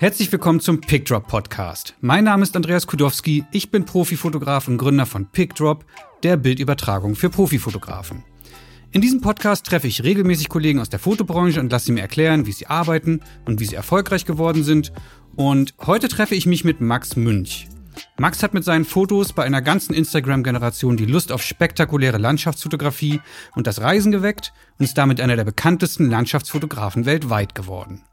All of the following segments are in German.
Herzlich willkommen zum PickDrop Podcast. Mein Name ist Andreas Kudowski, ich bin Profifotograf und Gründer von PickDrop, der Bildübertragung für Profifotografen. In diesem Podcast treffe ich regelmäßig Kollegen aus der Fotobranche und lasse sie mir erklären, wie sie arbeiten und wie sie erfolgreich geworden sind. Und heute treffe ich mich mit Max Münch. Max hat mit seinen Fotos bei einer ganzen Instagram-Generation die Lust auf spektakuläre Landschaftsfotografie und das Reisen geweckt und ist damit einer der bekanntesten Landschaftsfotografen weltweit geworden.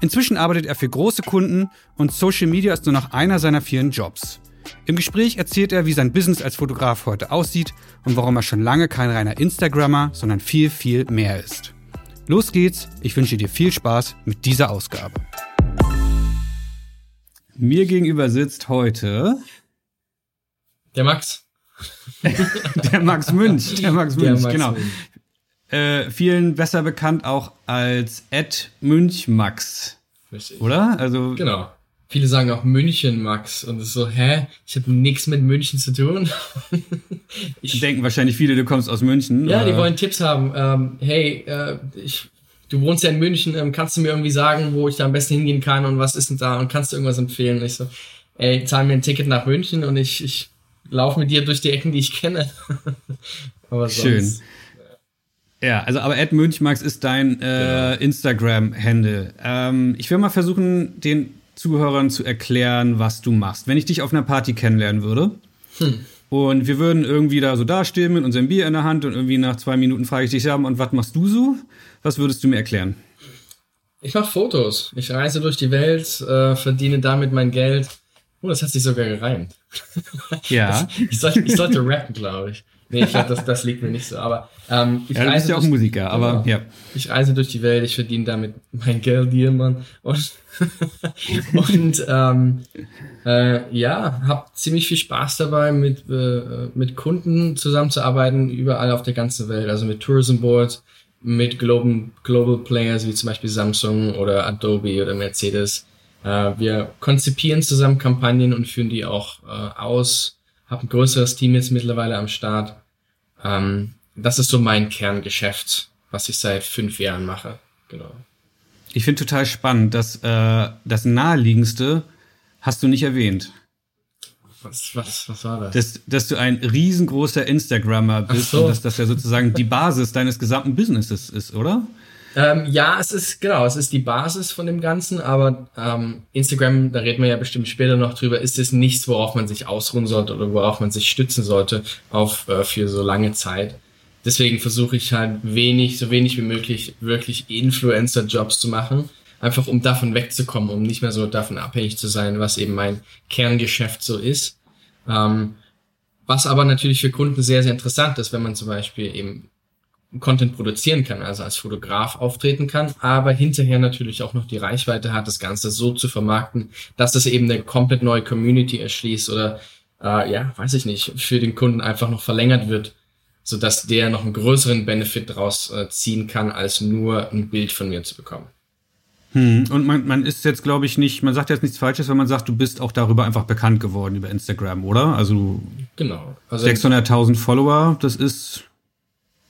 Inzwischen arbeitet er für große Kunden und Social Media ist nur noch einer seiner vielen Jobs. Im Gespräch erzählt er, wie sein Business als Fotograf heute aussieht und warum er schon lange kein reiner Instagrammer, sondern viel, viel mehr ist. Los geht's, ich wünsche dir viel Spaß mit dieser Ausgabe. Mir gegenüber sitzt heute der Max. der Max Münch, der Max Münch, der Max genau. Münch. Äh, vielen besser bekannt auch als Ed Münch Max. Richtig. Oder? Also genau. Viele sagen auch München Max und es ist so, hä? Ich habe nichts mit München zu tun. ich denken wahrscheinlich viele, du kommst aus München. Ja, die wollen Tipps haben. Ähm, hey, äh, ich, du wohnst ja in München, ähm, kannst du mir irgendwie sagen, wo ich da am besten hingehen kann und was ist denn da und kannst du irgendwas empfehlen? Und ich so, ey, zahl mir ein Ticket nach München und ich, ich laufe mit dir durch die Ecken, die ich kenne. Aber sonst, Schön. Ja, also aber Ed Münchmax ist dein äh, genau. Instagram-Handle. Ähm, ich will mal versuchen, den Zuhörern zu erklären, was du machst. Wenn ich dich auf einer Party kennenlernen würde hm. und wir würden irgendwie da so dastehen mit unserem Bier in der Hand und irgendwie nach zwei Minuten frage ich dich, ja, und was machst du so? Was würdest du mir erklären? Ich mache Fotos. Ich reise durch die Welt, äh, verdiene damit mein Geld. Oh, das hat sich sogar gereimt. Ja. ich, sollte, ich sollte rappen, glaube ich. Nee, ich glaube, das, das liegt mir nicht so. Aber ähm, ich ja, du bist ja auch durch, Musiker, aber ja. Ich reise durch die Welt, ich verdiene damit mein Geld hier, Mann. Und, und ähm, äh, ja, habe ziemlich viel Spaß dabei, mit, äh, mit Kunden zusammenzuarbeiten, überall auf der ganzen Welt. Also mit Tourism Boards, mit Global, Global Players wie zum Beispiel Samsung oder Adobe oder Mercedes. Äh, wir konzipieren zusammen Kampagnen und führen die auch äh, aus habe ein größeres Team jetzt mittlerweile am Start. Ähm, das ist so mein Kerngeschäft, was ich seit fünf Jahren mache. Genau. Ich finde total spannend, dass äh, das naheliegendste hast du nicht erwähnt. Was, was, was war das? Dass, dass du ein riesengroßer Instagrammer bist so. und dass das ja sozusagen die Basis deines gesamten Businesses ist, oder? Ähm, ja, es ist, genau, es ist die Basis von dem Ganzen, aber ähm, Instagram, da reden wir ja bestimmt später noch drüber, ist es nichts, worauf man sich ausruhen sollte oder worauf man sich stützen sollte auf äh, für so lange Zeit. Deswegen versuche ich halt wenig, so wenig wie möglich wirklich Influencer-Jobs zu machen, einfach um davon wegzukommen, um nicht mehr so davon abhängig zu sein, was eben mein Kerngeschäft so ist. Ähm, was aber natürlich für Kunden sehr, sehr interessant ist, wenn man zum Beispiel eben Content produzieren kann, also als Fotograf auftreten kann, aber hinterher natürlich auch noch die Reichweite hat, das Ganze so zu vermarkten, dass es eben eine komplett neue Community erschließt oder äh, ja, weiß ich nicht, für den Kunden einfach noch verlängert wird, so dass der noch einen größeren Benefit daraus äh, ziehen kann, als nur ein Bild von mir zu bekommen. Hm. Und man, man ist jetzt, glaube ich, nicht, man sagt jetzt nichts Falsches, wenn man sagt, du bist auch darüber einfach bekannt geworden über Instagram, oder? Also genau. Also 600.000 Follower, das ist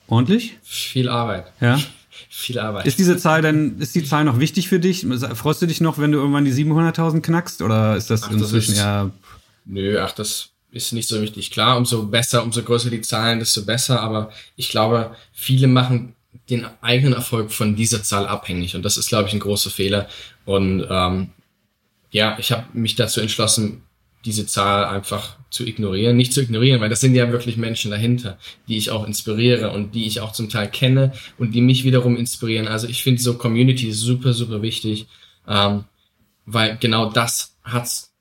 Ordentlich? Viel Arbeit. Ja. Viel Arbeit. Ist diese Zahl denn, ist die Zahl noch wichtig für dich? Freust du dich noch, wenn du irgendwann die 700.000 knackst? Oder ist das ach, inzwischen das ist, ja. Nö, ach, das ist nicht so wichtig. Klar, umso besser, umso größer die Zahlen, desto besser. Aber ich glaube, viele machen den eigenen Erfolg von dieser Zahl abhängig. Und das ist, glaube ich, ein großer Fehler. Und ähm, ja, ich habe mich dazu entschlossen, diese Zahl einfach zu ignorieren. Nicht zu ignorieren, weil das sind ja wirklich Menschen dahinter, die ich auch inspiriere und die ich auch zum Teil kenne und die mich wiederum inspirieren. Also ich finde so Community super, super wichtig, ähm, weil genau das hat's,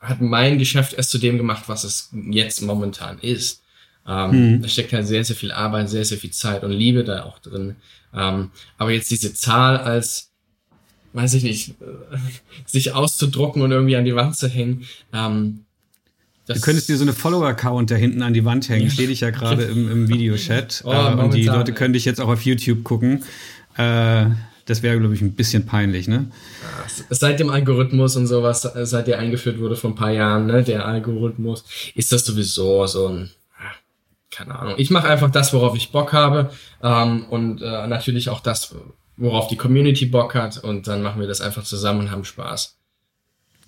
hat mein Geschäft erst zu dem gemacht, was es jetzt momentan ist. Ähm, mhm. Da steckt halt sehr, sehr viel Arbeit, sehr, sehr viel Zeit und Liebe da auch drin. Ähm, aber jetzt diese Zahl als weiß ich nicht, äh, sich auszudrucken und irgendwie an die Wand zu hängen. Ähm, du könntest dir so eine Follower-Account da hinten an die Wand hängen. Stehe ich ja gerade im, im Videochat. Oh, äh, und die Leute können dich jetzt auch auf YouTube gucken. Äh, das wäre, glaube ich, ein bisschen peinlich, ne? Seit dem Algorithmus und sowas, seit der eingeführt wurde vor ein paar Jahren, ne, der Algorithmus, ist das sowieso so ein, keine Ahnung. Ich mache einfach das, worauf ich Bock habe ähm, und äh, natürlich auch das, worauf die Community Bock hat und dann machen wir das einfach zusammen und haben Spaß.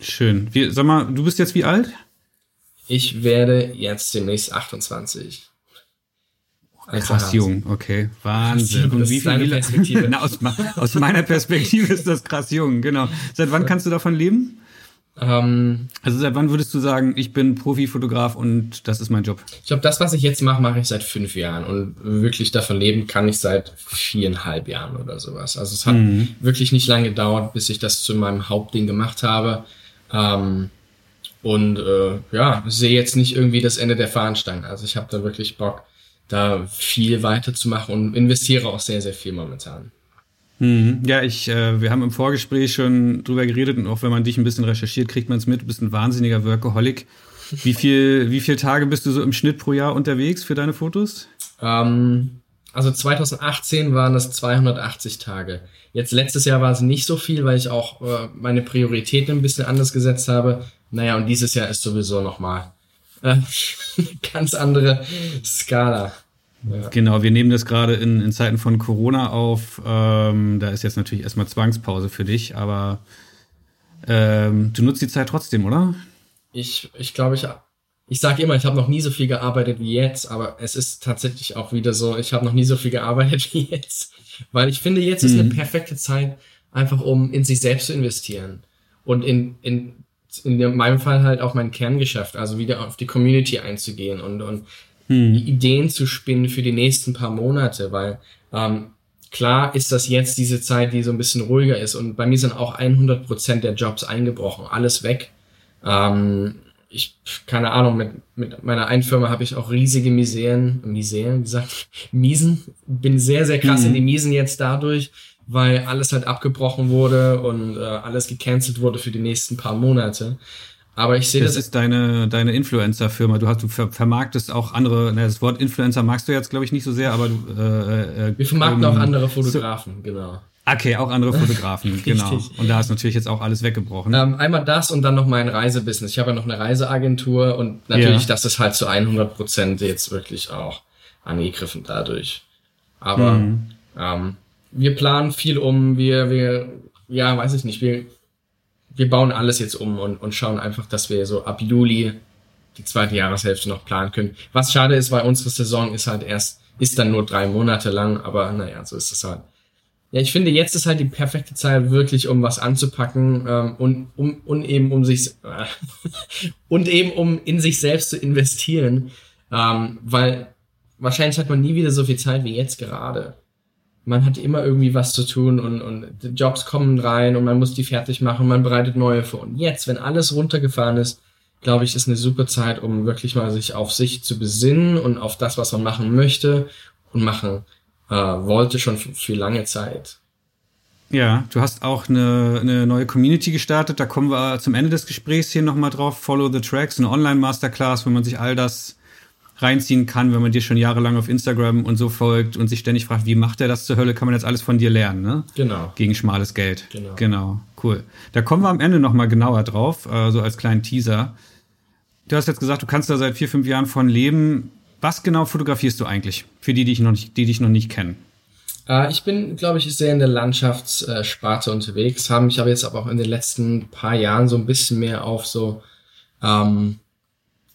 Schön. Wie, sag mal, du bist jetzt wie alt? Ich werde jetzt demnächst 28. Krass jung, okay. Wahnsinn. Und wie viel Perspektive? Na, aus, aus, meiner Perspektive ist das krass jung, genau. Seit wann kannst du davon leben? Ähm, also seit wann würdest du sagen, ich bin Profifotograf und das ist mein Job? Ich glaube, das, was ich jetzt mache, mache ich seit fünf Jahren und wirklich davon leben kann ich seit viereinhalb Jahren oder sowas. Also es hat mhm. wirklich nicht lange gedauert, bis ich das zu meinem Hauptding gemacht habe. Ähm, und äh, ja, sehe jetzt nicht irgendwie das Ende der Fahnenstange. Also ich habe da wirklich Bock, da viel weiterzumachen und investiere auch sehr, sehr viel momentan. Mhm. Ja, ich, äh, wir haben im Vorgespräch schon drüber geredet und auch wenn man dich ein bisschen recherchiert, kriegt man es mit. Du bist ein wahnsinniger Workaholic. Wie viel, wie viel Tage bist du so im Schnitt pro Jahr unterwegs für deine Fotos? Ähm, also 2018 waren das 280 Tage. Jetzt letztes Jahr war es nicht so viel, weil ich auch äh, meine Prioritäten ein bisschen anders gesetzt habe. Naja, und dieses Jahr ist sowieso nochmal äh, eine ganz andere Skala. Ja. Genau, wir nehmen das gerade in, in Zeiten von Corona auf. Ähm, da ist jetzt natürlich erstmal Zwangspause für dich, aber ähm, du nutzt die Zeit trotzdem, oder? Ich, ich glaube, ich ich sage immer, ich habe noch nie so viel gearbeitet wie jetzt, aber es ist tatsächlich auch wieder so, ich habe noch nie so viel gearbeitet wie jetzt. Weil ich finde, jetzt mhm. ist eine mhm. perfekte Zeit, einfach um in sich selbst zu investieren. Und in, in, in meinem Fall halt auch mein Kerngeschäft, also wieder auf die Community einzugehen und, und mhm. Ideen zu spinnen für die nächsten paar Monate, weil ähm, klar ist das jetzt diese Zeit, die so ein bisschen ruhiger ist und bei mir sind auch 100 Prozent der Jobs eingebrochen, alles weg. Ähm, ich, keine Ahnung, mit, mit meiner einen Firma habe ich auch riesige Miseren, Miseren, wie gesagt, Miesen. Bin sehr, sehr krass mhm. in die Miesen jetzt dadurch, weil alles halt abgebrochen wurde und äh, alles gecancelt wurde für die nächsten paar Monate. Aber ich sehe das. Das ist deine, deine Influencer-Firma. Du hast, du ver vermarktest auch andere, ne, das Wort Influencer magst du jetzt, glaube ich, nicht so sehr, aber du, äh, äh, Wir vermarkten ähm, auch andere Fotografen, so, genau. Okay, auch andere Fotografen, genau. Und da ist natürlich jetzt auch alles weggebrochen. Ähm, einmal das und dann noch mein Reisebusiness. Ich habe ja noch eine Reiseagentur und natürlich, ja. das ist halt zu 100 Prozent jetzt wirklich auch angegriffen dadurch. Aber mhm. ähm, wir planen viel um, wir, wir, ja, weiß ich nicht, wir, wir bauen alles jetzt um und, und schauen einfach, dass wir so ab Juli die zweite Jahreshälfte noch planen können. Was schade ist, weil unsere Saison ist halt erst, ist dann nur drei Monate lang, aber naja, so ist es halt. Ja, ich finde, jetzt ist halt die perfekte Zeit, wirklich um was anzupacken ähm, und, um, und eben um sich und eben um in sich selbst zu investieren. Ähm, weil wahrscheinlich hat man nie wieder so viel Zeit wie jetzt gerade. Man hat immer irgendwie was zu tun und, und Jobs kommen rein und man muss die fertig machen, man bereitet neue vor. Und jetzt, wenn alles runtergefahren ist, glaube ich, ist eine super Zeit, um wirklich mal sich auf sich zu besinnen und auf das, was man machen möchte und machen äh, wollte schon für lange Zeit. Ja, du hast auch eine, eine neue Community gestartet. Da kommen wir zum Ende des Gesprächs hier nochmal drauf. Follow the Tracks, eine Online-Masterclass, wo man sich all das reinziehen kann, wenn man dir schon jahrelang auf Instagram und so folgt und sich ständig fragt, wie macht er das zur Hölle, kann man jetzt alles von dir lernen, ne? Genau. Gegen schmales Geld. Genau. Genau, cool. Da kommen wir am Ende nochmal genauer drauf, äh, so als kleinen Teaser. Du hast jetzt gesagt, du kannst da seit vier, fünf Jahren von leben. Was genau fotografierst du eigentlich? Für die, die, ich noch nicht, die dich noch nicht kennen. Äh, ich bin, glaube ich, sehr in der Landschaftssparte unterwegs, habe mich aber jetzt aber auch in den letzten paar Jahren so ein bisschen mehr auf so, ähm,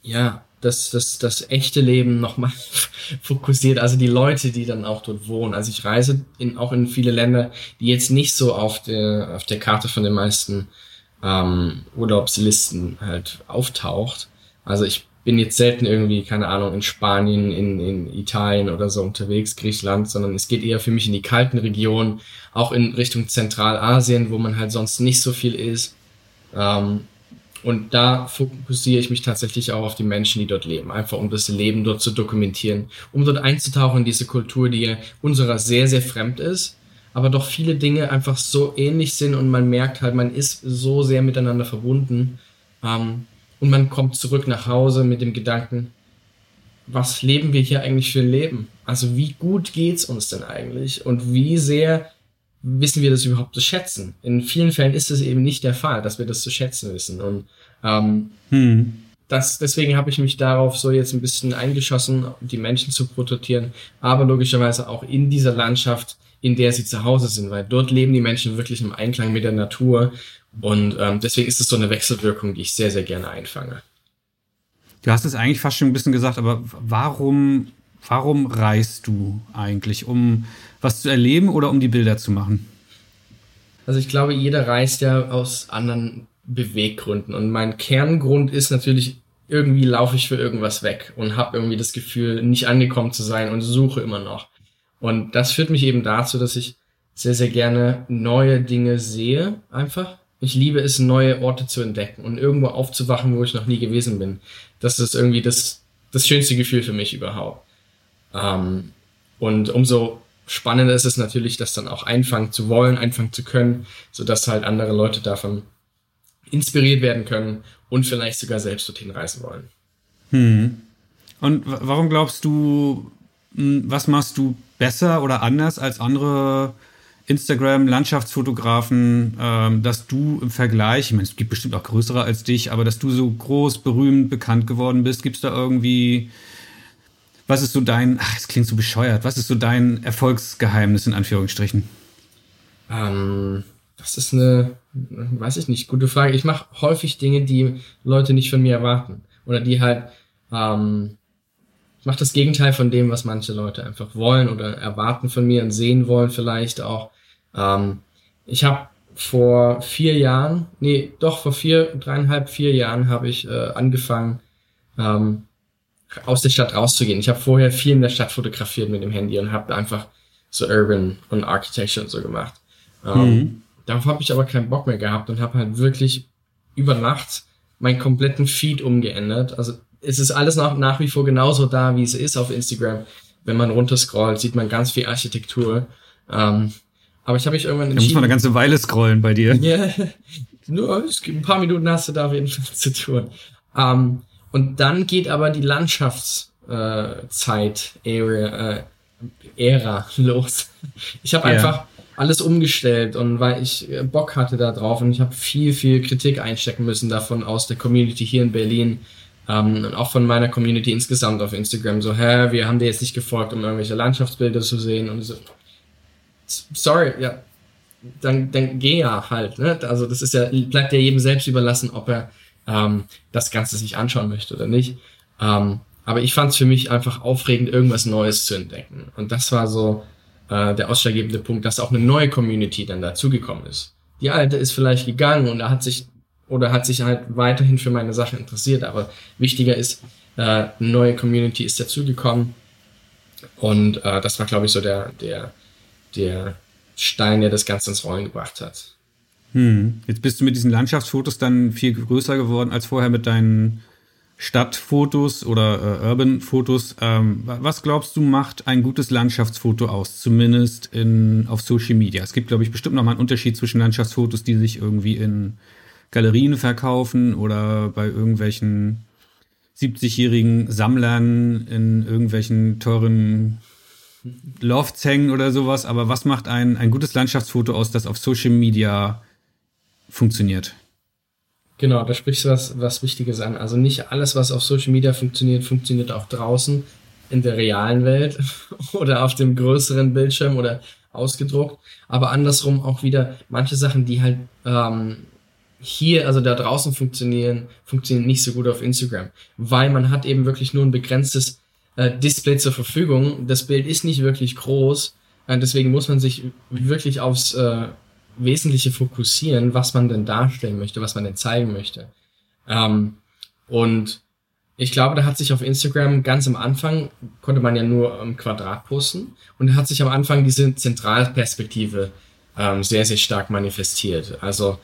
ja, das, das, das echte Leben nochmal fokussiert, also die Leute, die dann auch dort wohnen. Also ich reise in, auch in viele Länder, die jetzt nicht so auf der, auf der Karte von den meisten ähm, Urlaubslisten halt auftaucht. Also ich bin jetzt selten irgendwie, keine Ahnung, in Spanien, in, in Italien oder so unterwegs, Griechenland, sondern es geht eher für mich in die kalten Regionen, auch in Richtung Zentralasien, wo man halt sonst nicht so viel ist. Ähm, und da fokussiere ich mich tatsächlich auch auf die Menschen, die dort leben, einfach um das Leben dort zu dokumentieren, um dort einzutauchen in diese Kultur, die unserer sehr, sehr fremd ist, aber doch viele Dinge einfach so ähnlich sind und man merkt halt, man ist so sehr miteinander verbunden. Ähm, und man kommt zurück nach Hause mit dem Gedanken, was leben wir hier eigentlich für ein Leben? Also wie gut geht's uns denn eigentlich? Und wie sehr wissen wir das überhaupt zu schätzen? In vielen Fällen ist es eben nicht der Fall, dass wir das zu schätzen wissen. Und ähm, hm. das, deswegen habe ich mich darauf so jetzt ein bisschen eingeschossen, die Menschen zu porträtieren, aber logischerweise auch in dieser Landschaft, in der sie zu Hause sind, weil dort leben die Menschen wirklich im Einklang mit der Natur Und ähm, deswegen ist es so eine Wechselwirkung, die ich sehr, sehr gerne einfange. Du hast es eigentlich fast schon ein bisschen gesagt, aber warum, warum reist du eigentlich? Um was zu erleben oder um die Bilder zu machen? Also ich glaube, jeder reist ja aus anderen Beweggründen. Und mein Kerngrund ist natürlich, irgendwie laufe ich für irgendwas weg und habe irgendwie das Gefühl, nicht angekommen zu sein und suche immer noch. Und das führt mich eben dazu, dass ich sehr, sehr gerne neue Dinge sehe, einfach. Ich liebe es, neue Orte zu entdecken und irgendwo aufzuwachen, wo ich noch nie gewesen bin. Das ist irgendwie das, das schönste Gefühl für mich überhaupt. Ähm, und umso spannender ist es natürlich, das dann auch einfangen zu wollen, einfangen zu können, sodass halt andere Leute davon inspiriert werden können und vielleicht sogar selbst dorthin reisen wollen. Hm. Und warum glaubst du, hm, was machst du besser oder anders als andere Instagram-Landschaftsfotografen, ähm, dass du im Vergleich, ich meine, es gibt bestimmt auch größere als dich, aber dass du so groß, berühmt, bekannt geworden bist, gibt es da irgendwie, was ist so dein, ach, es klingt so bescheuert, was ist so dein Erfolgsgeheimnis in Anführungsstrichen? Ähm, das ist eine, weiß ich nicht, gute Frage. Ich mache häufig Dinge, die Leute nicht von mir erwarten. Oder die halt, ähm, ich mache das Gegenteil von dem, was manche Leute einfach wollen oder erwarten von mir und sehen wollen vielleicht auch. Ähm, ich habe vor vier Jahren, nee, doch vor vier, dreieinhalb, vier Jahren habe ich äh, angefangen, ähm, aus der Stadt rauszugehen. Ich habe vorher viel in der Stadt fotografiert mit dem Handy und habe einfach so Urban und Architecture und so gemacht. Ähm, mhm. Darauf habe ich aber keinen Bock mehr gehabt und habe halt wirklich über Nacht meinen kompletten Feed umgeändert. Also es ist alles nach, nach wie vor genauso da, wie es ist auf Instagram. Wenn man runterscrollt, sieht man ganz viel Architektur. Ähm, aber ich habe mich irgendwann entschieden. Da muss man eine ganze Weile scrollen bei dir. Ja, yeah, nur ein paar Minuten hast du da auf jeden Fall zu tun. Ähm, und dann geht aber die Landschaftszeit, äh, Area, äh, Ära los. Ich habe yeah. einfach alles umgestellt und weil ich äh, Bock hatte da drauf und ich habe viel, viel Kritik einstecken müssen davon aus der Community hier in Berlin ähm, und auch von meiner Community insgesamt auf Instagram. So, hä, wir haben dir jetzt nicht gefolgt, um irgendwelche Landschaftsbilder zu sehen und so. Sorry, ja, dann, dann geh ja halt. Ne? Also das ist ja, bleibt ja jedem selbst überlassen, ob er ähm, das Ganze sich anschauen möchte oder nicht. Ähm, aber ich fand es für mich einfach aufregend, irgendwas Neues zu entdecken. Und das war so äh, der ausschlaggebende Punkt, dass auch eine neue Community dann dazugekommen ist. Die alte ist vielleicht gegangen und er hat sich oder hat sich halt weiterhin für meine Sache interessiert, aber wichtiger ist, äh, eine neue Community ist dazugekommen und äh, das war, glaube ich, so der, der, der Stein, der das Ganze ins Rollen gebracht hat. Hm. Jetzt bist du mit diesen Landschaftsfotos dann viel größer geworden als vorher mit deinen Stadtfotos oder äh, Urban-Fotos. Ähm, was glaubst du, macht ein gutes Landschaftsfoto aus? Zumindest in, auf Social Media. Es gibt, glaube ich, bestimmt nochmal einen Unterschied zwischen Landschaftsfotos, die sich irgendwie in Galerien verkaufen oder bei irgendwelchen 70-jährigen Sammlern in irgendwelchen teuren Lofts hängen oder sowas. Aber was macht ein, ein gutes Landschaftsfoto aus, das auf Social Media funktioniert? Genau, da sprichst du was, was Wichtiges an. Also nicht alles, was auf Social Media funktioniert, funktioniert auch draußen in der realen Welt oder auf dem größeren Bildschirm oder ausgedruckt. Aber andersrum auch wieder manche Sachen, die halt ähm, hier, also da draußen funktionieren, funktionieren nicht so gut auf Instagram, weil man hat eben wirklich nur ein begrenztes äh, Display zur Verfügung. Das Bild ist nicht wirklich groß, äh, deswegen muss man sich wirklich aufs äh, Wesentliche fokussieren, was man denn darstellen möchte, was man denn zeigen möchte. Ähm, und ich glaube, da hat sich auf Instagram ganz am Anfang, konnte man ja nur im Quadrat posten, und da hat sich am Anfang diese Zentralperspektive ähm, sehr, sehr stark manifestiert. Also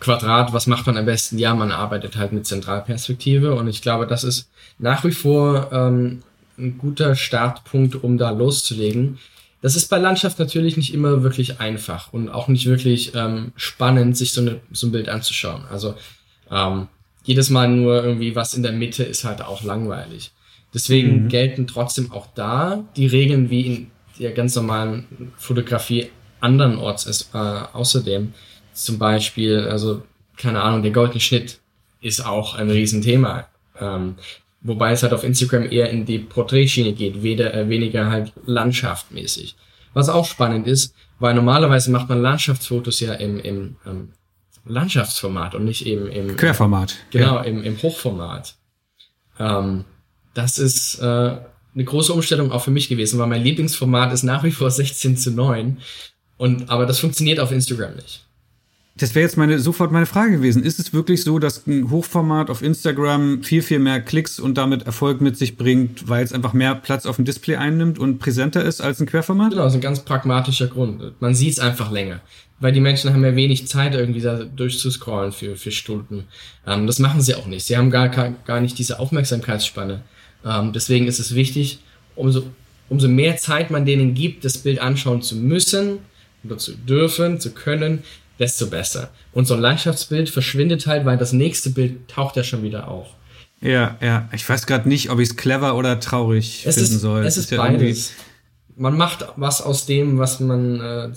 Quadrat, was macht man am besten? Ja, man arbeitet halt mit Zentralperspektive und ich glaube, das ist nach wie vor ähm, ein guter Startpunkt, um da loszulegen. Das ist bei Landschaft natürlich nicht immer wirklich einfach und auch nicht wirklich ähm, spannend, sich so, eine, so ein Bild anzuschauen. Also ähm, jedes Mal nur irgendwie was in der Mitte ist halt auch langweilig. Deswegen mhm. gelten trotzdem auch da die Regeln wie in der ganz normalen Fotografie andernorts ist, äh, außerdem. Zum Beispiel, also keine Ahnung, der goldene Schnitt ist auch ein Riesenthema. Ähm, Wobei es halt auf Instagram eher in die Porträtschiene geht, weder, äh, weniger halt landschaftmäßig. Was auch spannend ist, weil normalerweise macht man Landschaftsfotos ja im, im ähm, Landschaftsformat und nicht eben im Querformat. Genau, ja. im, im Hochformat. Ähm, das ist äh, eine große Umstellung auch für mich gewesen, weil mein Lieblingsformat ist nach wie vor 16 zu 9. Und, aber das funktioniert auf Instagram nicht. Das wäre jetzt meine, sofort meine Frage gewesen. Ist es wirklich so, dass ein Hochformat auf Instagram viel, viel mehr Klicks und damit Erfolg mit sich bringt, weil es einfach mehr Platz auf dem Display einnimmt und präsenter ist als ein Querformat? Genau, das ist ein ganz pragmatischer Grund. Man sieht es einfach länger. Weil die Menschen haben ja wenig Zeit, irgendwie da durchzuscrollen für, für Stunden. Ähm, das machen sie auch nicht. Sie haben gar, gar nicht diese Aufmerksamkeitsspanne. Ähm, deswegen ist es wichtig, umso, umso mehr Zeit man denen gibt, das Bild anschauen zu müssen oder zu dürfen, zu können, desto besser. Und so ein Landschaftsbild verschwindet halt, weil das nächste Bild taucht ja schon wieder auf. Ja, ja. Ich weiß gerade nicht, ob ich es clever oder traurig es finden ist, soll. Es ist, ist beides. Ja man macht was aus dem, was man äh,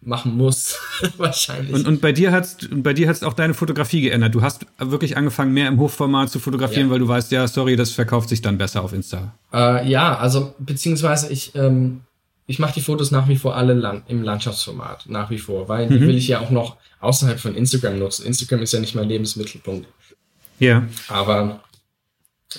machen muss, wahrscheinlich. Und, und bei dir und bei dir hat's auch deine Fotografie geändert. Du hast wirklich angefangen, mehr im Hochformat zu fotografieren, ja. weil du weißt, ja, sorry, das verkauft sich dann besser auf Insta. Äh, ja, also beziehungsweise ich ähm, ich mache die Fotos nach wie vor alle Land im Landschaftsformat, nach wie vor, weil mhm. die will ich ja auch noch außerhalb von Instagram nutzen. Instagram ist ja nicht mein Lebensmittelpunkt. Ja. Aber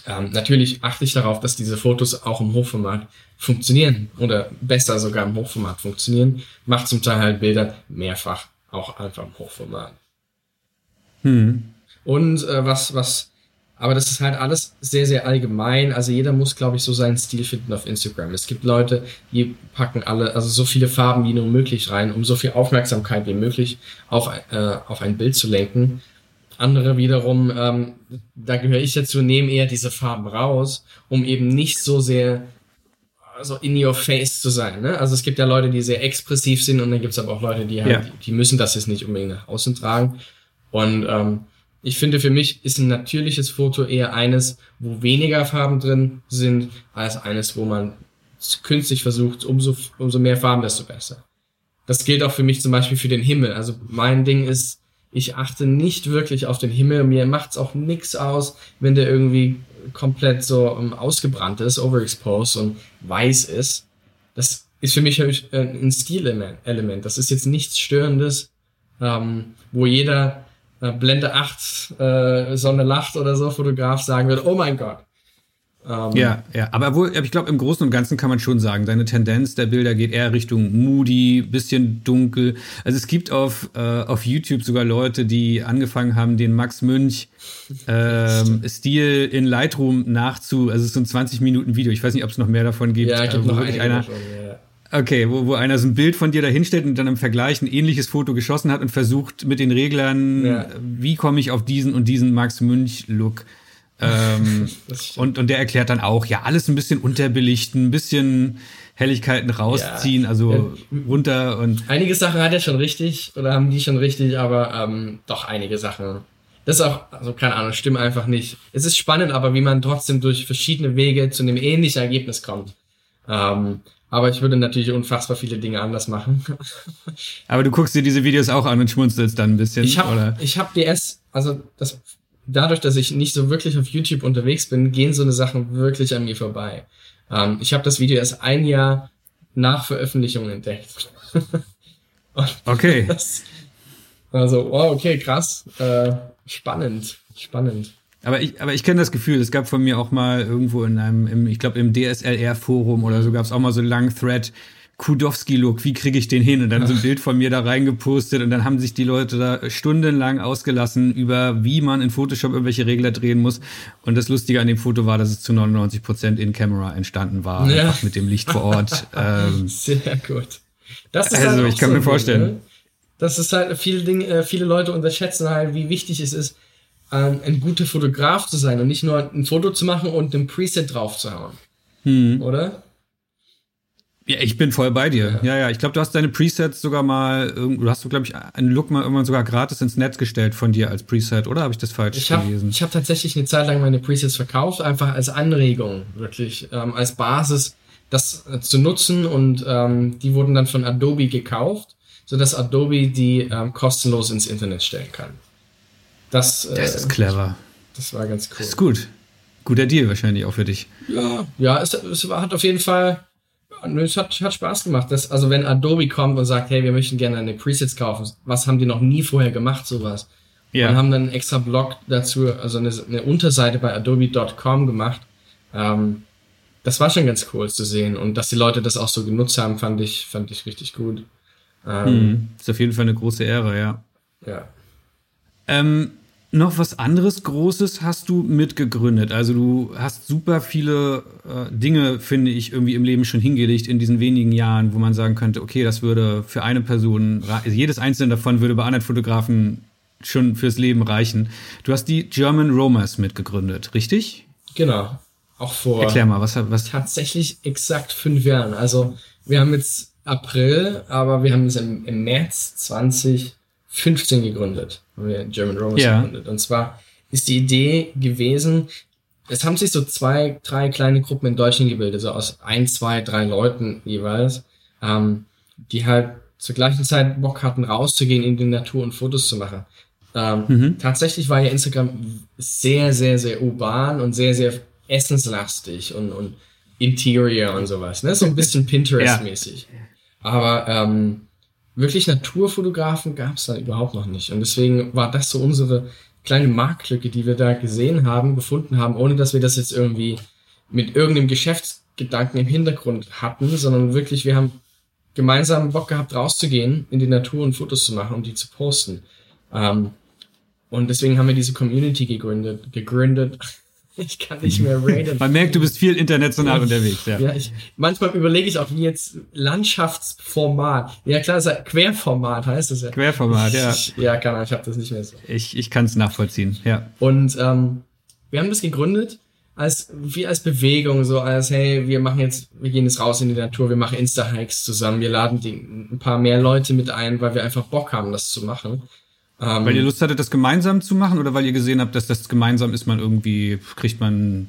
ähm, natürlich achte ich darauf, dass diese Fotos auch im Hochformat funktionieren oder besser sogar im Hochformat funktionieren. Macht zum Teil halt Bilder mehrfach auch einfach im Hochformat. Hm. Und äh, was, was aber das ist halt alles sehr, sehr allgemein. Also jeder muss, glaube ich, so seinen Stil finden auf Instagram. Es gibt Leute, die packen alle, also so viele Farben wie nur möglich rein, um so viel Aufmerksamkeit wie möglich auf, äh, auf ein Bild zu lenken. Andere wiederum, ähm, da gehöre ich dazu, nehmen eher diese Farben raus, um eben nicht so sehr also in your face zu sein. Ne? Also es gibt ja Leute, die sehr expressiv sind und dann gibt es aber auch Leute, die halt, ja. die, die müssen das jetzt nicht unbedingt nach außen tragen. Und ähm, ich finde, für mich ist ein natürliches Foto eher eines, wo weniger Farben drin sind, als eines, wo man künstlich versucht, umso, umso mehr Farben, desto besser. Das gilt auch für mich zum Beispiel für den Himmel. Also mein Ding ist, ich achte nicht wirklich auf den Himmel. Mir macht's auch nix aus, wenn der irgendwie komplett so um, ausgebrannt ist, overexposed und weiß ist. Das ist für mich ein Stilelement. Das ist jetzt nichts Störendes, ähm, wo jeder äh, Blende 8, äh, Sonne lacht oder so, Fotograf sagen würde, oh mein Gott. Ähm, ja, ja, aber wohl, ich glaube, im Großen und Ganzen kann man schon sagen, deine Tendenz der Bilder geht eher Richtung moody, bisschen dunkel. Also es gibt auf, äh, auf YouTube sogar Leute, die angefangen haben, den Max Münch ähm, Stil in Lightroom nachzu, also es ist so ein 20 Minuten Video. Ich weiß nicht, ob es noch mehr davon gibt. Ja, gibt äh, noch einer, davon, ja. Okay, wo, wo einer so ein Bild von dir da hinstellt und dann im Vergleich ein ähnliches Foto geschossen hat und versucht mit den Reglern, ja. wie komme ich auf diesen und diesen Max Münch-Look. Ähm, und, und der erklärt dann auch, ja, alles ein bisschen unterbelichten, ein bisschen Helligkeiten rausziehen, ja. also ja. runter und. Einige Sachen hat er schon richtig oder haben die schon richtig, aber ähm, doch einige Sachen. Das ist auch, also keine Ahnung, stimmt einfach nicht. Es ist spannend, aber wie man trotzdem durch verschiedene Wege zu einem ähnlichen Ergebnis kommt. Ähm, aber ich würde natürlich unfassbar viele Dinge anders machen. Aber du guckst dir diese Videos auch an und schmunzelst dann ein bisschen, ich hab, oder? Ich habe die erst, also das, dadurch, dass ich nicht so wirklich auf YouTube unterwegs bin, gehen so eine Sachen wirklich an mir vorbei. Ähm, ich habe das Video erst ein Jahr nach Veröffentlichung entdeckt. okay. Das, also, wow, okay, krass. Äh, spannend, spannend. Aber ich, aber ich kenne das Gefühl, es gab von mir auch mal irgendwo in einem, im, ich glaube im DSLR-Forum oder so gab es auch mal so einen langen Thread, Kudowski-Look, wie kriege ich den hin? Und dann so ein Bild von mir da reingepostet und dann haben sich die Leute da stundenlang ausgelassen über, wie man in Photoshop irgendwelche Regler drehen muss. Und das Lustige an dem Foto war, dass es zu 99 Prozent in Camera entstanden war, ja. mit dem Licht vor Ort. ähm, Sehr gut. Das ist also, halt ich kann so mir vorstellen. Ding, ne? Das ist halt viele Dinge, äh, viele Leute unterschätzen halt, wie wichtig es ist, ähm, ein guter Fotograf zu sein und nicht nur ein Foto zu machen und ein Preset draufzuhauen. Hm. Oder? Ja, ich bin voll bei dir. Ja, ja, ja ich glaube, du hast deine Presets sogar mal, du hast, glaube ich, einen Look mal irgendwann sogar gratis ins Netz gestellt von dir als Preset, oder habe ich das falsch ich hab, gelesen? Ich habe tatsächlich eine Zeit lang meine Presets verkauft, einfach als Anregung, wirklich, ähm, als Basis, das äh, zu nutzen und ähm, die wurden dann von Adobe gekauft, sodass Adobe die ähm, kostenlos ins Internet stellen kann. Das, äh, das ist clever. Das war ganz cool. Das ist gut. Guter Deal wahrscheinlich auch für dich. Ja, ja, es, es hat auf jeden Fall es hat, hat Spaß gemacht. Das, also wenn Adobe kommt und sagt, hey, wir möchten gerne eine Presets kaufen, was haben die noch nie vorher gemacht, sowas? Ja. Und haben dann einen extra Blog dazu, also eine, eine Unterseite bei adobe.com gemacht. Ähm, das war schon ganz cool zu sehen. Und dass die Leute das auch so genutzt haben, fand ich, fand ich richtig gut. Ähm, hm, ist auf jeden Fall eine große Ehre, ja. Ja. Ähm, noch was anderes Großes hast du mitgegründet. Also du hast super viele äh, Dinge, finde ich, irgendwie im Leben schon hingelegt in diesen wenigen Jahren, wo man sagen könnte, okay, das würde für eine Person, also jedes einzelne davon würde bei anderen Fotografen schon fürs Leben reichen. Du hast die German Romers mitgegründet, richtig? Genau. Auch vor. Erklär mal, was, was? Tatsächlich exakt fünf Jahren. Also wir haben jetzt April, aber wir haben es im, im März 2015 gegründet. Haben wir German Romans ja. gegründet. Und zwar ist die Idee gewesen, es haben sich so zwei, drei kleine Gruppen in Deutschland gebildet, so aus ein, zwei, drei Leuten jeweils, ähm, die halt zur gleichen Zeit Bock hatten, rauszugehen in die Natur und Fotos zu machen. Ähm, mhm. Tatsächlich war ja Instagram sehr, sehr, sehr urban und sehr, sehr essenslastig und, und Interior und sowas. Ne? So ein bisschen Pinterest-mäßig. Ja. Aber ähm, wirklich Naturfotografen gab es da überhaupt noch nicht. Und deswegen war das so unsere kleine Marktlücke, die wir da gesehen haben, gefunden haben, ohne dass wir das jetzt irgendwie mit irgendeinem Geschäftsgedanken im Hintergrund hatten, sondern wirklich, wir haben gemeinsam Bock gehabt, rauszugehen in die Natur und Fotos zu machen und die zu posten. Ähm, und deswegen haben wir diese Community gegründet, gegründet, ich kann nicht mehr reden. Man merkt, du bist viel international unterwegs, ja. ja ich, manchmal überlege ich auch, wie jetzt Landschaftsformat. Ja klar, ist Querformat heißt es ja. Querformat, ja. Ja, kann ich habe das nicht mehr so. Ich, ich kann es nachvollziehen, ja. Und ähm, wir haben das gegründet als wie als Bewegung, so als hey, wir machen jetzt, wir gehen jetzt raus in die Natur, wir machen Insta-Hikes zusammen, wir laden die, ein paar mehr Leute mit ein, weil wir einfach Bock haben, das zu machen. Ähm, weil ihr Lust hattet, das gemeinsam zu machen oder weil ihr gesehen habt, dass das gemeinsam ist, man irgendwie, kriegt man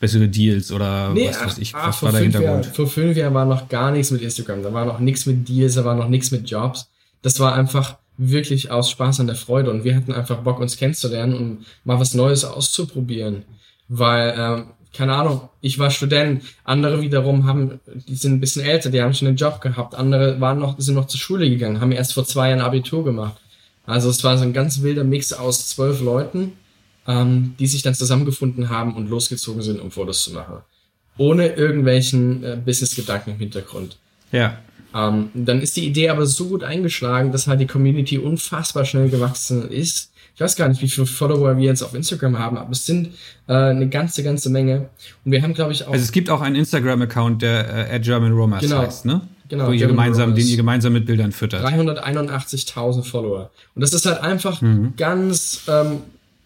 bessere Deals oder nee, was weiß ich, ach, was war der Hintergrund? Jahr, vor fünf Jahren war noch gar nichts mit Instagram, da war noch nichts mit Deals, da war noch nichts mit Jobs. Das war einfach wirklich aus Spaß an der Freude und wir hatten einfach Bock, uns kennenzulernen und mal was Neues auszuprobieren. Weil, ähm, keine Ahnung, ich war Student, andere wiederum haben, die sind ein bisschen älter, die haben schon einen Job gehabt, andere waren noch, sind noch zur Schule gegangen, haben erst vor zwei Jahren Abitur gemacht. Also es war so ein ganz wilder Mix aus zwölf Leuten, ähm, die sich dann zusammengefunden haben und losgezogen sind, um Fotos zu machen. Ohne irgendwelchen äh, Business-Gedanken im Hintergrund. Ja. Ähm, dann ist die Idee aber so gut eingeschlagen, dass halt die Community unfassbar schnell gewachsen ist. Ich weiß gar nicht, wie viele Follower wir jetzt auf Instagram haben, aber es sind äh, eine ganze, ganze Menge. Und wir haben, glaube ich, auch. Also es gibt auch einen Instagram-Account, der äh, German Romance genau. heißt, ne? Genau, ihr gemeinsam, den ihr gemeinsam mit Bildern füttert. 381.000 Follower. Und das ist halt einfach mhm. ganz, ähm,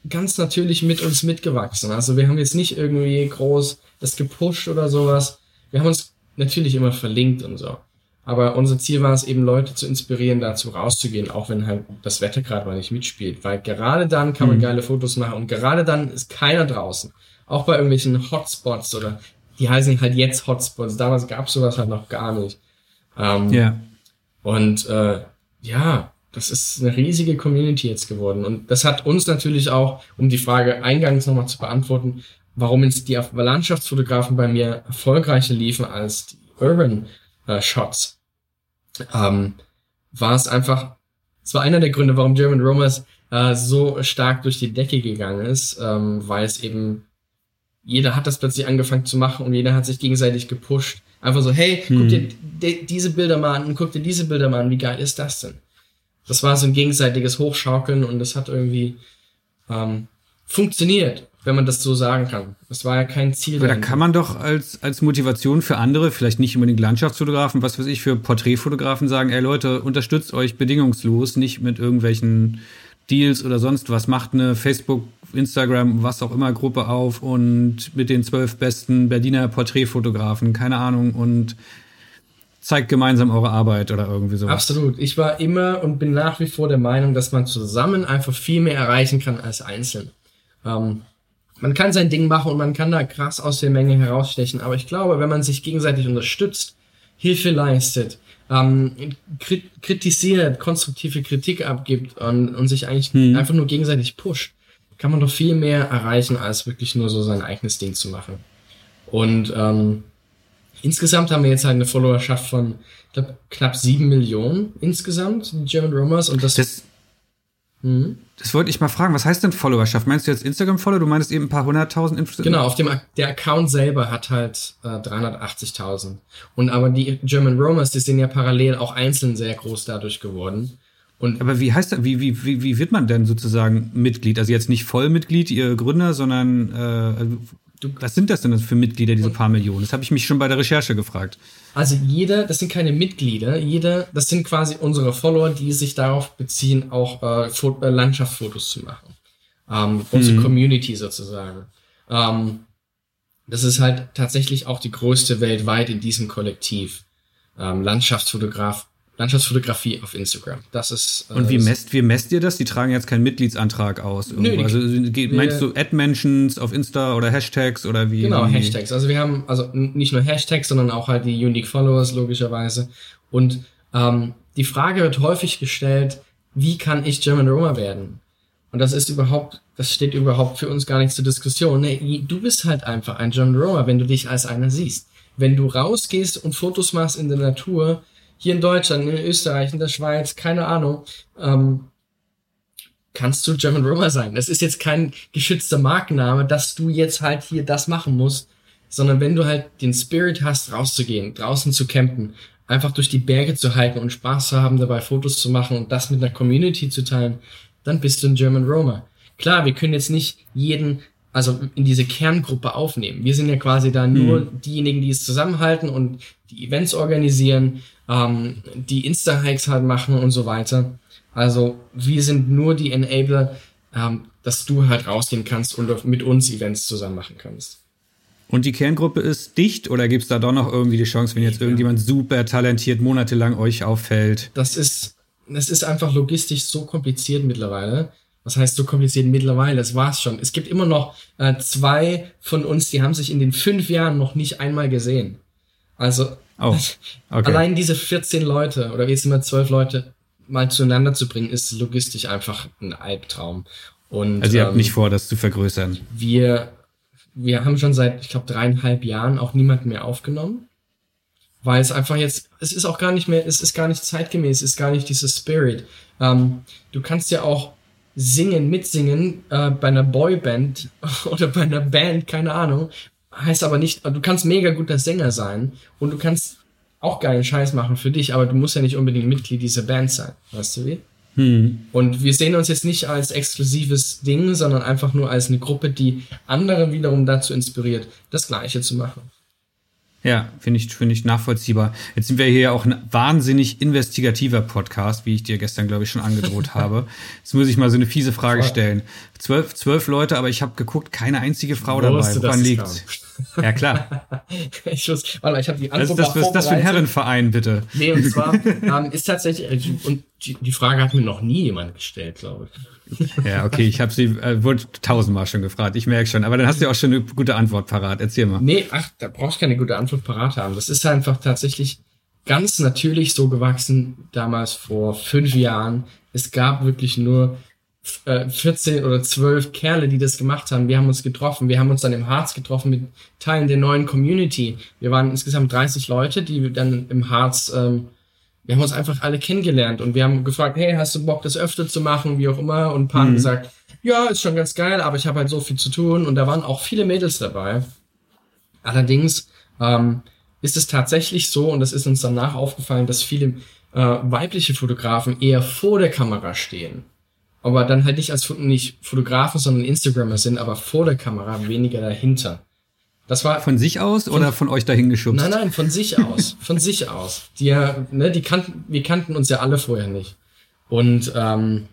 ganz natürlich mit uns mitgewachsen. Also wir haben jetzt nicht irgendwie groß das gepusht oder sowas. Wir haben uns natürlich immer verlinkt und so. Aber unser Ziel war es eben, Leute zu inspirieren, dazu rauszugehen, auch wenn halt das Wetter gerade mal nicht mitspielt. Weil gerade dann kann man mhm. geile Fotos machen und gerade dann ist keiner draußen. Auch bei irgendwelchen Hotspots oder die heißen halt jetzt Hotspots. Damals gab es sowas halt noch gar nicht. Ähm, ja. Und äh, ja, das ist eine riesige Community jetzt geworden. Und das hat uns natürlich auch, um die Frage eingangs nochmal zu beantworten, warum jetzt die Landschaftsfotografen bei mir erfolgreicher liefen als die Urban äh, Shots, ähm, war es einfach, es war einer der Gründe, warum German Romers äh, so stark durch die Decke gegangen ist, ähm, weil es eben jeder hat das plötzlich angefangen zu machen und jeder hat sich gegenseitig gepusht. Einfach so, hey, hm. guck dir diese Bilder mal an und guck dir diese Bilder mal an, wie geil ist das denn? Das war so ein gegenseitiges Hochschaukeln und das hat irgendwie ähm, funktioniert, wenn man das so sagen kann. Das war ja kein Ziel. Aber da kann man doch als, als Motivation für andere, vielleicht nicht unbedingt Landschaftsfotografen, was weiß ich, für Porträtfotografen sagen, ey Leute, unterstützt euch bedingungslos, nicht mit irgendwelchen Deals oder sonst was. Macht eine Facebook, Instagram, was auch immer Gruppe auf und mit den zwölf besten Berliner Porträtfotografen, keine Ahnung, und zeigt gemeinsam eure Arbeit oder irgendwie sowas. Absolut. Ich war immer und bin nach wie vor der Meinung, dass man zusammen einfach viel mehr erreichen kann als einzeln. Ähm, man kann sein Ding machen und man kann da krass aus der Menge herausstechen, aber ich glaube, wenn man sich gegenseitig unterstützt, Hilfe leistet, ähm, kritisiert, konstruktive Kritik abgibt und, und sich eigentlich hm. einfach nur gegenseitig pusht, kann man doch viel mehr erreichen, als wirklich nur so sein eigenes Ding zu machen. Und ähm, insgesamt haben wir jetzt halt eine Followerschaft von, ich glaube, knapp sieben Millionen insgesamt, die German Romers. Und das, das Mhm. Das wollte ich mal fragen. Was heißt denn Followerschaft? Meinst du jetzt Instagram-Follower? Du meinst eben ein paar hunderttausend Influencer? Genau, auf dem der Account selber hat halt äh, 380.000. Und aber die German Romers, die sind ja parallel auch einzeln sehr groß dadurch geworden. Und aber wie heißt das? Wie, wie, wie, wie wird man denn sozusagen Mitglied? Also jetzt nicht Vollmitglied, ihr Gründer, sondern äh, was sind das denn für Mitglieder, diese paar Millionen? Das habe ich mich schon bei der Recherche gefragt. Also jeder, das sind keine Mitglieder, jeder, das sind quasi unsere Follower, die sich darauf beziehen, auch äh, äh, Landschaftsfotos zu machen. Ähm, unsere mhm. Community sozusagen. Ähm, das ist halt tatsächlich auch die größte weltweit in diesem Kollektiv. Ähm, Landschaftsfotograf Landschaftsfotografie auf Instagram. Das ist. Äh, Und wie messt, wie messt ihr das? Die tragen jetzt keinen Mitgliedsantrag aus. Nö, also meinst du Ad-Mentions auf Insta oder Hashtags oder wie? Genau, Hashtags. Also wir haben also nicht nur Hashtags, sondern auch halt die Unique Followers logischerweise. Und ähm, die Frage wird häufig gestellt, wie kann ich German Roma werden? Und das ist überhaupt, das steht überhaupt für uns gar nicht zur Diskussion. Nee, du bist halt einfach ein German Roma, wenn du dich als einer siehst. Wenn du rausgehst und Fotos machst in der Natur, hier in Deutschland, in Österreich, in der Schweiz, keine Ahnung, ähm, kannst du German Roma sein. Das ist jetzt kein geschützter Markenname, dass du jetzt halt hier das machen musst, sondern wenn du halt den Spirit hast, rauszugehen, draußen zu campen, einfach durch die Berge zu halten und Spaß zu haben, dabei Fotos zu machen und das mit einer Community zu teilen, dann bist du ein German Roma. Klar, wir können jetzt nicht jeden also in diese Kerngruppe aufnehmen. Wir sind ja quasi da nur mhm. diejenigen, die es zusammenhalten und die Events organisieren, ähm, die Insta-Hikes halt machen und so weiter. Also wir sind nur die Enabler, ähm, dass du halt rausgehen kannst und mit uns Events zusammen machen kannst. Und die Kerngruppe ist dicht oder gibt es da doch noch irgendwie die Chance, wenn jetzt irgendjemand super talentiert monatelang euch auffällt? Das ist, das ist einfach logistisch so kompliziert mittlerweile. Was heißt so kompliziert mittlerweile? Das war's schon. Es gibt immer noch äh, zwei von uns, die haben sich in den fünf Jahren noch nicht einmal gesehen. Also Oh, okay. Allein diese 14 Leute oder jetzt immer 12 Leute mal zueinander zu bringen, ist logistisch einfach ein Albtraum. Und, also ihr habt ähm, nicht vor, das zu vergrößern? Wir, wir haben schon seit, ich glaube, dreieinhalb Jahren auch niemanden mehr aufgenommen. Weil es einfach jetzt, es ist auch gar nicht mehr, es ist gar nicht zeitgemäß, es ist gar nicht dieses Spirit. Ähm, du kannst ja auch singen, mitsingen äh, bei einer Boyband oder bei einer Band, keine Ahnung, heißt aber nicht, du kannst mega guter Sänger sein und du kannst auch geilen Scheiß machen für dich, aber du musst ja nicht unbedingt Mitglied dieser Band sein. Weißt du wie? Hm. Und wir sehen uns jetzt nicht als exklusives Ding, sondern einfach nur als eine Gruppe, die andere wiederum dazu inspiriert, das Gleiche zu machen. Ja, finde ich, finde ich nachvollziehbar. Jetzt sind wir hier ja auch ein wahnsinnig investigativer Podcast, wie ich dir gestern, glaube ich, schon angedroht habe. Jetzt muss ich mal so eine fiese Frage stellen. Zwölf, zwölf Leute, aber ich habe geguckt, keine einzige Frau dabei. Woran liegt's? Ja, klar. ich muss, warte mal, ich habe die Antwort Was ist das, was ist das für ein Herrenverein, bitte? Nee, und zwar ähm, ist tatsächlich, und die, die Frage hat mir noch nie jemand gestellt, glaube ich. Ja, okay, ich habe sie äh, wohl tausendmal schon gefragt, ich merke schon. Aber dann hast du ja auch schon eine gute Antwort parat. Erzähl mal. Nee, ach, da brauchst du keine gute Antwort parat haben. Das ist einfach tatsächlich ganz natürlich so gewachsen, damals vor fünf Jahren. Es gab wirklich nur äh, 14 oder 12 Kerle, die das gemacht haben. Wir haben uns getroffen. Wir haben uns dann im Harz getroffen mit Teilen der neuen Community. Wir waren insgesamt 30 Leute, die dann im Harz ähm, wir haben uns einfach alle kennengelernt und wir haben gefragt, hey, hast du Bock, das öfter zu machen, wie auch immer? Und ein paar mhm. haben gesagt, ja, ist schon ganz geil, aber ich habe halt so viel zu tun. Und da waren auch viele Mädels dabei. Allerdings ähm, ist es tatsächlich so, und das ist uns danach aufgefallen, dass viele äh, weibliche Fotografen eher vor der Kamera stehen. Aber dann halt nicht als nicht Fotografen, sondern Instagrammer sind, aber vor der Kamera weniger dahinter. Das war von sich aus von, oder von euch dahin geschubst? Nein, nein, von sich aus, von sich aus. Die ja, ne, die kannten, wir kannten uns ja alle vorher nicht. Und ähm,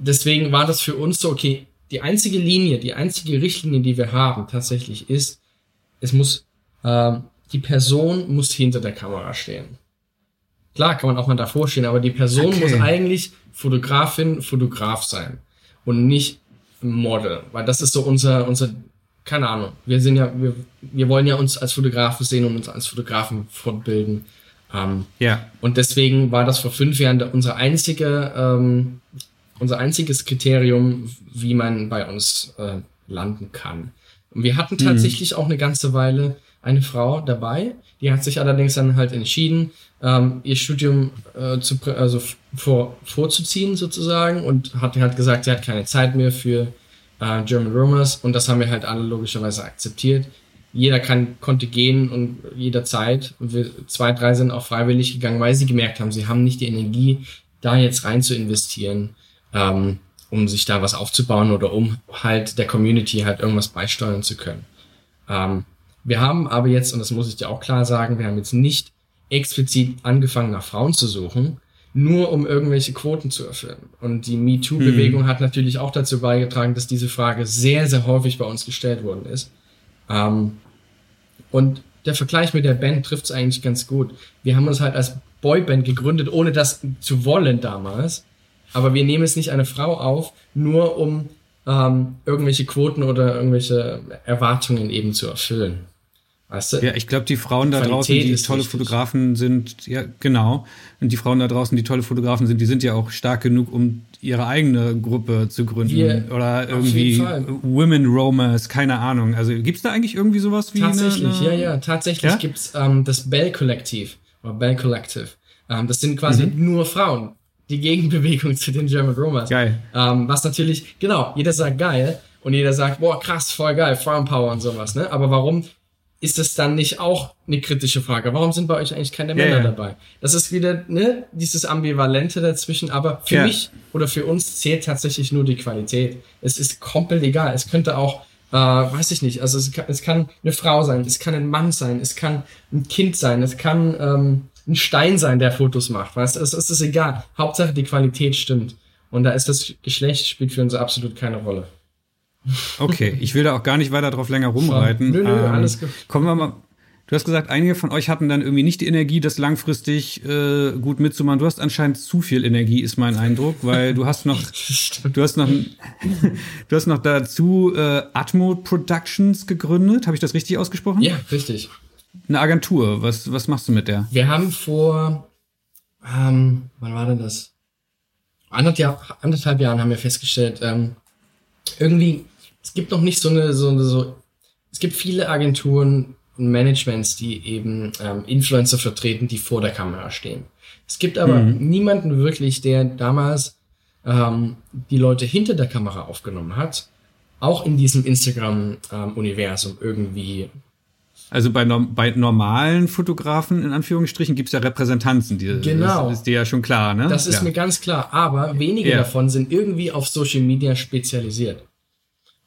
deswegen war das für uns so, okay, die einzige Linie, die einzige Richtlinie, die wir haben, tatsächlich ist, es muss, äh, die Person muss hinter der Kamera stehen. Klar kann man auch mal davor stehen, aber die Person okay. muss eigentlich Fotografin, Fotograf sein und nicht Model, weil das ist so unser, unser keine Ahnung. Wir sind ja, wir, wir wollen ja uns als Fotografen sehen und uns als Fotografen fortbilden. Ähm, ja. Und deswegen war das vor fünf Jahren unsere einzige, ähm, unser einziges Kriterium, wie man bei uns äh, landen kann. Und wir hatten mhm. tatsächlich mhm. auch eine ganze Weile eine Frau dabei. Die hat sich allerdings dann halt entschieden, ähm, ihr Studium äh, zu, also vor, vorzuziehen sozusagen und hat halt gesagt, sie hat keine Zeit mehr für äh, German Rumors und das haben wir halt alle logischerweise akzeptiert. Jeder kann, konnte gehen und jederzeit. Und wir, zwei, drei sind auch freiwillig gegangen, weil sie gemerkt haben, sie haben nicht die Energie, da jetzt rein zu investieren, ähm, um sich da was aufzubauen oder um halt der Community halt irgendwas beisteuern zu können. Ähm, wir haben aber jetzt, und das muss ich dir auch klar sagen, wir haben jetzt nicht explizit angefangen, nach Frauen zu suchen, nur um irgendwelche Quoten zu erfüllen. Und die MeToo-Bewegung hm. hat natürlich auch dazu beigetragen, dass diese Frage sehr, sehr häufig bei uns gestellt worden ist. Ähm, und der Vergleich mit der Band trifft es eigentlich ganz gut. Wir haben uns halt als Boyband gegründet, ohne das zu wollen damals. Aber wir nehmen es nicht eine Frau auf, nur um ähm, irgendwelche Quoten oder irgendwelche Erwartungen eben zu erfüllen. Weißt du? Ja, ich glaube, die Frauen da Qualität draußen, die tolle. Fotografen sind, ja, genau. Und die Frauen da draußen, die tolle Fotografen sind, die sind ja auch stark genug, um ihre eigene Gruppe zu gründen. Wir, oder irgendwie Women Romers, keine Ahnung. Also gibt's da eigentlich irgendwie sowas wie. Tatsächlich, eine, eine ja, ja. Tatsächlich ja? gibt's ähm, das Bell Kollektiv oder Bell Collective. Ähm, das sind quasi mhm. nur Frauen. Die Gegenbewegung zu den German Romers. Geil. Ähm, was natürlich, genau, jeder sagt geil und jeder sagt, boah, krass, voll geil, Frauenpower und sowas, ne? Aber warum ist das dann nicht auch eine kritische Frage? Warum sind bei euch eigentlich keine Männer yeah. dabei? Das ist wieder ne, dieses Ambivalente dazwischen, aber für yeah. mich oder für uns zählt tatsächlich nur die Qualität. Es ist komplett egal. Es könnte auch, äh, weiß ich nicht, also es kann, es kann eine Frau sein, es kann ein Mann sein, es kann ein Kind sein, es kann ähm, ein Stein sein, der Fotos macht. Weißt es, es ist egal. Hauptsache die Qualität stimmt. Und da ist das Geschlecht spielt für uns absolut keine Rolle. Okay, ich will da auch gar nicht weiter drauf länger rumreiten. Nö, nö, ähm, alles gut. Kommen wir mal. Du hast gesagt, einige von euch hatten dann irgendwie nicht die Energie, das langfristig äh, gut mitzumachen. Du hast anscheinend zu viel Energie, ist mein Eindruck, weil du hast noch, du hast noch, du hast noch dazu äh, Atmo Productions gegründet. Habe ich das richtig ausgesprochen? Ja, richtig. Eine Agentur. Was, was machst du mit der? Wir haben vor, ähm, wann war denn das? Anderthalb, anderthalb Jahren haben wir festgestellt, ähm, irgendwie es gibt noch nicht so eine, so eine, so, es gibt viele Agenturen und Managements, die eben ähm, Influencer vertreten, die vor der Kamera stehen. Es gibt aber mhm. niemanden wirklich, der damals ähm, die Leute hinter der Kamera aufgenommen hat, auch in diesem Instagram-Universum ähm, irgendwie. Also bei, bei normalen Fotografen, in Anführungsstrichen, gibt es ja Repräsentanzen. Die, genau. Das ist dir ja schon klar, ne? Das ist ja. mir ganz klar. Aber wenige ja. davon sind irgendwie auf Social Media spezialisiert.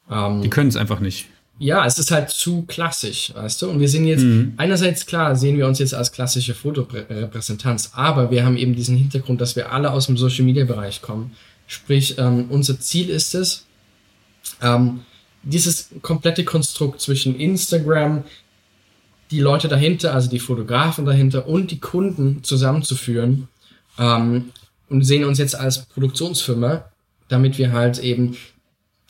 Ähm, die können es einfach nicht. Ja, es ist halt zu klassisch, weißt du? Und wir sind jetzt, mhm. einerseits klar, sehen wir uns jetzt als klassische Fotorepräsentanz, aber wir haben eben diesen Hintergrund, dass wir alle aus dem Social Media Bereich kommen. Sprich, ähm, unser Ziel ist es, ähm, dieses komplette Konstrukt zwischen Instagram, die Leute dahinter, also die Fotografen dahinter und die Kunden zusammenzuführen ähm, und sehen uns jetzt als Produktionsfirma, damit wir halt eben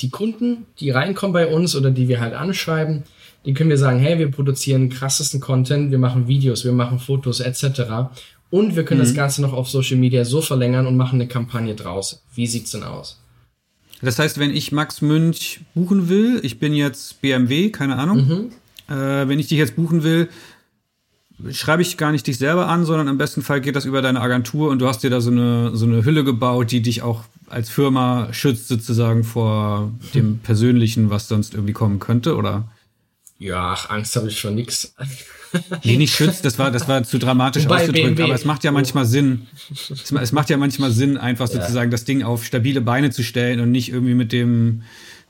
die Kunden, die reinkommen bei uns oder die wir halt anschreiben, die können wir sagen, hey, wir produzieren krassesten Content, wir machen Videos, wir machen Fotos etc. Und wir können mhm. das Ganze noch auf Social Media so verlängern und machen eine Kampagne draus. Wie sieht's denn aus? Das heißt, wenn ich Max Münch buchen will, ich bin jetzt BMW, keine Ahnung, mhm. äh, wenn ich dich jetzt buchen will, schreibe ich gar nicht dich selber an, sondern im besten Fall geht das über deine Agentur und du hast dir da so eine, so eine Hülle gebaut, die dich auch als Firma schützt sozusagen vor dem Persönlichen, was sonst irgendwie kommen könnte, oder? Ja, ach, Angst habe ich schon nix. nee, nicht schützt, das war, das war zu dramatisch Wobei ausgedrückt, BMW. aber es macht ja manchmal Sinn. Es, es macht ja manchmal Sinn, einfach sozusagen ja. das Ding auf stabile Beine zu stellen und nicht irgendwie mit dem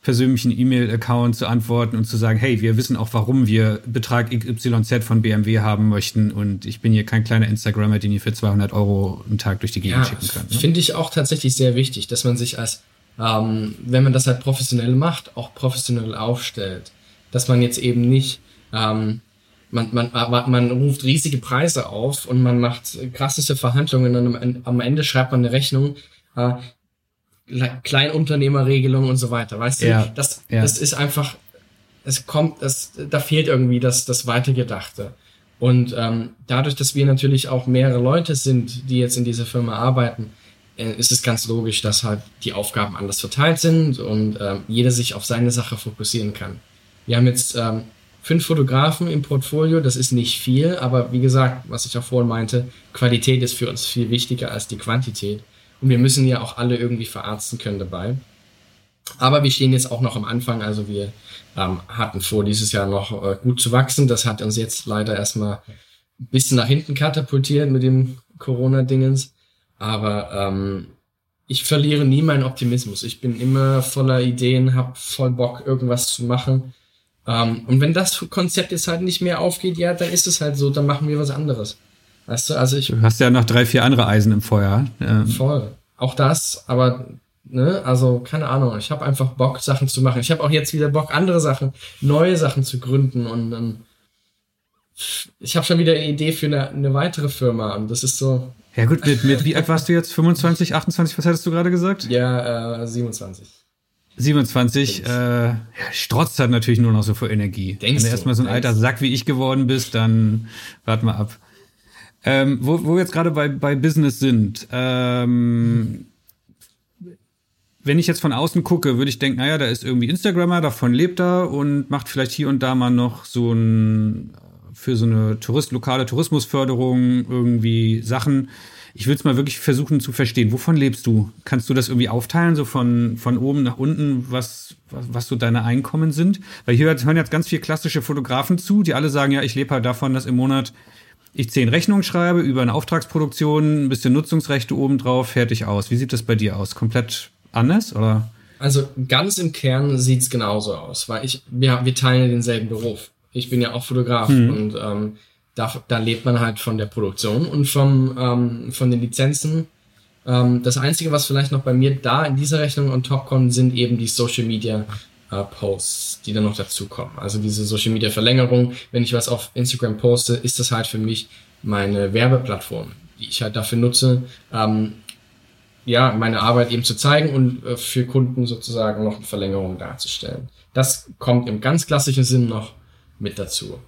persönlichen E-Mail-Account zu antworten und zu sagen, hey, wir wissen auch, warum wir Betrag XYZ von BMW haben möchten und ich bin hier kein kleiner Instagrammer, den ihr für 200 Euro am Tag durch die Gegend ja, schicken könnt. Ne? Finde ich auch tatsächlich sehr wichtig, dass man sich als, ähm, wenn man das halt professionell macht, auch professionell aufstellt. Dass man jetzt eben nicht, ähm, man, man, man ruft riesige Preise auf und man macht krasseste Verhandlungen und am Ende schreibt man eine Rechnung, äh, Kleinunternehmerregelung und so weiter. Weißt du, ja, das, ja. das ist einfach, es kommt, das, da fehlt irgendwie das, das Weitergedachte. Und ähm, dadurch, dass wir natürlich auch mehrere Leute sind, die jetzt in dieser Firma arbeiten, äh, ist es ganz logisch, dass halt die Aufgaben anders verteilt sind und ähm, jeder sich auf seine Sache fokussieren kann. Wir haben jetzt ähm, fünf Fotografen im Portfolio, das ist nicht viel, aber wie gesagt, was ich auch vorhin meinte, Qualität ist für uns viel wichtiger als die Quantität. Und wir müssen ja auch alle irgendwie verarzten können dabei. Aber wir stehen jetzt auch noch am Anfang, also wir ähm, hatten vor, dieses Jahr noch äh, gut zu wachsen. Das hat uns jetzt leider erstmal ein bisschen nach hinten katapultiert mit dem Corona-Dingens. Aber ähm, ich verliere nie meinen Optimismus. Ich bin immer voller Ideen, hab voll Bock, irgendwas zu machen. Ähm, und wenn das Konzept jetzt halt nicht mehr aufgeht, ja, dann ist es halt so, dann machen wir was anderes. Weißt du, also ich. Du hast ja noch drei, vier andere Eisen im Feuer. Ähm. Voll. Auch das, aber ne, also keine Ahnung, ich habe einfach Bock, Sachen zu machen. Ich habe auch jetzt wieder Bock, andere Sachen, neue Sachen zu gründen und dann ich habe schon wieder eine Idee für eine, eine weitere Firma und das ist so, ja gut, mit, mit wie alt warst du jetzt? 25, 28, was hattest du gerade gesagt? Ja, äh, 27. 27, äh, ja, strotzt halt natürlich nur noch so vor Energie. Denkst Wenn du erstmal so ein alter Sack wie ich geworden bist, dann wart mal ab. Ähm, wo, wo wir jetzt gerade bei, bei Business sind, ähm, wenn ich jetzt von außen gucke, würde ich denken, naja, da ist irgendwie Instagrammer, davon lebt er und macht vielleicht hier und da mal noch so ein für so eine Tourist, lokale Tourismusförderung irgendwie Sachen. Ich will es mal wirklich versuchen zu verstehen. Wovon lebst du? Kannst du das irgendwie aufteilen, so von, von oben nach unten, was, was, was so deine Einkommen sind? Weil hier hören jetzt ganz viele klassische Fotografen zu, die alle sagen, ja, ich lebe halt davon, dass im Monat ich zehn Rechnungen schreibe über eine Auftragsproduktion, ein bisschen Nutzungsrechte obendrauf, fertig aus. Wie sieht das bei dir aus? Komplett anders oder? Also ganz im Kern sieht's genauso aus, weil ich, wir, wir teilen denselben Beruf. Ich bin ja auch Fotograf mhm. und ähm, da, da lebt man halt von der Produktion und vom, ähm, von den Lizenzen. Ähm, das Einzige, was vielleicht noch bei mir da in dieser Rechnung on top kommt, sind eben die Social Media äh, Posts, die dann noch dazukommen. Also diese Social Media Verlängerung. Wenn ich was auf Instagram poste, ist das halt für mich meine Werbeplattform, die ich halt dafür nutze, ähm, ja, meine Arbeit eben zu zeigen und äh, für Kunden sozusagen noch eine Verlängerung darzustellen. Das kommt im ganz klassischen Sinn noch mit dazu.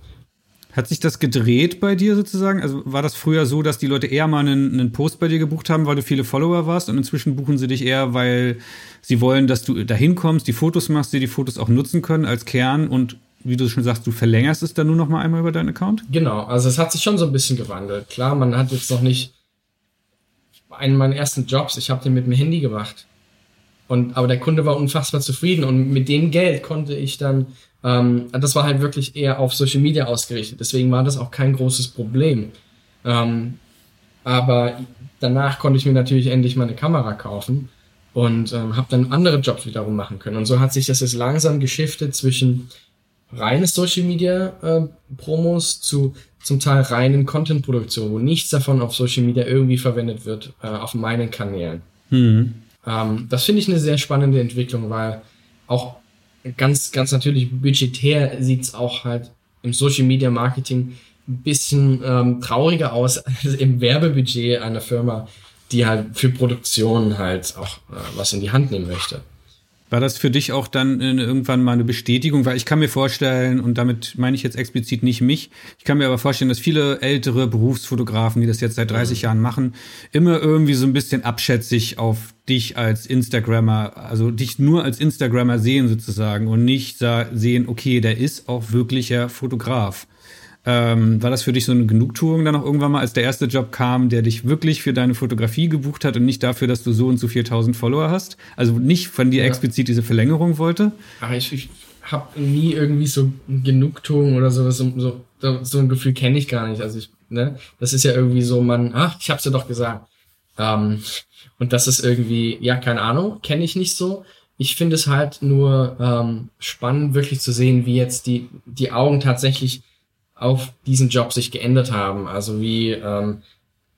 Hat sich das gedreht bei dir sozusagen? Also war das früher so, dass die Leute eher mal einen, einen, Post bei dir gebucht haben, weil du viele Follower warst und inzwischen buchen sie dich eher, weil sie wollen, dass du dahin kommst, die Fotos machst, die die Fotos auch nutzen können als Kern und wie du schon sagst, du verlängerst es dann nur noch mal einmal über deinen Account? Genau, also es hat sich schon so ein bisschen gewandelt. Klar, man hat jetzt noch nicht einen meiner ersten Jobs, ich habe den mit dem Handy gemacht. Und, aber der Kunde war unfassbar zufrieden und mit dem Geld konnte ich dann ähm, das war halt wirklich eher auf Social Media ausgerichtet. Deswegen war das auch kein großes Problem. Ähm, aber danach konnte ich mir natürlich endlich meine Kamera kaufen und ähm, habe dann andere Jobs wiederum machen können. Und so hat sich das jetzt langsam geschiftet zwischen reine Social Media äh, Promos zu zum Teil reinen Content Produktion, wo nichts davon auf Social Media irgendwie verwendet wird äh, auf meinen Kanälen. Mhm. Ähm, das finde ich eine sehr spannende Entwicklung, weil auch ganz, ganz natürlich budgetär sieht's auch halt im Social Media Marketing ein bisschen ähm, trauriger aus als im Werbebudget einer Firma, die halt für Produktion halt auch äh, was in die Hand nehmen möchte. War das für dich auch dann irgendwann mal eine Bestätigung? Weil ich kann mir vorstellen, und damit meine ich jetzt explizit nicht mich, ich kann mir aber vorstellen, dass viele ältere Berufsfotografen, die das jetzt seit 30 mhm. Jahren machen, immer irgendwie so ein bisschen abschätzig auf dich als Instagrammer, also dich nur als Instagrammer sehen sozusagen und nicht sehen, okay, der ist auch wirklicher Fotograf. Ähm, war das für dich so eine Genugtuung dann auch irgendwann mal, als der erste Job kam, der dich wirklich für deine Fotografie gebucht hat und nicht dafür, dass du so und so 4000 Follower hast? Also nicht von dir ja. explizit diese Verlängerung wollte? Ach, ich, ich habe nie irgendwie so Genugtuung oder sowas, so, so, so ein Gefühl kenne ich gar nicht. Also ich, ne, das ist ja irgendwie so, man, ach, ich hab's ja doch gesagt. Ähm, und das ist irgendwie, ja, keine Ahnung, kenne ich nicht so. Ich finde es halt nur ähm, spannend, wirklich zu sehen, wie jetzt die, die Augen tatsächlich auf diesen Job sich geändert haben. Also wie ähm,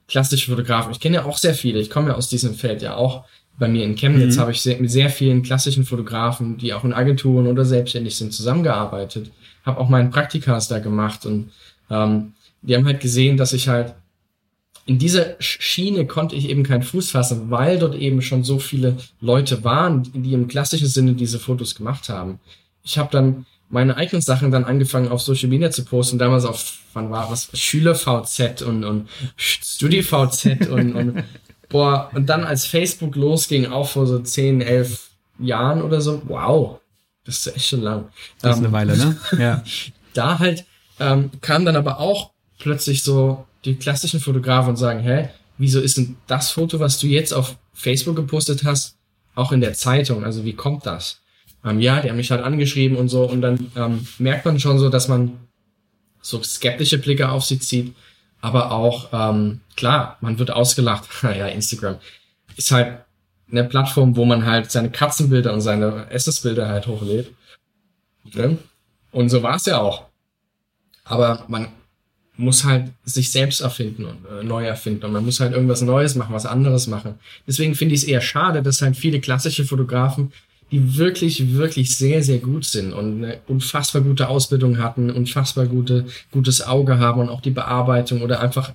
klassische Fotografen. Ich kenne ja auch sehr viele. Ich komme ja aus diesem Feld ja auch. Bei mir in Chemnitz mhm. habe ich sehr, mit sehr vielen klassischen Fotografen, die auch in Agenturen oder selbstständig sind, zusammengearbeitet. Habe auch meinen Praktikas da gemacht und ähm, die haben halt gesehen, dass ich halt in dieser Schiene konnte ich eben keinen Fuß fassen, weil dort eben schon so viele Leute waren, die im klassischen Sinne diese Fotos gemacht haben. Ich habe dann meine eigenen Sachen dann angefangen auf Social Media zu posten, damals auf, wann war was, Schüler VZ und, und Studi VZ und, und boah, und dann als Facebook losging, auch vor so 10, 11 Jahren oder so, wow, das ist echt schon lang. Das ist eine ähm, Weile, ne? Ja. da halt ähm, kam dann aber auch plötzlich so die klassischen Fotografen und sagen, hä, wieso ist denn das Foto, was du jetzt auf Facebook gepostet hast, auch in der Zeitung? Also wie kommt das? Ähm, ja, die haben mich halt angeschrieben und so und dann ähm, merkt man schon so, dass man so skeptische Blicke auf sie zieht, aber auch, ähm, klar, man wird ausgelacht. ja, Instagram ist halt eine Plattform, wo man halt seine Katzenbilder und seine Essensbilder halt hochlädt. Ne? Und so war es ja auch. Aber man muss halt sich selbst erfinden und äh, neu erfinden und man muss halt irgendwas Neues machen, was anderes machen. Deswegen finde ich es eher schade, dass halt viele klassische Fotografen, die wirklich, wirklich sehr, sehr gut sind und eine unfassbar gute Ausbildung hatten, unfassbar gute, gutes Auge haben und auch die Bearbeitung oder einfach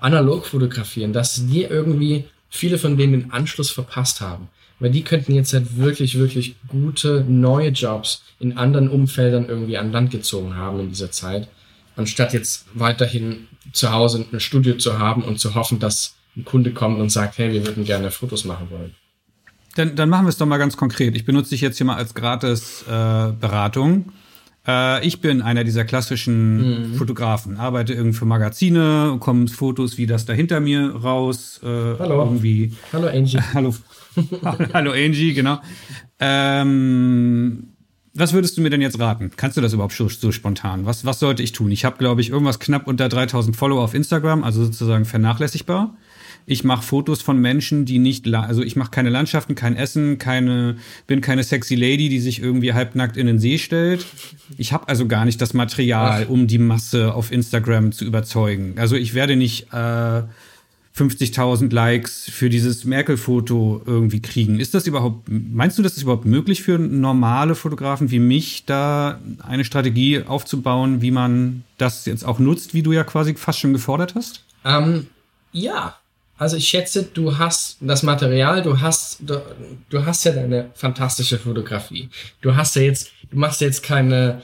analog fotografieren, dass die irgendwie viele von denen den Anschluss verpasst haben. Weil die könnten jetzt halt wirklich, wirklich gute neue Jobs in anderen Umfeldern irgendwie an Land gezogen haben in dieser Zeit anstatt jetzt weiterhin zu Hause ein Studio zu haben und zu hoffen, dass ein Kunde kommt und sagt, hey, wir würden gerne Fotos machen wollen. Dann, dann machen wir es doch mal ganz konkret. Ich benutze dich jetzt hier mal als gratis äh, Beratung. Äh, ich bin einer dieser klassischen mhm. Fotografen, arbeite irgendwie für Magazine, kommen Fotos wie das da hinter mir raus. Äh, Hallo. Irgendwie. Hallo Angie. Hallo. Hallo Angie, genau. Ähm, was würdest du mir denn jetzt raten? Kannst du das überhaupt so, so spontan? Was, was sollte ich tun? Ich habe, glaube ich, irgendwas knapp unter 3000 Follower auf Instagram, also sozusagen vernachlässigbar. Ich mache Fotos von Menschen, die nicht, also ich mache keine Landschaften, kein Essen, keine, bin keine sexy Lady, die sich irgendwie halbnackt in den See stellt. Ich habe also gar nicht das Material, um die Masse auf Instagram zu überzeugen. Also ich werde nicht äh, 50.000 Likes für dieses Merkel-Foto irgendwie kriegen. Ist das überhaupt, meinst du, das ist überhaupt möglich für normale Fotografen wie mich, da eine Strategie aufzubauen, wie man das jetzt auch nutzt, wie du ja quasi fast schon gefordert hast? Ähm, ja. Also ich schätze, du hast das Material, du hast, du, du hast ja deine fantastische Fotografie. Du hast ja jetzt, du machst jetzt keine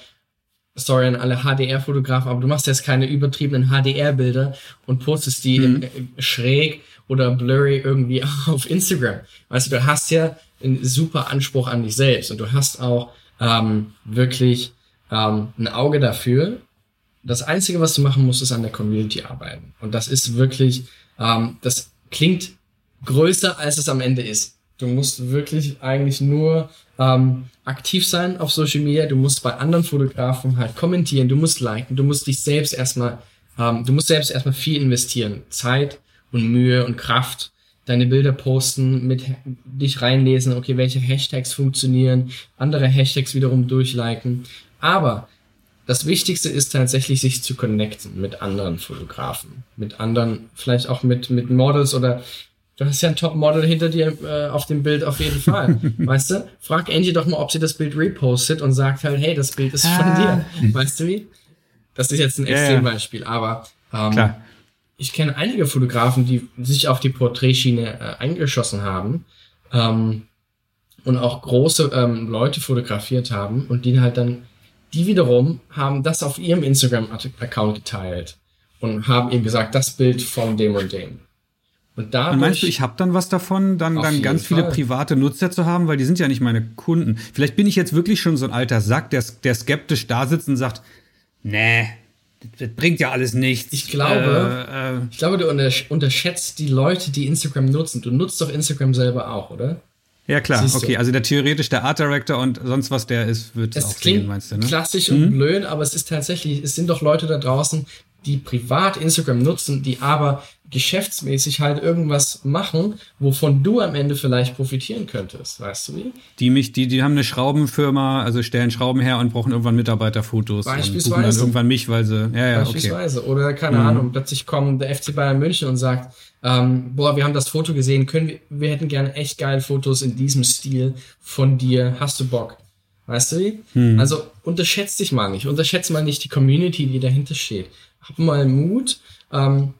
sorry an alle HDR-Fotografen, aber du machst jetzt keine übertriebenen HDR-Bilder und postest die mhm. schräg oder blurry irgendwie auf Instagram. Weißt du, du hast ja einen super Anspruch an dich selbst und du hast auch ähm, wirklich ähm, ein Auge dafür. Das Einzige, was du machen musst, ist an der Community arbeiten. Und das ist wirklich, ähm, das klingt größer, als es am Ende ist. Du musst wirklich eigentlich nur ähm, aktiv sein auf Social Media, du musst bei anderen Fotografen halt kommentieren, du musst liken, du musst dich selbst erstmal, ähm, du musst selbst erstmal viel investieren. Zeit und Mühe und Kraft, deine Bilder posten, mit dich reinlesen, okay, welche Hashtags funktionieren, andere Hashtags wiederum durchliken. Aber das Wichtigste ist tatsächlich, sich zu connecten mit anderen Fotografen, mit anderen, vielleicht auch mit, mit Models oder Du hast ja ein Top-Model hinter dir äh, auf dem Bild auf jeden Fall. weißt du? Frag Angie doch mal, ob sie das Bild repostet und sagt halt, hey, das Bild ist von ah. dir. Weißt du wie? Das ist jetzt ein Extrembeispiel, ja, ja. aber ähm, Klar. ich kenne einige Fotografen, die sich auf die Porträtschiene äh, eingeschossen haben ähm, und auch große ähm, Leute fotografiert haben und die halt dann, die wiederum haben das auf ihrem Instagram-Account geteilt und haben eben gesagt, das Bild von dem und dem. Und da meinst du, ich habe dann was davon, dann, dann ganz viele private Nutzer zu haben, weil die sind ja nicht meine Kunden. Vielleicht bin ich jetzt wirklich schon so ein alter Sack, der, der skeptisch da sitzt und sagt, nee, das bringt ja alles nichts. Ich glaube, äh, äh, ich glaube, du unterschätzt die Leute, die Instagram nutzen. Du nutzt doch Instagram selber auch, oder? Ja, klar. Okay, also der theoretisch der Art Director und sonst was der ist, wird es auch klingt sehen, meinst du, ne? klassisch mhm. und blöd, aber es ist tatsächlich, es sind doch Leute da draußen, die privat Instagram nutzen, die aber geschäftsmäßig halt irgendwas machen, wovon du am Ende vielleicht profitieren könntest, weißt du wie? Die mich, die, die haben eine Schraubenfirma, also stellen Schrauben her und brauchen irgendwann Mitarbeiterfotos Beispielsweise. und buchen dann irgendwann mich, weil sie, ja, ja, Beispielsweise. Okay. Oder keine mhm. Ahnung, plötzlich kommt der FC Bayern München und sagt, ähm, boah, wir haben das Foto gesehen, können wir, wir hätten gerne echt geile Fotos in diesem Stil von dir, hast du Bock? Weißt du wie? Mhm. Also unterschätzt dich mal nicht, unterschätzt mal nicht die Community, die dahinter steht. Hab mal Mut, ähm,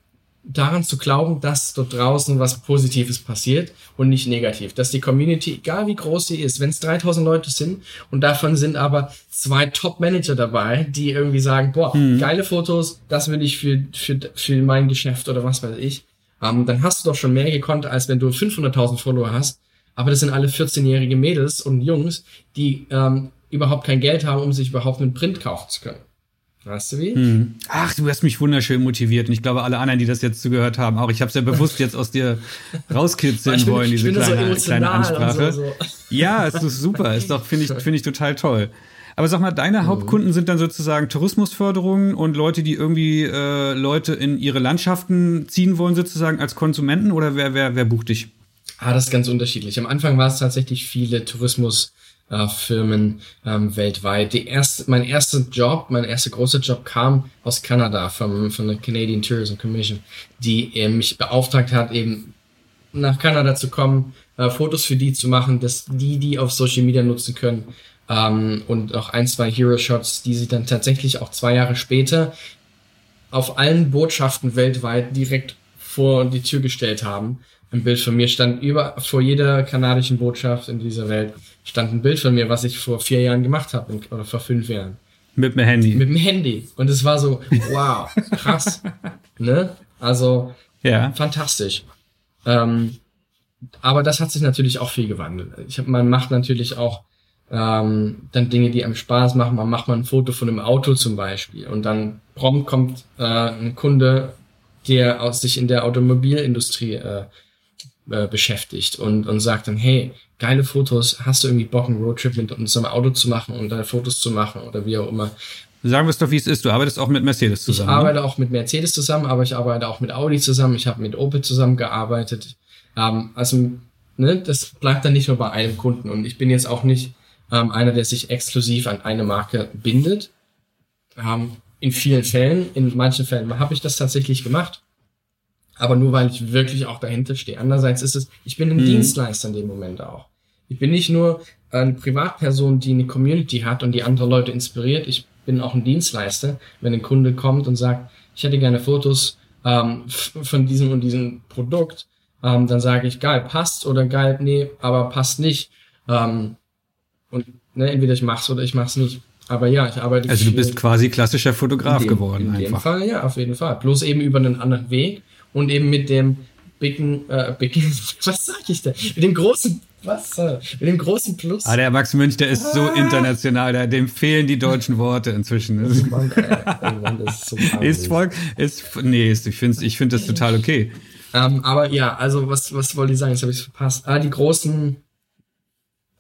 daran zu glauben, dass dort draußen was Positives passiert und nicht negativ. Dass die Community, egal wie groß sie ist, wenn es 3000 Leute sind und davon sind aber zwei Top-Manager dabei, die irgendwie sagen, boah, mhm. geile Fotos, das will ich für, für, für mein Geschäft oder was weiß ich, ähm, dann hast du doch schon mehr gekonnt, als wenn du 500.000 Follower hast. Aber das sind alle 14-jährige Mädels und Jungs, die ähm, überhaupt kein Geld haben, um sich überhaupt einen Print kaufen zu können. Weißt du wie? Hm. Ach, du hast mich wunderschön motiviert. Und ich glaube, alle anderen, die das jetzt zugehört haben, auch. Ich habe es ja bewusst jetzt aus dir rauskitzeln wollen, diese kleine, so kleine Ansprache. So, so. Ja, es ist super. Ist doch, finde ich, finde ich total toll. Aber sag mal, deine. Hauptkunden sind dann sozusagen Tourismusförderungen und Leute, die irgendwie äh, Leute in ihre Landschaften ziehen wollen, sozusagen als Konsumenten oder wer, wer, wer bucht dich? Ah, das ist ganz unterschiedlich. Am Anfang war es tatsächlich viele Tourismus- äh, Firmen ähm, weltweit. Die erste, mein erster Job, mein erster großer Job kam aus Kanada vom, von der Canadian Tourism Commission, die äh, mich beauftragt hat, eben nach Kanada zu kommen, äh, Fotos für die zu machen, dass die die auf Social Media nutzen können ähm, und auch ein, zwei Hero Shots, die sie dann tatsächlich auch zwei Jahre später auf allen Botschaften weltweit direkt vor die Tür gestellt haben. Ein Bild von mir stand über vor jeder kanadischen Botschaft in dieser Welt stand ein Bild von mir, was ich vor vier Jahren gemacht habe oder vor fünf Jahren. Mit dem Handy. Mit dem Handy. Und es war so, wow, krass. ne? Also, ja. fantastisch. Ähm, aber das hat sich natürlich auch viel gewandelt. Ich hab, man macht natürlich auch ähm, dann Dinge, die einem Spaß machen. Man macht mal ein Foto von einem Auto zum Beispiel und dann prompt kommt äh, ein Kunde, der aus sich in der Automobilindustrie äh, äh, beschäftigt und, und sagt dann, hey, geile Fotos, hast du irgendwie Bock, einen Roadtrip mit unserem Auto zu machen und deine Fotos zu machen oder wie auch immer. Sagen wir es doch, wie es ist. Du arbeitest auch mit Mercedes zusammen. Ich arbeite ne? auch mit Mercedes zusammen, aber ich arbeite auch mit Audi zusammen. Ich habe mit Opel zusammengearbeitet. Ähm, also, ne, das bleibt dann nicht nur bei einem Kunden. Und ich bin jetzt auch nicht ähm, einer, der sich exklusiv an eine Marke bindet. Ähm, in vielen Fällen, in manchen Fällen habe ich das tatsächlich gemacht aber nur weil ich wirklich auch dahinter stehe. Andererseits ist es, ich bin ein mhm. Dienstleister in dem Moment auch. Ich bin nicht nur eine Privatperson, die eine Community hat und die andere Leute inspiriert. Ich bin auch ein Dienstleister. Wenn ein Kunde kommt und sagt, ich hätte gerne Fotos ähm, von diesem und diesem Produkt, ähm, dann sage ich, geil, passt oder geil, nee, aber passt nicht. Ähm, und ne, entweder ich mach's oder ich mach's nicht. Aber ja, ich arbeite. Also du bist quasi klassischer Fotograf dem, geworden. In einfach. dem Fall, ja, auf jeden Fall. Bloß eben über einen anderen Weg und eben mit dem Bicken, äh, Bicken, was sag ich da? Mit dem großen, was? Äh, mit dem großen Plus. Ah, der Max Münch, der ist ah. so international, der, dem fehlen die deutschen Worte inzwischen. Mann, ey, ist, so ist voll, ist, nee, ist, ich finde ich find das total okay. Ähm, aber ja, also was, was wollte ich sagen? Jetzt habe ich verpasst. Ah, die großen,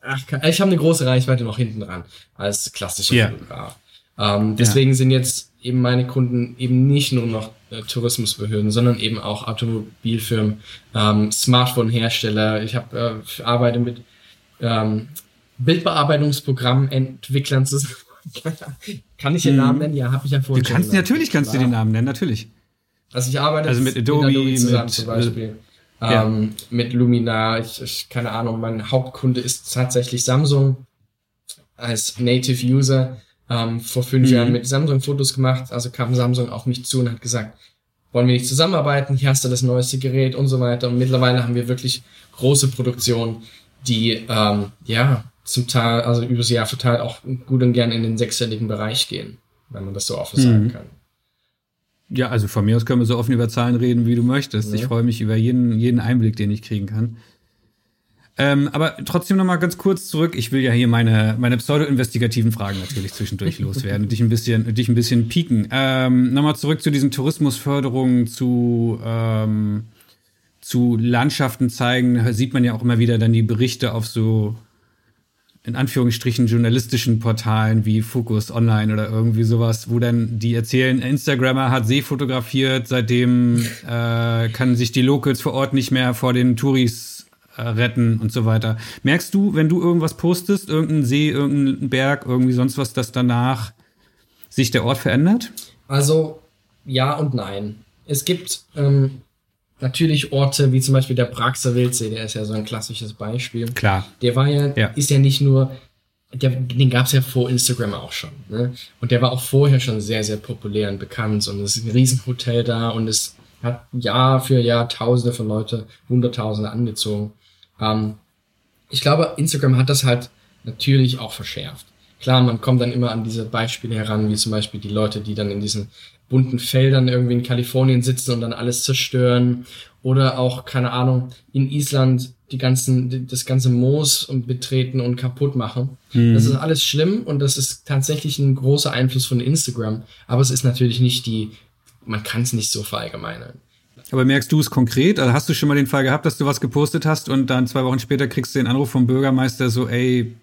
ach, ich habe eine große Reichweite noch hinten dran als klassischer yeah. Fotograf. Ähm, deswegen ja. sind jetzt eben meine Kunden eben nicht nur noch äh, Tourismusbehörden, sondern eben auch Automobilfirmen, ähm, Smartphone-Hersteller. Ich habe äh, arbeite mit ähm, Bildbearbeitungsprogrammentwicklern zusammen. Kann ich den Namen nennen? Ja, habe ich ja vorhin. Du kannst natürlich kannst du den Namen nennen, natürlich. Also ich arbeite also mit Adobe, mit Adobe zusammen mit, zum Beispiel. Ja. Ähm, mit Luminar, ich, ich, keine Ahnung, mein Hauptkunde ist tatsächlich Samsung als Native User ähm, vor fünf mhm. Jahren mit Samsung Fotos gemacht. Also kam Samsung auf mich zu und hat gesagt, wollen wir nicht zusammenarbeiten? Hier hast du das neueste Gerät und so weiter. Und mittlerweile haben wir wirklich große Produktionen, die ähm, ja zum Teil, also übers Jahr verteilt auch gut und gern in den sechsstelligen Bereich gehen, wenn man das so offen mhm. sagen kann. Ja, also von mir aus können wir so offen über Zahlen reden, wie du möchtest. Ja. Ich freue mich über jeden, jeden Einblick, den ich kriegen kann. Ähm, aber trotzdem noch mal ganz kurz zurück. Ich will ja hier meine, meine pseudo-investigativen Fragen natürlich zwischendurch loswerden, dich ein bisschen, dich ein bisschen pieken. Ähm, Nochmal zurück zu diesen Tourismusförderungen, zu, ähm, zu Landschaften zeigen. Da sieht man ja auch immer wieder dann die Berichte auf so in Anführungsstrichen journalistischen Portalen wie Focus Online oder irgendwie sowas, wo dann die erzählen, Instagrammer hat See fotografiert, seitdem äh, kann sich die Locals vor Ort nicht mehr vor den Touris retten und so weiter. Merkst du, wenn du irgendwas postest, irgendeinen See, irgendeinen Berg, irgendwie sonst was, dass danach sich der Ort verändert? Also ja und nein. Es gibt ähm, natürlich Orte wie zum Beispiel der Praxer Wildsee, der ist ja so ein klassisches Beispiel. Klar. Der war ja, ja. ist ja nicht nur, der, den gab es ja vor Instagram auch schon. Ne? Und der war auch vorher schon sehr, sehr populär und bekannt. Und es ist ein Riesenhotel da und es hat Jahr für Jahr Tausende von Leute, Hunderttausende angezogen. Ähm, ich glaube, Instagram hat das halt natürlich auch verschärft. Klar, man kommt dann immer an diese Beispiele heran, wie zum Beispiel die Leute, die dann in diesen bunten Feldern irgendwie in Kalifornien sitzen und dann alles zerstören oder auch, keine Ahnung, in Island die ganzen, das ganze Moos betreten und kaputt machen. Mhm. Das ist alles schlimm und das ist tatsächlich ein großer Einfluss von Instagram. Aber es ist natürlich nicht die, man kann es nicht so verallgemeinern. Aber merkst du es konkret? Also hast du schon mal den Fall gehabt, dass du was gepostet hast und dann zwei Wochen später kriegst du den Anruf vom Bürgermeister so, ey,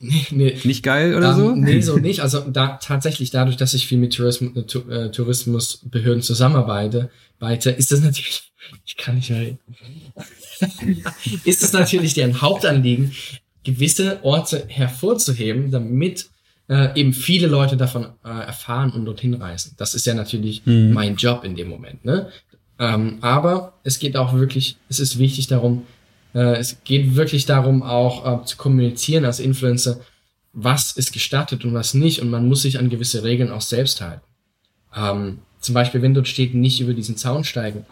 Nee, nee. Nicht geil oder um, so? Nee, so nicht. Also da tatsächlich dadurch, dass ich viel mit Tourismus, äh, Tourismusbehörden zusammenarbeite, weiter, ist das natürlich, ich kann nicht mehr ist es natürlich deren Hauptanliegen, gewisse Orte hervorzuheben, damit äh, eben viele Leute davon äh, erfahren und dorthin reisen. Das ist ja natürlich mhm. mein Job in dem Moment. Ne? Ähm, aber es geht auch wirklich, es ist wichtig darum, äh, es geht wirklich darum, auch äh, zu kommunizieren als Influencer, was ist gestattet und was nicht. Und man muss sich an gewisse Regeln auch selbst halten. Ähm, zum Beispiel, wenn dort steht, nicht über diesen Zaun steigen.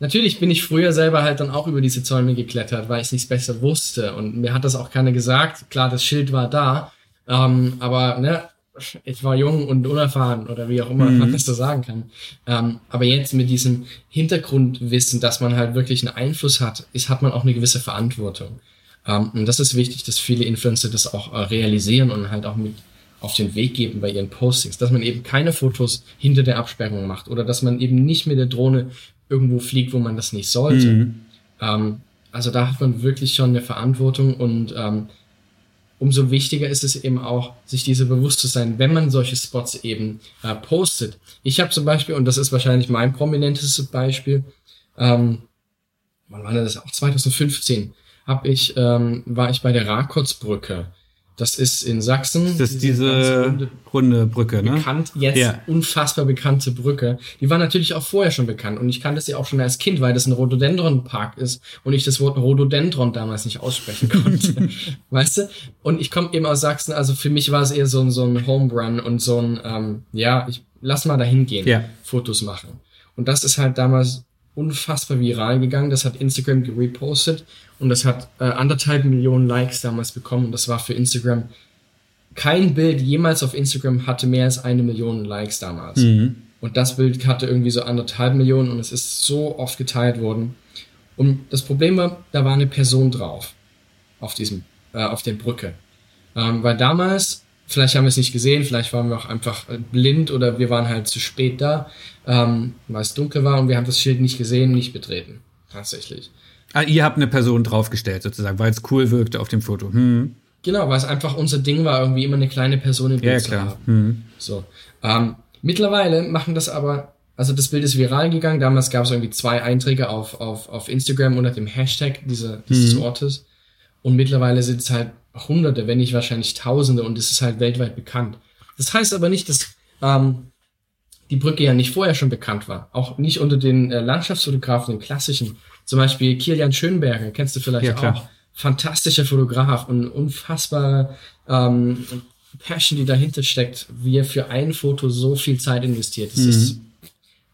Natürlich bin ich früher selber halt dann auch über diese Zäune geklettert, weil ich es nicht besser wusste. Und mir hat das auch keiner gesagt. Klar, das Schild war da. Ähm, aber ne, ich war jung und unerfahren oder wie auch immer mhm. man das so sagen kann. Ähm, aber jetzt mit diesem Hintergrundwissen, dass man halt wirklich einen Einfluss hat, ist, hat man auch eine gewisse Verantwortung. Ähm, und das ist wichtig, dass viele Influencer das auch äh, realisieren und halt auch mit auf den Weg geben bei ihren Postings, dass man eben keine Fotos hinter der Absperrung macht oder dass man eben nicht mit der Drohne irgendwo fliegt, wo man das nicht sollte. Mhm. Ähm, also da hat man wirklich schon eine Verantwortung und ähm, umso wichtiger ist es eben auch, sich diese bewusst zu sein, wenn man solche Spots eben äh, postet. Ich habe zum Beispiel, und das ist wahrscheinlich mein prominentestes Beispiel, ähm, wann war das auch 2015, hab ich, ähm, war ich bei der Rakotsbrücke das ist in Sachsen. Das ist diese, runde, runde, Brücke, ne? Bekannt, jetzt ja. unfassbar bekannte Brücke. Die war natürlich auch vorher schon bekannt und ich kannte sie auch schon als Kind, weil das ein Rhododendron-Park ist und ich das Wort Rhododendron damals nicht aussprechen konnte. weißt du? Und ich komme eben aus Sachsen, also für mich war es eher so ein, so ein Home Run und so ein, ähm, ja, ich lass mal dahin gehen, ja. Fotos machen. Und das ist halt damals unfassbar viral gegangen. Das hat Instagram gerepostet und das hat äh, anderthalb Millionen Likes damals bekommen. Und das war für Instagram kein Bild jemals auf Instagram hatte mehr als eine Million Likes damals. Mhm. Und das Bild hatte irgendwie so anderthalb Millionen und es ist so oft geteilt worden. Und das Problem war, da war eine Person drauf auf diesem, äh, auf der Brücke. Ähm, weil damals Vielleicht haben wir es nicht gesehen, vielleicht waren wir auch einfach äh, blind oder wir waren halt zu spät da, ähm, weil es dunkel war und wir haben das Schild nicht gesehen, nicht betreten. Tatsächlich. Ah, ihr habt eine Person draufgestellt sozusagen, weil es cool wirkte auf dem Foto. Hm. Genau, weil es einfach unser Ding war, irgendwie immer eine kleine Person im Bild ja, klar. zu haben. Hm. So. Ähm, mittlerweile machen das aber, also das Bild ist viral gegangen. Damals gab es irgendwie zwei Einträge auf, auf, auf Instagram unter dem Hashtag dieser, dieses hm. Ortes. Und mittlerweile sind es halt Hunderte, wenn nicht wahrscheinlich Tausende und es ist halt weltweit bekannt. Das heißt aber nicht, dass ähm, die Brücke ja nicht vorher schon bekannt war. Auch nicht unter den äh, Landschaftsfotografen, den klassischen. Zum Beispiel Kilian Schönberger, kennst du vielleicht ja, auch. Fantastischer Fotograf und unfassbare ähm, Passion, die dahinter steckt, wie er für ein Foto so viel Zeit investiert. Das mhm. ist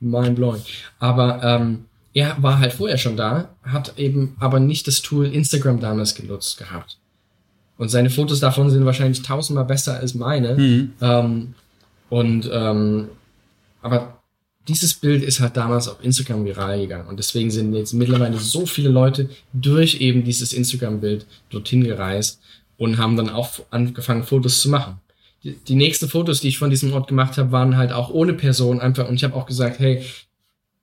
mind-blowing. Aber ähm, er war halt vorher schon da, hat eben aber nicht das Tool Instagram damals genutzt gehabt. Und seine Fotos davon sind wahrscheinlich tausendmal besser als meine. Mhm. Ähm, und ähm, aber dieses Bild ist halt damals auf Instagram viral gegangen. Und deswegen sind jetzt mittlerweile so viele Leute durch eben dieses Instagram-Bild dorthin gereist und haben dann auch angefangen, Fotos zu machen. Die, die nächsten Fotos, die ich von diesem Ort gemacht habe, waren halt auch ohne Person einfach. Und ich habe auch gesagt, hey,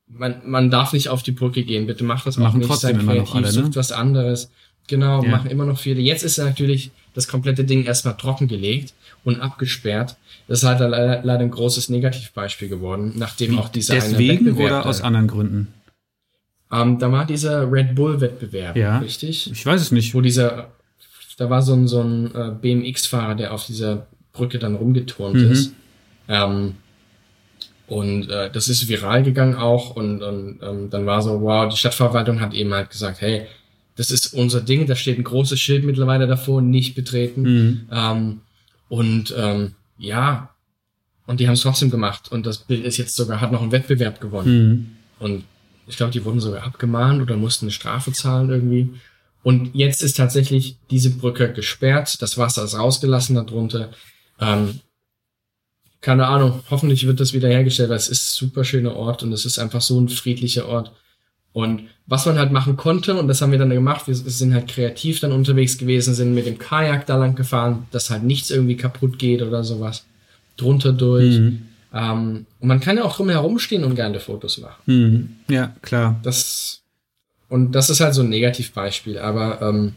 man, man darf nicht auf die Brücke gehen, bitte mach das auch nicht, sei kreativ, alle, ne? sucht was anderes. Genau, ja. machen immer noch viele. Jetzt ist natürlich das komplette Ding erstmal trockengelegt und abgesperrt. Das ist halt leider, leider ein großes Negativbeispiel geworden, nachdem Wie, auch dieser Deswegen oder aus anderen Gründen? Ähm, da war dieser Red Bull-Wettbewerb, ja. richtig? Ich weiß es nicht. Wo dieser, da war so ein, so ein äh, BMX-Fahrer, der auf dieser Brücke dann rumgeturnt mhm. ist. Ähm, und äh, das ist viral gegangen auch und, und ähm, dann war so, wow, die Stadtverwaltung hat eben halt gesagt, hey, das ist unser Ding, da steht ein großes Schild mittlerweile davor, nicht betreten. Mhm. Ähm, und ähm, ja, und die haben es trotzdem gemacht. Und das Bild ist jetzt sogar, hat noch einen Wettbewerb gewonnen. Mhm. Und ich glaube, die wurden sogar abgemahnt oder mussten eine Strafe zahlen irgendwie. Und jetzt ist tatsächlich diese Brücke gesperrt, das Wasser ist rausgelassen darunter. Ähm, keine Ahnung, hoffentlich wird das wieder hergestellt, weil es ist ein super schöner Ort und es ist einfach so ein friedlicher Ort. Und was man halt machen konnte, und das haben wir dann gemacht, wir sind halt kreativ dann unterwegs gewesen, sind mit dem Kajak da lang gefahren, dass halt nichts irgendwie kaputt geht oder sowas. Drunter durch. Mhm. Ähm, und man kann ja auch drum herumstehen und gerne Fotos machen. Mhm. Ja, klar. Das, und das ist halt so ein Negativbeispiel, aber ähm,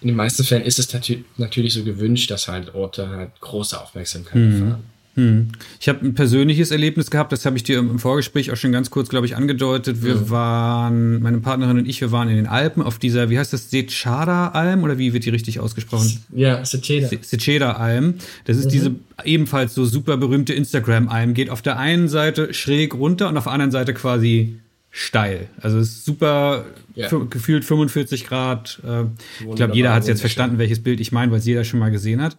in den meisten Fällen ist es natürlich so gewünscht, dass halt Orte halt große Aufmerksamkeit mhm. erfahren. Hm. Ich habe ein persönliches Erlebnis gehabt, das habe ich dir im Vorgespräch auch schon ganz kurz, glaube ich, angedeutet. Wir mhm. waren, meine Partnerin und ich, wir waren in den Alpen auf dieser, wie heißt das, Seceda-Alm oder wie wird die richtig ausgesprochen? Ja, Seceda. Seceda-Alm. Das ist mhm. diese ebenfalls so super berühmte Instagram-Alm. Geht auf der einen Seite schräg runter und auf der anderen Seite quasi steil. Also es ist super, ja. gefühlt 45 Grad. Äh, ich glaube, jeder hat es jetzt verstanden, welches Bild ich meine, weil es jeder schon mal gesehen hat.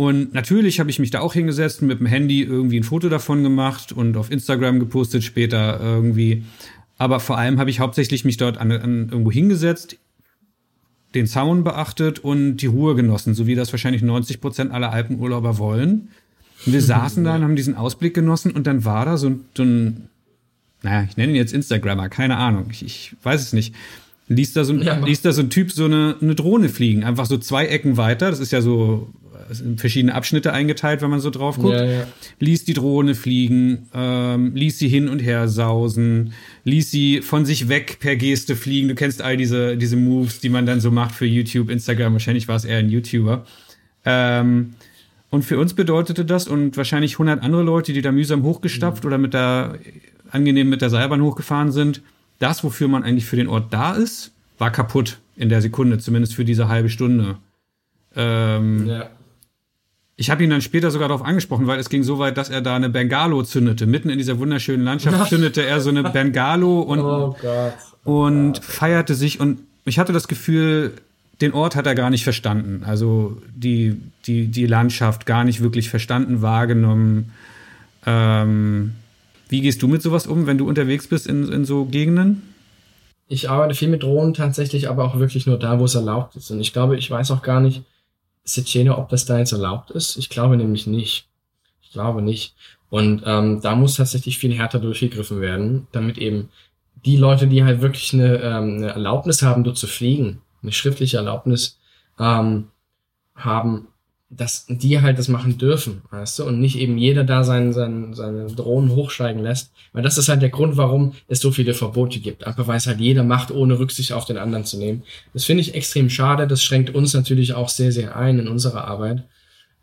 Und natürlich habe ich mich da auch hingesetzt, mit dem Handy irgendwie ein Foto davon gemacht und auf Instagram gepostet später irgendwie. Aber vor allem habe ich hauptsächlich mich dort an, an irgendwo hingesetzt, den Zaun beachtet und die Ruhe genossen, so wie das wahrscheinlich 90 Prozent aller Alpenurlauber wollen. Und wir saßen da und haben diesen Ausblick genossen und dann war da so, so ein, naja, ich nenne ihn jetzt Instagrammer, keine Ahnung, ich, ich weiß es nicht. Ließ da, so, ja, ließ da so ein Typ so eine, eine Drohne fliegen, einfach so zwei Ecken weiter. Das ist ja so in verschiedene Abschnitte eingeteilt, wenn man so drauf guckt. Ja, ja. Ließ die Drohne fliegen, ähm, ließ sie hin und her sausen, ließ sie von sich weg per Geste fliegen. Du kennst all diese, diese Moves, die man dann so macht für YouTube, Instagram. Wahrscheinlich war es eher ein YouTuber. Ähm, und für uns bedeutete das und wahrscheinlich 100 andere Leute, die da mühsam hochgestapft mhm. oder mit der, angenehm mit der Seilbahn hochgefahren sind, das, wofür man eigentlich für den Ort da ist, war kaputt in der Sekunde, zumindest für diese halbe Stunde. Ähm, ja. Ich habe ihn dann später sogar darauf angesprochen, weil es ging so weit, dass er da eine Bengalo zündete. Mitten in dieser wunderschönen Landschaft zündete er so eine Bengalo und, oh und oh feierte sich. Und ich hatte das Gefühl, den Ort hat er gar nicht verstanden. Also die, die, die Landschaft gar nicht wirklich verstanden, wahrgenommen. Ähm, wie gehst du mit sowas um, wenn du unterwegs bist in, in so Gegenden? Ich arbeite viel mit Drohnen tatsächlich, aber auch wirklich nur da, wo es erlaubt ist. Und ich glaube, ich weiß auch gar nicht, Szene, ob das da jetzt erlaubt ist? Ich glaube nämlich nicht. Ich glaube nicht. Und ähm, da muss tatsächlich viel härter durchgegriffen werden, damit eben die Leute, die halt wirklich eine, ähm, eine Erlaubnis haben, dort zu fliegen, eine schriftliche Erlaubnis ähm, haben, dass die halt das machen dürfen, weißt du, und nicht eben jeder da seinen, seinen, seine Drohnen hochsteigen lässt. Weil das ist halt der Grund, warum es so viele Verbote gibt. Einfach weil es halt jeder macht, ohne Rücksicht auf den anderen zu nehmen. Das finde ich extrem schade. Das schränkt uns natürlich auch sehr, sehr ein in unserer Arbeit.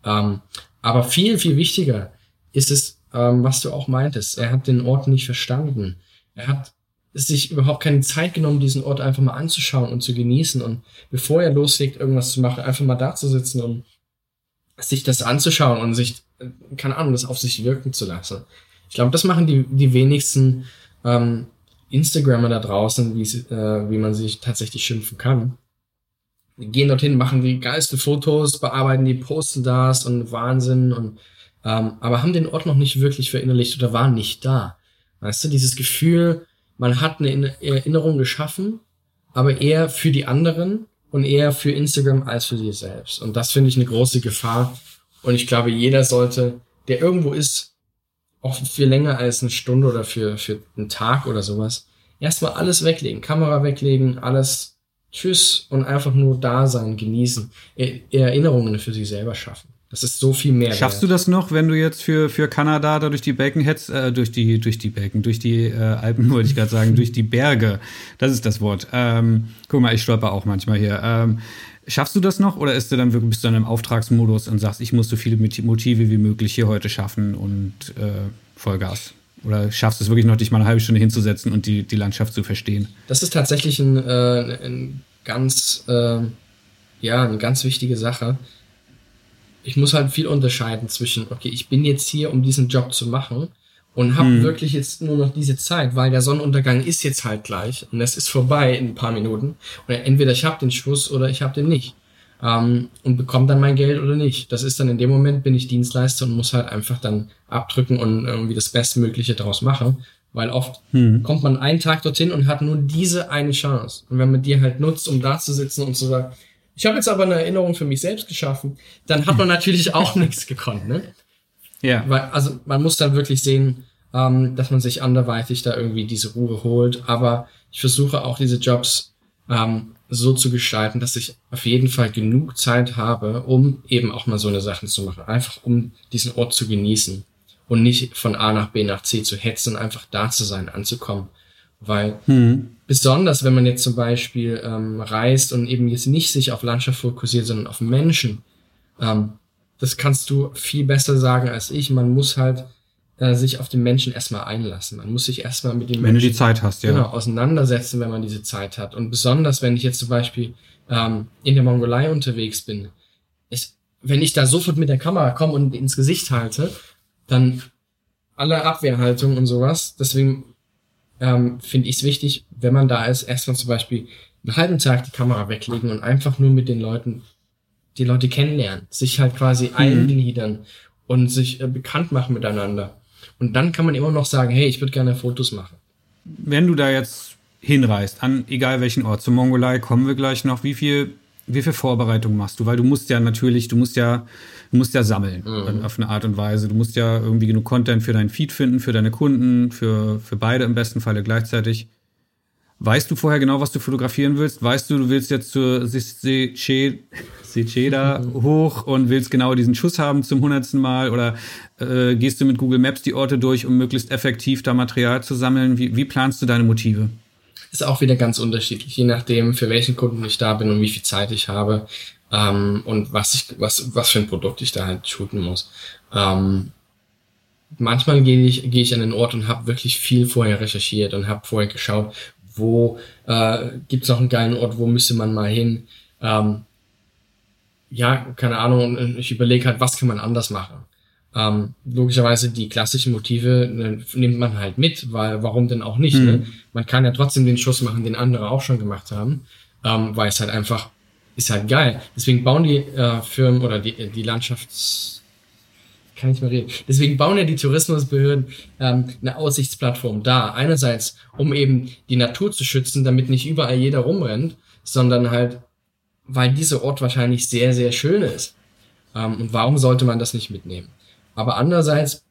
Ähm, aber viel, viel wichtiger ist es, ähm, was du auch meintest. Er hat den Ort nicht verstanden. Er hat sich überhaupt keine Zeit genommen, diesen Ort einfach mal anzuschauen und zu genießen und bevor er loslegt, irgendwas zu machen, einfach mal da zu sitzen und sich das anzuschauen und sich, keine Ahnung, das auf sich wirken zu lassen. Ich glaube, das machen die, die wenigsten ähm, Instagrammer da draußen, wie, äh, wie man sich tatsächlich schimpfen kann. Die gehen dorthin, machen die geilste Fotos, bearbeiten die, posten das und Wahnsinn und ähm, aber haben den Ort noch nicht wirklich verinnerlicht oder waren nicht da. Weißt du, dieses Gefühl, man hat eine Erinnerung geschaffen, aber eher für die anderen und eher für Instagram als für sich selbst. Und das finde ich eine große Gefahr. Und ich glaube, jeder sollte, der irgendwo ist, auch für länger als eine Stunde oder für, für einen Tag oder sowas, erstmal alles weglegen, Kamera weglegen, alles Tschüss und einfach nur da sein, genießen, Erinnerungen für sich selber schaffen. Das ist so viel mehr. Schaffst du das noch, wenn du jetzt für, für Kanada da durch die Balken hetzt, äh, durch die, durch die Balken, durch die äh, Alpen, wollte ich gerade sagen, durch die Berge. Das ist das Wort. Ähm, guck mal, ich stolper auch manchmal hier. Ähm, schaffst du das noch oder ist du dann wirklich, bist du dann im Auftragsmodus und sagst, ich muss so viele Motive wie möglich hier heute schaffen und äh, Vollgas? Oder schaffst du es wirklich noch, dich mal eine halbe Stunde hinzusetzen und die, die Landschaft zu verstehen? Das ist tatsächlich ein, äh, ein ganz, äh, ja, eine ganz wichtige Sache ich muss halt viel unterscheiden zwischen, okay, ich bin jetzt hier, um diesen Job zu machen und habe hm. wirklich jetzt nur noch diese Zeit, weil der Sonnenuntergang ist jetzt halt gleich und es ist vorbei in ein paar Minuten. Und entweder ich habe den Schuss oder ich habe den nicht. Ähm, und bekomme dann mein Geld oder nicht. Das ist dann in dem Moment, bin ich Dienstleister und muss halt einfach dann abdrücken und irgendwie das Bestmögliche daraus machen. Weil oft hm. kommt man einen Tag dorthin und hat nur diese eine Chance. Und wenn man die halt nutzt, um da zu sitzen und zu sagen, ich habe jetzt aber eine Erinnerung für mich selbst geschaffen. Dann hat man natürlich auch nichts gekonnt, ne? Ja. Weil, also man muss dann wirklich sehen, ähm, dass man sich anderweitig da irgendwie diese Ruhe holt. Aber ich versuche auch diese Jobs ähm, so zu gestalten, dass ich auf jeden Fall genug Zeit habe, um eben auch mal so eine Sachen zu machen. Einfach um diesen Ort zu genießen und nicht von A nach B nach C zu hetzen, einfach da zu sein, anzukommen. Weil hm. Besonders, wenn man jetzt zum Beispiel ähm, reist und eben jetzt nicht sich auf Landschaft fokussiert, sondern auf Menschen, ähm, das kannst du viel besser sagen als ich. Man muss halt äh, sich auf den Menschen erstmal einlassen. Man muss sich erstmal mit den wenn Menschen du die Zeit hast, ja. genau, auseinandersetzen, wenn man diese Zeit hat. Und besonders, wenn ich jetzt zum Beispiel ähm, in der Mongolei unterwegs bin, ist, wenn ich da sofort mit der Kamera komme und ins Gesicht halte, dann alle Abwehrhaltung und sowas. Deswegen ähm, finde ich es wichtig, wenn man da ist, erstmal zum Beispiel einen halben Tag die Kamera weglegen und einfach nur mit den Leuten, die Leute kennenlernen, sich halt quasi mhm. eingliedern und sich äh, bekannt machen miteinander. Und dann kann man immer noch sagen, hey, ich würde gerne Fotos machen. Wenn du da jetzt hinreist, an egal welchen Ort, zur Mongolei kommen wir gleich noch, wie viel, wie viel Vorbereitung machst du? Weil du musst ja natürlich, du musst ja, du musst ja sammeln mhm. auf eine Art und Weise. Du musst ja irgendwie genug Content für deinen Feed finden, für deine Kunden, für, für beide im besten Falle gleichzeitig. Weißt du vorher genau, was du fotografieren willst? Weißt du, du willst jetzt zur Secheda hoch und willst genau diesen Schuss haben zum hundertsten Mal? Oder äh, gehst du mit Google Maps die Orte durch, um möglichst effektiv da Material zu sammeln? Wie, wie planst du deine Motive? Ist auch wieder ganz unterschiedlich, je nachdem, für welchen Kunden ich da bin und wie viel Zeit ich habe ähm, und was ich, was, was für ein Produkt ich da halt shooten muss. Ähm, manchmal gehe ich, gehe ich an den Ort und habe wirklich viel vorher recherchiert und habe vorher geschaut, wo äh, gibt es noch einen geilen Ort, wo müsste man mal hin. Ähm, ja, keine Ahnung, ich überlege halt, was kann man anders machen. Ähm, logischerweise die klassischen Motive ne, nimmt man halt mit, weil warum denn auch nicht? Ne? Mhm. Ne? Man kann ja trotzdem den Schuss machen, den andere auch schon gemacht haben, ähm, weil es halt einfach ist halt geil. Deswegen bauen die äh, Firmen oder die, die Landschafts kann ich mal reden. Deswegen bauen ja die Tourismusbehörden ähm, eine Aussichtsplattform da. Einerseits, um eben die Natur zu schützen, damit nicht überall jeder rumrennt, sondern halt, weil dieser Ort wahrscheinlich sehr, sehr schön ist. Ähm, und warum sollte man das nicht mitnehmen? Aber andererseits,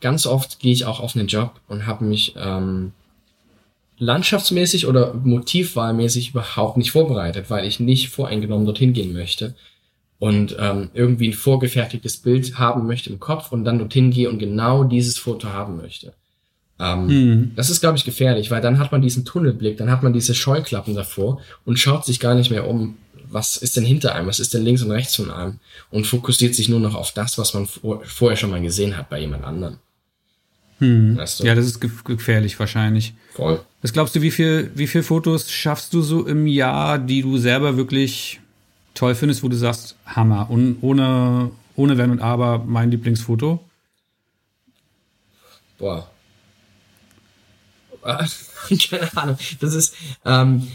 ganz oft gehe ich auch auf einen Job und habe mich ähm, landschaftsmäßig oder motivwahlmäßig überhaupt nicht vorbereitet, weil ich nicht voreingenommen dorthin gehen möchte und ähm, irgendwie ein vorgefertigtes Bild haben möchte im Kopf und dann dorthin gehe und genau dieses Foto haben möchte. Ähm, mhm. Das ist, glaube ich, gefährlich, weil dann hat man diesen Tunnelblick, dann hat man diese Scheuklappen davor und schaut sich gar nicht mehr um, was ist denn hinter einem, was ist denn links und rechts von einem und fokussiert sich nur noch auf das, was man vor, vorher schon mal gesehen hat bei jemand anderem. Hm. Weißt du? Ja, das ist gefährlich wahrscheinlich. Voll. Was glaubst du, wie viel, wie viel Fotos schaffst du so im Jahr, die du selber wirklich toll findest, wo du sagst, Hammer. Und ohne, ohne Wenn und Aber mein Lieblingsfoto? Boah. keine Ahnung. Das ist, ähm,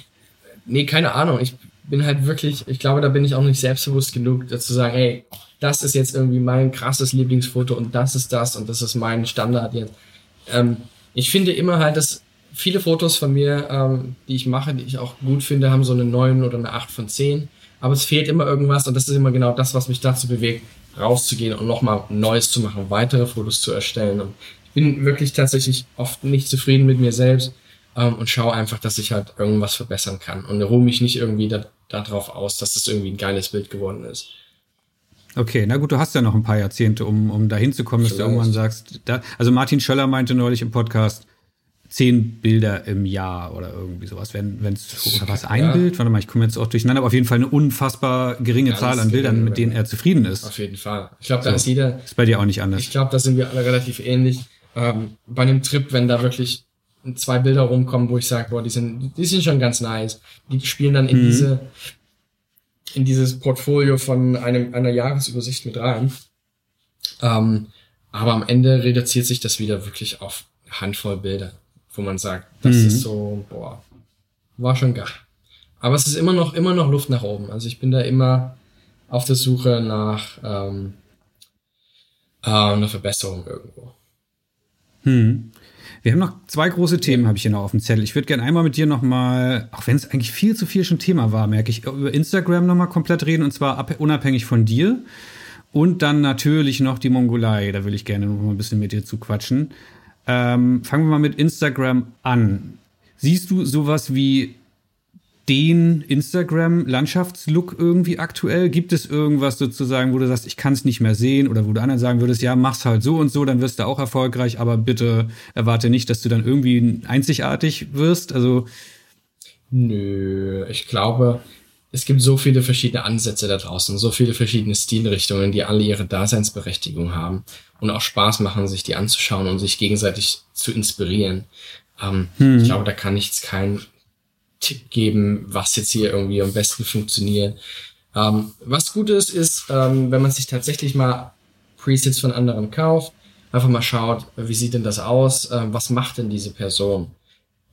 nee, keine Ahnung. Ich bin halt wirklich, ich glaube, da bin ich auch nicht selbstbewusst genug, dazu zu sagen, hey, das ist jetzt irgendwie mein krasses Lieblingsfoto und das ist das und das ist mein Standard jetzt. Ähm, ich finde immer halt, dass viele Fotos von mir, ähm, die ich mache, die ich auch gut finde, haben so eine 9 oder eine 8 von 10 aber es fehlt immer irgendwas und das ist immer genau das, was mich dazu bewegt, rauszugehen und nochmal Neues zu machen, weitere Fotos zu erstellen. Und ich bin wirklich tatsächlich oft nicht zufrieden mit mir selbst ähm, und schaue einfach, dass ich halt irgendwas verbessern kann und ruhe mich nicht irgendwie da, darauf aus, dass das irgendwie ein geiles Bild geworden ist. Okay, na gut, du hast ja noch ein paar Jahrzehnte, um, um dahin zu kommen, dass du irgendwann sagst, da, also Martin Schöller meinte neulich im Podcast, zehn Bilder im Jahr oder irgendwie sowas. Wenn es oder was ein ja. Bild, warte mal, ich komme jetzt auch durcheinander, aber auf jeden Fall eine unfassbar geringe Ganz Zahl an Bildern, mit denen er zufrieden ist. Auf jeden Fall. Ich glaube, da so. ist jeder. Ist bei dir auch nicht anders. Ich glaube, da sind wir alle relativ ähnlich. Ähm, bei einem Trip, wenn da wirklich zwei Bilder rumkommen, wo ich sage, boah, die sind, die sind schon ganz nice. Die spielen dann in mhm. diese, in dieses Portfolio von einem, einer Jahresübersicht mit rein. Ähm, aber am Ende reduziert sich das wieder wirklich auf Handvoll Bilder wo man sagt, das mhm. ist so, boah, war schon geil. Aber es ist immer noch, immer noch Luft nach oben. Also ich bin da immer auf der Suche nach ähm, äh, einer Verbesserung irgendwo. Hm. Wir haben noch zwei große Themen, habe ich hier noch auf dem Zettel. Ich würde gerne einmal mit dir nochmal, auch wenn es eigentlich viel zu viel schon Thema war, merke ich, über Instagram nochmal komplett reden und zwar unabhängig von dir. Und dann natürlich noch die Mongolei. Da will ich gerne noch mal ein bisschen mit dir zu quatschen. Ähm, fangen wir mal mit Instagram an. Siehst du sowas wie den Instagram-Landschaftslook irgendwie aktuell? Gibt es irgendwas sozusagen, wo du sagst, ich kann es nicht mehr sehen oder wo du anderen sagen würdest, ja, mach's halt so und so, dann wirst du auch erfolgreich, aber bitte erwarte nicht, dass du dann irgendwie einzigartig wirst? Also. Nö, ich glaube, es gibt so viele verschiedene Ansätze da draußen, so viele verschiedene Stilrichtungen, die alle ihre Daseinsberechtigung haben und auch Spaß machen, sich die anzuschauen und sich gegenseitig zu inspirieren. Ähm, hm. Ich glaube, da kann nichts kein Tipp geben, was jetzt hier irgendwie am besten funktioniert. Ähm, was gut ist, ist, ähm, wenn man sich tatsächlich mal Presets von anderen kauft, einfach mal schaut, wie sieht denn das aus, äh, was macht denn diese Person?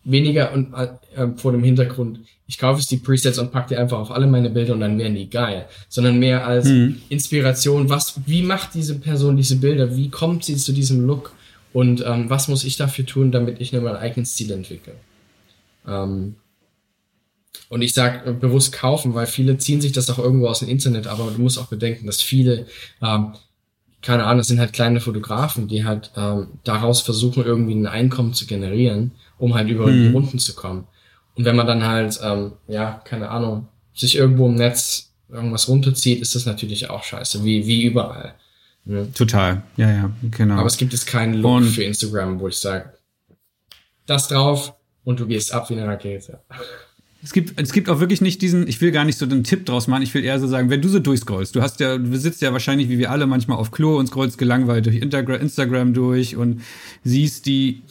Weniger und äh, vor dem Hintergrund, ich kaufe jetzt die Presets und packe die einfach auf alle meine Bilder und dann werden die geil, sondern mehr als mhm. Inspiration, was, wie macht diese Person diese Bilder, wie kommt sie zu diesem Look und ähm, was muss ich dafür tun, damit ich nur meinen eigenen Stil entwickle. Ähm, und ich sage äh, bewusst kaufen, weil viele ziehen sich das auch irgendwo aus dem Internet, aber du musst auch bedenken, dass viele, ähm, keine Ahnung, das sind halt kleine Fotografen, die halt ähm, daraus versuchen, irgendwie ein Einkommen zu generieren, um halt über mhm. die Runden zu kommen. Und wenn man dann halt, ähm, ja, keine Ahnung, sich irgendwo im Netz irgendwas runterzieht, ist das natürlich auch scheiße, wie, wie überall. Ne? Total, ja, ja, genau. Aber es gibt jetzt keinen Look und für Instagram, wo ich sage, das drauf und du gehst ab wie eine Rakete. Es gibt, es gibt auch wirklich nicht diesen, ich will gar nicht so den Tipp draus machen, ich will eher so sagen, wenn du so durchscrollst, du hast ja, du sitzt ja wahrscheinlich wie wir alle manchmal auf Klo und scrollst gelangweilt durch Instagram durch und siehst die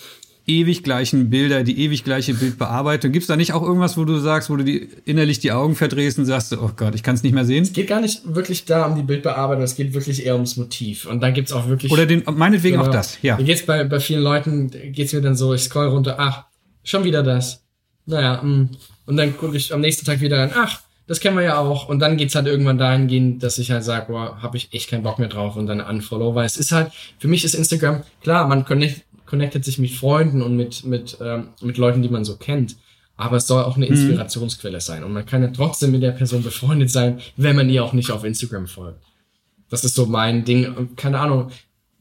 ewig gleichen Bilder, die ewig gleiche Bildbearbeitung. Gibt es da nicht auch irgendwas, wo du sagst, wo du die, innerlich die Augen verdrehst und sagst, oh Gott, ich kann es nicht mehr sehen? Es geht gar nicht wirklich da um die Bildbearbeitung, es geht wirklich eher ums Motiv. Und dann gibt's auch wirklich. Oder den, meinetwegen genau, auch das, ja. Geht's bei, bei vielen Leuten, geht's mir dann so, ich scroll runter, ach, schon wieder das. Naja, mh. Und dann gucke ich am nächsten Tag wieder rein, ach, das kennen wir ja auch. Und dann geht's halt irgendwann dahin gehen, dass ich halt sage, boah, habe ich echt keinen Bock mehr drauf und dann unfollow, weil es ist halt, für mich ist Instagram, klar, man connect, connectet sich mit Freunden und mit, mit, ähm, mit Leuten, die man so kennt. Aber es soll auch eine mhm. Inspirationsquelle mhm. sein. Und man kann ja trotzdem mit der Person befreundet sein, wenn man ihr auch nicht auf Instagram folgt. Das ist so mein Ding. Keine Ahnung,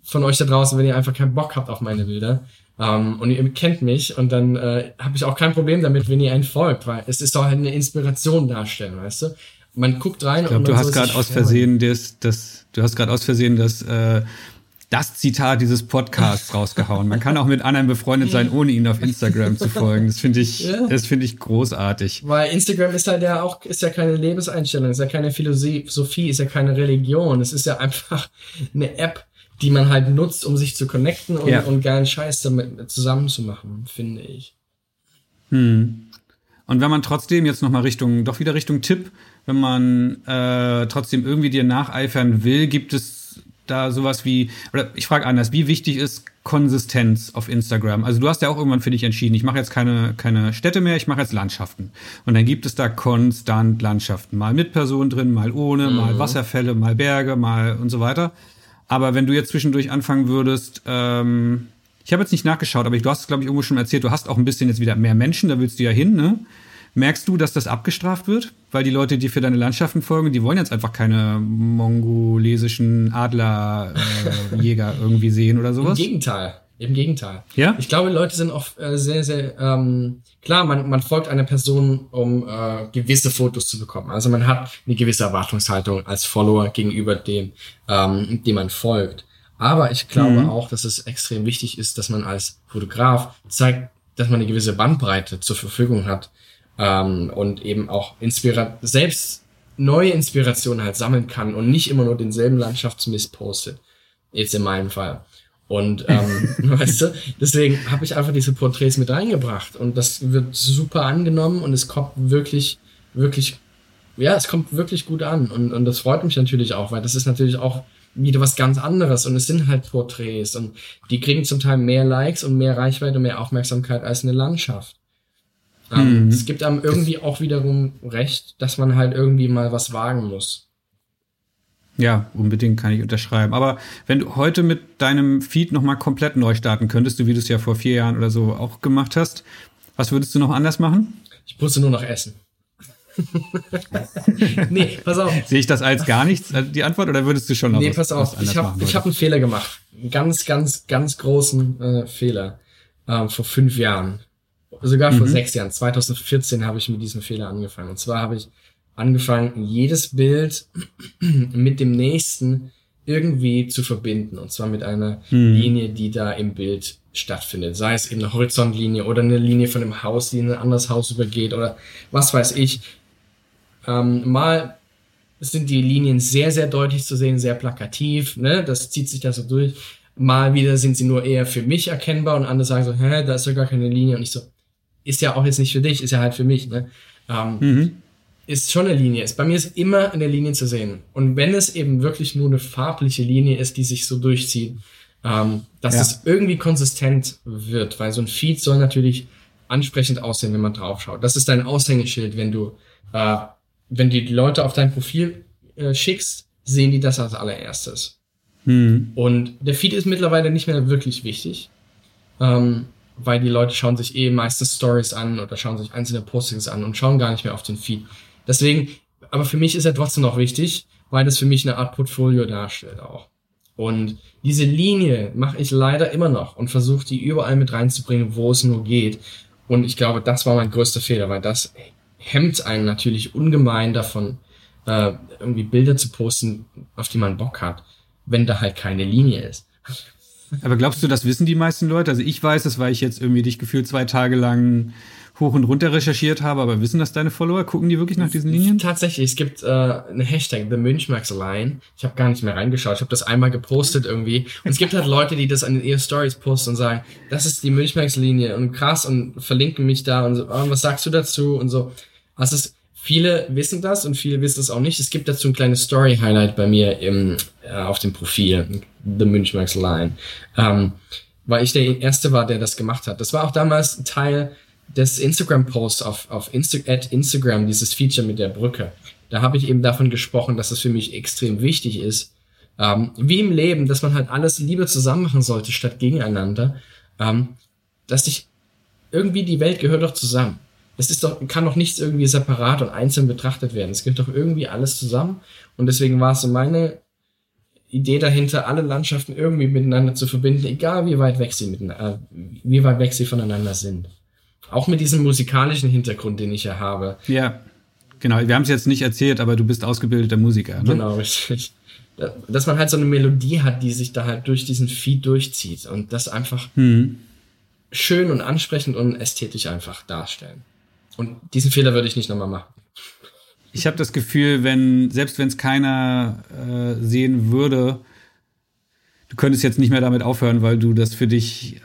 von euch da draußen, wenn ihr einfach keinen Bock habt auf meine Bilder, ähm, und ihr kennt mich und dann äh, habe ich auch kein Problem damit, wenn ihr einen folgt, weil es ist doch halt eine Inspiration darstellen, weißt du? Man guckt rein ich glaub, und du hast gerade aus Versehen das, das, du hast gerade aus Versehen das äh, das Zitat dieses Podcasts rausgehauen. Man kann auch mit anderen befreundet sein, ohne ihnen auf Instagram zu folgen. Das finde ich, ja. das finde ich großartig. Weil Instagram ist halt ja auch, ist ja keine Lebenseinstellung, ist ja keine Philosophie, ist ja keine Religion. Es ist ja einfach eine App, die man halt nutzt, um sich zu connecten und, ja. und geilen Scheiß damit zusammen zu machen, finde ich. Hm. Und wenn man trotzdem jetzt noch mal Richtung, doch wieder Richtung Tipp, wenn man äh, trotzdem irgendwie dir nacheifern will, gibt es da sowas wie, oder ich frage anders, wie wichtig ist Konsistenz auf Instagram? Also du hast ja auch irgendwann für dich entschieden, ich mache jetzt keine, keine Städte mehr, ich mache jetzt Landschaften. Und dann gibt es da konstant Landschaften, mal mit Personen drin, mal ohne, mhm. mal Wasserfälle, mal Berge, mal und so weiter. Aber wenn du jetzt zwischendurch anfangen würdest, ähm, ich habe jetzt nicht nachgeschaut, aber du hast, glaube ich, irgendwo schon erzählt, du hast auch ein bisschen jetzt wieder mehr Menschen, da willst du ja hin, ne? Merkst du, dass das abgestraft wird? Weil die Leute, die für deine Landschaften folgen, die wollen jetzt einfach keine mongolesischen Adlerjäger äh, irgendwie sehen oder sowas? Im Gegenteil. Im Gegenteil. Ja? Ich glaube, Leute sind oft äh, sehr, sehr ähm, klar, man, man folgt einer Person, um äh, gewisse Fotos zu bekommen. Also man hat eine gewisse Erwartungshaltung als Follower gegenüber dem, ähm, dem man folgt. Aber ich glaube mhm. auch, dass es extrem wichtig ist, dass man als Fotograf zeigt, dass man eine gewisse Bandbreite zur Verfügung hat ähm, und eben auch inspira selbst neue Inspirationen halt sammeln kann und nicht immer nur denselben Landschaftsmist postet. Jetzt in meinem Fall. Und ähm, weißt du, deswegen habe ich einfach diese Porträts mit reingebracht und das wird super angenommen und es kommt wirklich, wirklich, ja, es kommt wirklich gut an und, und das freut mich natürlich auch, weil das ist natürlich auch wieder was ganz anderes und es sind halt Porträts und die kriegen zum Teil mehr Likes und mehr Reichweite und mehr Aufmerksamkeit als eine Landschaft. Ähm, mhm. Es gibt einem irgendwie auch wiederum recht, dass man halt irgendwie mal was wagen muss. Ja, unbedingt kann ich unterschreiben. Aber wenn du heute mit deinem Feed nochmal komplett neu starten könntest, du wie du es ja vor vier Jahren oder so auch gemacht hast, was würdest du noch anders machen? Ich musste nur noch essen. nee, pass auf. Sehe ich das als gar nichts, äh, die Antwort, oder würdest du schon noch Nee, pass auf. ich habe hab einen Fehler gemacht. Einen ganz, ganz, ganz großen äh, Fehler. Ähm, vor fünf Jahren. Sogar vor mhm. sechs Jahren. 2014 habe ich mit diesem Fehler angefangen. Und zwar habe ich angefangen, jedes Bild mit dem nächsten irgendwie zu verbinden. Und zwar mit einer mhm. Linie, die da im Bild stattfindet. Sei es eben eine Horizontlinie oder eine Linie von einem Haus, die in ein anderes Haus übergeht oder was weiß ich. Ähm, mal sind die Linien sehr, sehr deutlich zu sehen, sehr plakativ. Ne? Das zieht sich da so durch. Mal wieder sind sie nur eher für mich erkennbar und andere sagen so, hä, da ist ja gar keine Linie. Und ich so, ist ja auch jetzt nicht für dich, ist ja halt für mich. Ne? Ähm, mhm. Ist schon eine Linie. Ist bei mir ist immer eine Linie zu sehen. Und wenn es eben wirklich nur eine farbliche Linie ist, die sich so durchzieht, ähm, dass ja. es irgendwie konsistent wird, weil so ein Feed soll natürlich ansprechend aussehen, wenn man draufschaut. Das ist dein Aushängeschild, wenn du, äh, wenn die Leute auf dein Profil äh, schickst, sehen die das als allererstes. Hm. Und der Feed ist mittlerweile nicht mehr wirklich wichtig, ähm, weil die Leute schauen sich eh meistens Stories an oder schauen sich einzelne Postings an und schauen gar nicht mehr auf den Feed. Deswegen, aber für mich ist er trotzdem noch wichtig, weil das für mich eine Art Portfolio darstellt auch. Und diese Linie mache ich leider immer noch und versuche die überall mit reinzubringen, wo es nur geht. Und ich glaube, das war mein größter Fehler, weil das hemmt einen natürlich ungemein davon, äh, irgendwie Bilder zu posten, auf die man Bock hat, wenn da halt keine Linie ist. Aber glaubst du, das wissen die meisten Leute? Also ich weiß es, weil ich jetzt irgendwie dich gefühlt zwei Tage lang hoch und runter recherchiert habe, aber wissen das deine Follower? Gucken die wirklich nach diesen Linien? Tatsächlich, es gibt äh, eine Hashtag, The Münchmax Line. Ich habe gar nicht mehr reingeschaut. Ich habe das einmal gepostet irgendwie. Und es gibt halt Leute, die das an ihre Stories posten und sagen, das ist die Münchmax-Linie und krass und verlinken mich da und so, oh, was sagst du dazu und so. Also es, viele wissen das und viele wissen es auch nicht. Es gibt dazu ein kleines Story-Highlight bei mir im, äh, auf dem Profil, The Münchmax Line. Ähm, weil ich der Erste war, der das gemacht hat. Das war auch damals Teil des Instagram-Posts auf, auf Insta Instagram, dieses Feature mit der Brücke, da habe ich eben davon gesprochen, dass es für mich extrem wichtig ist, ähm, wie im Leben, dass man halt alles lieber zusammen machen sollte, statt gegeneinander, ähm, dass ich irgendwie die Welt gehört doch zusammen. Es ist doch, kann doch nichts irgendwie separat und einzeln betrachtet werden. Es gehört doch irgendwie alles zusammen. Und deswegen war es so meine Idee dahinter, alle Landschaften irgendwie miteinander zu verbinden, egal wie weit weg sie miteinander, äh, wie weit weg sie voneinander sind. Auch mit diesem musikalischen Hintergrund, den ich ja habe. Ja, genau. Wir haben es jetzt nicht erzählt, aber du bist ausgebildeter Musiker. Ne? Genau, richtig. Dass man halt so eine Melodie hat, die sich da halt durch diesen Feed durchzieht und das einfach hm. schön und ansprechend und ästhetisch einfach darstellen. Und diesen Fehler würde ich nicht nochmal machen. Ich habe das Gefühl, wenn, selbst wenn es keiner äh, sehen würde, du könntest jetzt nicht mehr damit aufhören, weil du das für dich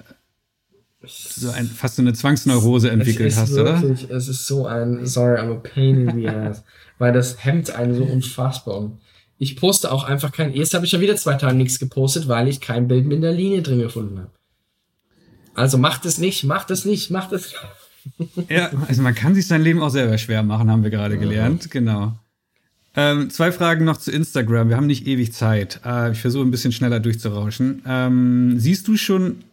so ein, fast so eine Zwangsneurose entwickelt hast, wirklich, oder? Es ist so ein, sorry, I'm a pain in the ass, weil das hemmt einen so unfassbar. Und ich poste auch einfach kein, jetzt habe ich schon wieder zwei Tage nichts gepostet, weil ich kein Bild mit der Linie drin gefunden habe. Also macht es nicht, macht es nicht, macht es. ja, also man kann sich sein Leben auch selber schwer machen, haben wir gerade gelernt, genau. Ähm, zwei Fragen noch zu Instagram. Wir haben nicht ewig Zeit. Äh, ich versuche ein bisschen schneller durchzurauschen. Ähm, siehst du schon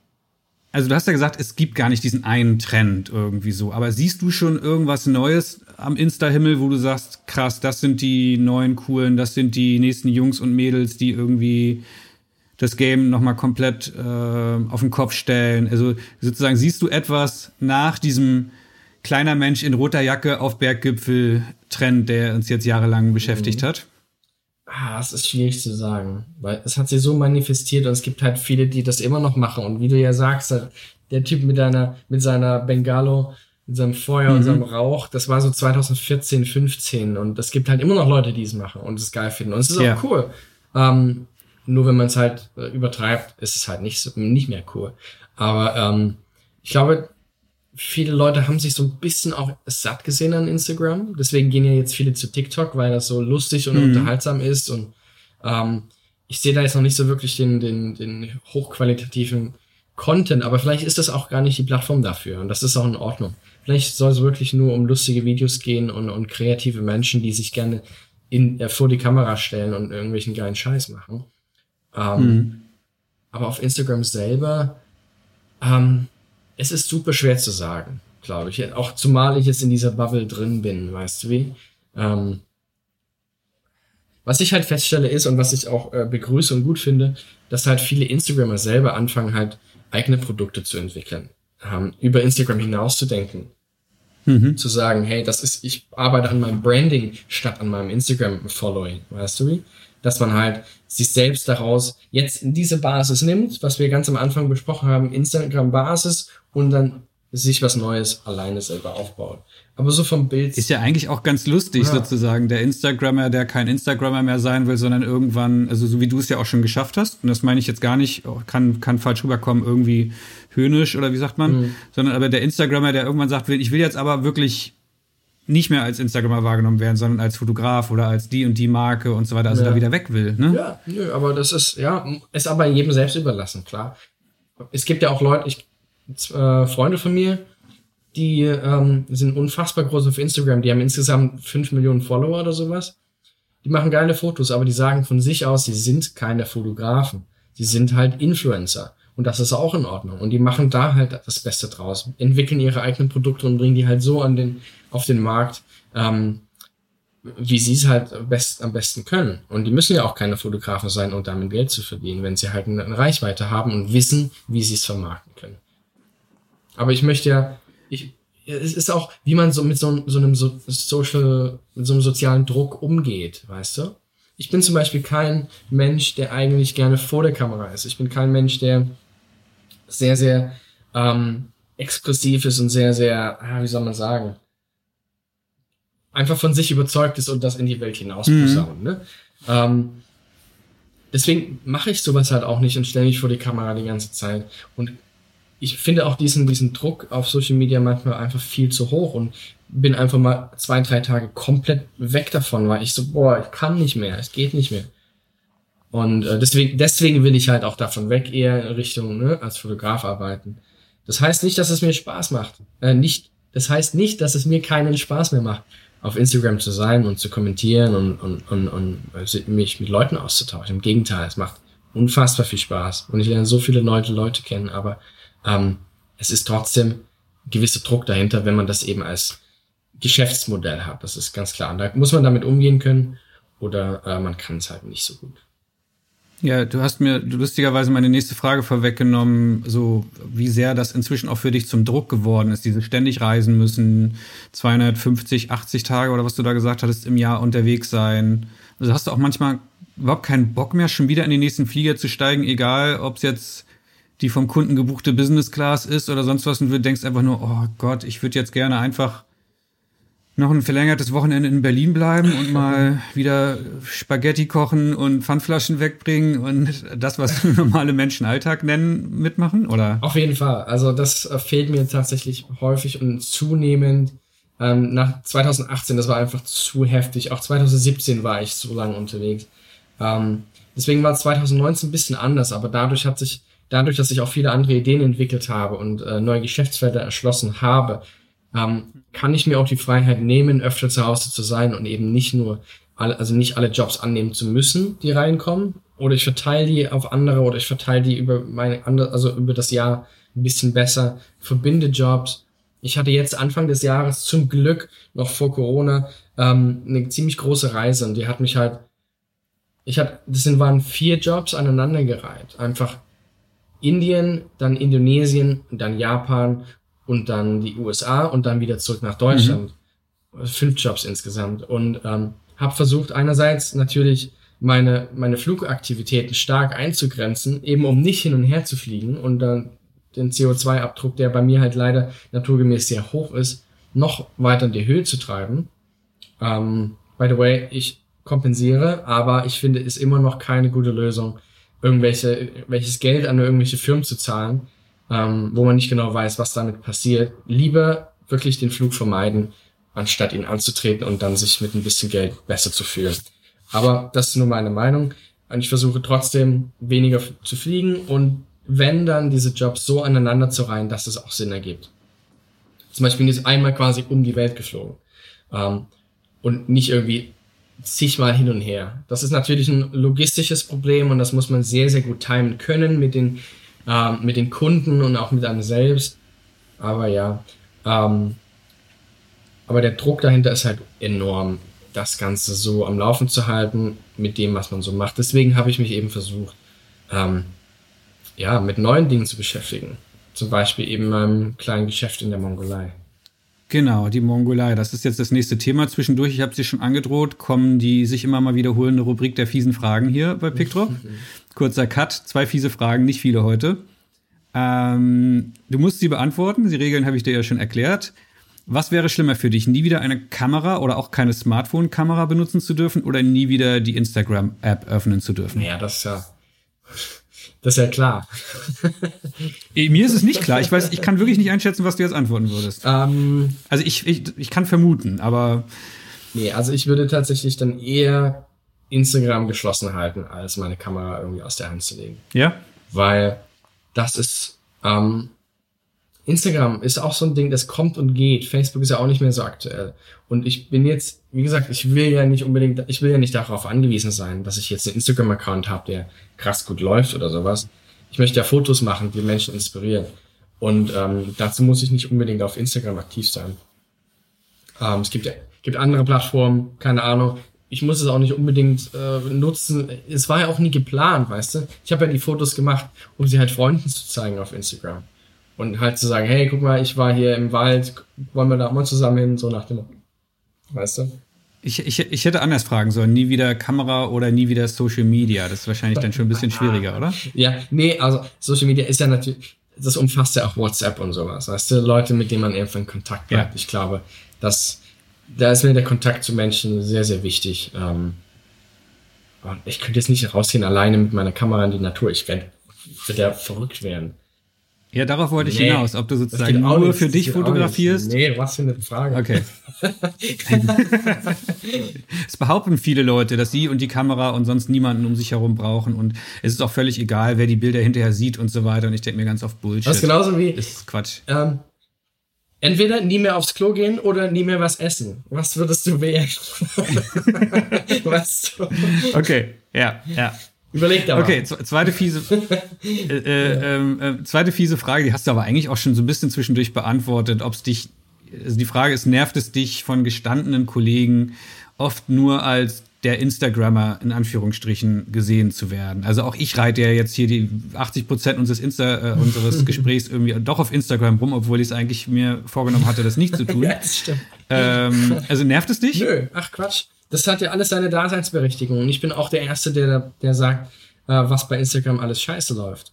also du hast ja gesagt, es gibt gar nicht diesen einen Trend irgendwie so, aber siehst du schon irgendwas Neues am Insta-Himmel, wo du sagst, krass, das sind die neuen coolen, das sind die nächsten Jungs und Mädels, die irgendwie das Game nochmal komplett äh, auf den Kopf stellen. Also sozusagen siehst du etwas nach diesem kleiner Mensch in roter Jacke auf Berggipfel-Trend, der uns jetzt jahrelang beschäftigt mhm. hat? Ah, es ist schwierig zu sagen, weil es hat sich so manifestiert und es gibt halt viele, die das immer noch machen. Und wie du ja sagst, der Typ mit deiner, mit seiner Bengalo, mit seinem Feuer mhm. und seinem Rauch, das war so 2014, 15 und es gibt halt immer noch Leute, die es machen und es geil finden. Und es ist ja. auch cool. Ähm, nur wenn man es halt äh, übertreibt, ist es halt nicht, so, nicht mehr cool. Aber ähm, ich glaube, viele Leute haben sich so ein bisschen auch satt gesehen an Instagram. Deswegen gehen ja jetzt viele zu TikTok, weil das so lustig und mhm. unterhaltsam ist. Und ähm, ich sehe da jetzt noch nicht so wirklich den, den, den hochqualitativen Content, aber vielleicht ist das auch gar nicht die Plattform dafür. Und das ist auch in Ordnung. Vielleicht soll es wirklich nur um lustige Videos gehen und, und kreative Menschen, die sich gerne in, äh, vor die Kamera stellen und irgendwelchen geilen Scheiß machen. Ähm, mhm. Aber auf Instagram selber, ähm, es ist super schwer zu sagen, glaube ich. Auch zumal ich jetzt in dieser Bubble drin bin, weißt du wie? Ähm, was ich halt feststelle ist und was ich auch äh, begrüße und gut finde, dass halt viele Instagrammer selber anfangen halt eigene Produkte zu entwickeln. ähm, über Instagram hinaus zu denken. Mhm. Zu sagen, hey, das ist, ich arbeite an meinem Branding statt an meinem Instagram-Following, weißt du wie? Dass man halt sich selbst daraus jetzt in diese Basis nimmt, was wir ganz am Anfang besprochen haben, Instagram-Basis und dann sich was Neues alleine selber aufbaut. Aber so vom Bild. Ist ja eigentlich auch ganz lustig ja. sozusagen. Der Instagrammer, der kein Instagrammer mehr sein will, sondern irgendwann, also so wie du es ja auch schon geschafft hast, und das meine ich jetzt gar nicht, kann, kann falsch rüberkommen, irgendwie höhnisch oder wie sagt man, mhm. sondern aber der Instagrammer, der irgendwann sagt, ich will jetzt aber wirklich nicht mehr als Instagrammer wahrgenommen werden, sondern als Fotograf oder als die und die Marke und so weiter, also ja. da wieder weg will. Ne? Ja, nö, aber das ist, ja, ist aber jedem selbst überlassen, klar. Es gibt ja auch Leute, ich, äh, Freunde von mir, die ähm, sind unfassbar groß auf Instagram. Die haben insgesamt fünf Millionen Follower oder sowas. Die machen geile Fotos, aber die sagen von sich aus, sie sind keine Fotografen. Sie sind halt Influencer. Und das ist auch in Ordnung. Und die machen da halt das Beste draus. Entwickeln ihre eigenen Produkte und bringen die halt so an den, auf den Markt, ähm, wie sie es halt best, am besten können. Und die müssen ja auch keine Fotografen sein, um damit Geld zu verdienen, wenn sie halt eine Reichweite haben und wissen, wie sie es vermarkten können. Aber ich möchte ja ich, es ist auch, wie man so mit so, so einem so Social, mit so einem sozialen Druck umgeht, weißt du? Ich bin zum Beispiel kein Mensch, der eigentlich gerne vor der Kamera ist. Ich bin kein Mensch, der sehr, sehr ähm, expressiv ist und sehr, sehr, wie soll man sagen, einfach von sich überzeugt ist und das in die Welt hinaus mhm. ne? ähm, deswegen mache ich sowas halt auch nicht und stelle mich vor die Kamera die ganze Zeit und ich finde auch diesen, diesen Druck auf Social Media manchmal einfach viel zu hoch und bin einfach mal zwei, drei Tage komplett weg davon, weil ich so, boah, ich kann nicht mehr, es geht nicht mehr. Und äh, deswegen, deswegen will ich halt auch davon weg, eher in Richtung ne, als Fotograf arbeiten. Das heißt nicht, dass es mir Spaß macht. Äh, nicht, das heißt nicht, dass es mir keinen Spaß mehr macht, auf Instagram zu sein und zu kommentieren und, und, und, und mich mit Leuten auszutauschen. Im Gegenteil, es macht unfassbar viel Spaß. Und ich lerne so viele neue Leute kennen, aber ähm, es ist trotzdem gewisser Druck dahinter, wenn man das eben als Geschäftsmodell hat. Das ist ganz klar. Und da muss man damit umgehen können oder äh, man kann es halt nicht so gut. Ja, du hast mir lustigerweise meine nächste Frage vorweggenommen, so wie sehr das inzwischen auch für dich zum Druck geworden ist, diese ständig reisen müssen, 250, 80 Tage oder was du da gesagt hattest, im Jahr unterwegs sein. Also hast du auch manchmal überhaupt keinen Bock mehr, schon wieder in den nächsten Flieger zu steigen, egal ob es jetzt die vom Kunden gebuchte Business Class ist oder sonst was und du denkst einfach nur, oh Gott, ich würde jetzt gerne einfach noch ein verlängertes Wochenende in Berlin bleiben und mal wieder Spaghetti kochen und Pfandflaschen wegbringen und das, was normale Menschen Alltag nennen, mitmachen, oder? Auf jeden Fall. Also das äh, fehlt mir tatsächlich häufig und zunehmend. Ähm, nach 2018, das war einfach zu heftig. Auch 2017 war ich so lange unterwegs. Ähm, deswegen war 2019 ein bisschen anders, aber dadurch hat sich dadurch, dass ich auch viele andere Ideen entwickelt habe und äh, neue Geschäftsfelder erschlossen habe, ähm, kann ich mir auch die Freiheit nehmen, öfter zu Hause zu sein und eben nicht nur, alle, also nicht alle Jobs annehmen zu müssen, die reinkommen. Oder ich verteile die auf andere oder ich verteile die über meine andere, also über das Jahr ein bisschen besser, verbinde Jobs. Ich hatte jetzt Anfang des Jahres zum Glück noch vor Corona ähm, eine ziemlich große Reise und die hat mich halt, ich hatte, das sind, waren vier Jobs aneinandergereiht. Einfach Indien, dann Indonesien, dann Japan und dann die USA und dann wieder zurück nach Deutschland. Mhm. Fünf Jobs insgesamt. Und ähm, habe versucht, einerseits natürlich meine, meine Flugaktivitäten stark einzugrenzen, eben um nicht hin und her zu fliegen und dann den CO2-Abdruck, der bei mir halt leider naturgemäß sehr hoch ist, noch weiter in die Höhe zu treiben. Ähm, by the way, ich kompensiere, aber ich finde, ist immer noch keine gute Lösung, irgendwelche, welches Geld an irgendwelche Firmen zu zahlen, ähm, wo man nicht genau weiß, was damit passiert. Lieber wirklich den Flug vermeiden, anstatt ihn anzutreten und dann sich mit ein bisschen Geld besser zu fühlen. Aber das ist nur meine Meinung. Und ich versuche trotzdem weniger zu fliegen und wenn dann diese Jobs so aneinander zu reihen, dass es auch Sinn ergibt. Zum Beispiel bin ich einmal quasi um die Welt geflogen. Ähm, und nicht irgendwie zigmal hin und her. Das ist natürlich ein logistisches Problem und das muss man sehr, sehr gut timen können mit den, äh, mit den Kunden und auch mit einem selbst. Aber ja, ähm, aber der Druck dahinter ist halt enorm, das Ganze so am Laufen zu halten mit dem, was man so macht. Deswegen habe ich mich eben versucht, ähm, ja, mit neuen Dingen zu beschäftigen. zum Beispiel eben meinem kleinen Geschäft in der Mongolei. Genau, die Mongolei. Das ist jetzt das nächste Thema. Zwischendurch, ich habe sie schon angedroht, kommen die sich immer mal wiederholende Rubrik der fiesen Fragen hier bei Pickdrop. Kurzer Cut, zwei fiese Fragen, nicht viele heute. Ähm, du musst sie beantworten. Die Regeln habe ich dir ja schon erklärt. Was wäre schlimmer für dich, nie wieder eine Kamera oder auch keine Smartphone-Kamera benutzen zu dürfen oder nie wieder die Instagram-App öffnen zu dürfen? Ja, das ist ja, das ist ja klar. Mir ist es nicht klar. Ich weiß, ich kann wirklich nicht einschätzen, was du jetzt antworten würdest. Ähm, also ich, ich, ich kann vermuten, aber. Nee, also ich würde tatsächlich dann eher Instagram geschlossen halten, als meine Kamera irgendwie aus der Hand zu legen. Ja? Weil das ist, ähm, Instagram ist auch so ein Ding, das kommt und geht. Facebook ist ja auch nicht mehr so aktuell. Und ich bin jetzt, wie gesagt, ich will ja nicht unbedingt, ich will ja nicht darauf angewiesen sein, dass ich jetzt einen Instagram-Account habe, der krass gut läuft oder sowas. Ich möchte ja Fotos machen, die Menschen inspirieren. Und ähm, dazu muss ich nicht unbedingt auf Instagram aktiv sein. Ähm, es gibt, gibt andere Plattformen, keine Ahnung. Ich muss es auch nicht unbedingt äh, nutzen. Es war ja auch nie geplant, weißt du. Ich habe ja die Fotos gemacht, um sie halt Freunden zu zeigen auf Instagram. Und halt zu sagen, hey, guck mal, ich war hier im Wald, wollen wir da mal zusammen hin, so nach dem, weißt du? Ich, ich, ich hätte anders fragen sollen, nie wieder Kamera oder nie wieder Social Media. Das ist wahrscheinlich dann schon ein bisschen schwieriger, oder? Ja, nee, also Social Media ist ja natürlich, das umfasst ja auch WhatsApp und sowas. Weißt du, Leute, mit denen man einfach in Kontakt bleibt. Ja. Ich glaube, dass da ist mir der Kontakt zu Menschen sehr, sehr wichtig. Ähm, ich könnte jetzt nicht rausgehen alleine mit meiner Kamera in die Natur. Ich werde werd ja verrückt werden. Ja, darauf wollte ich nee, hinaus, ob du sozusagen nur nicht, für dich fotografierst. Nee, was für eine Frage. Okay. es behaupten viele Leute, dass sie und die Kamera und sonst niemanden um sich herum brauchen und es ist auch völlig egal, wer die Bilder hinterher sieht und so weiter und ich denke mir ganz oft Bullshit. Das ist genauso wie. ist Quatsch. Ähm, entweder nie mehr aufs Klo gehen oder nie mehr was essen. Was würdest du wählen? weißt du? Okay, ja, ja. Überleg da mal. Okay, zweite fiese, äh, äh, ähm, äh, zweite fiese Frage, die hast du aber eigentlich auch schon so ein bisschen zwischendurch beantwortet, ob es dich, also die Frage ist, nervt es dich von gestandenen Kollegen oft nur als der Instagrammer in Anführungsstrichen gesehen zu werden. Also auch ich reite ja jetzt hier die 80 Prozent unseres, Insta, äh, unseres Gesprächs irgendwie doch auf Instagram rum, obwohl ich es eigentlich mir vorgenommen hatte, das nicht zu tun. ja, das stimmt. Ähm, also nervt es dich? Nö, ach Quatsch das hat ja alles seine Daseinsberechtigung. Und ich bin auch der Erste, der, der sagt, äh, was bei Instagram alles scheiße läuft.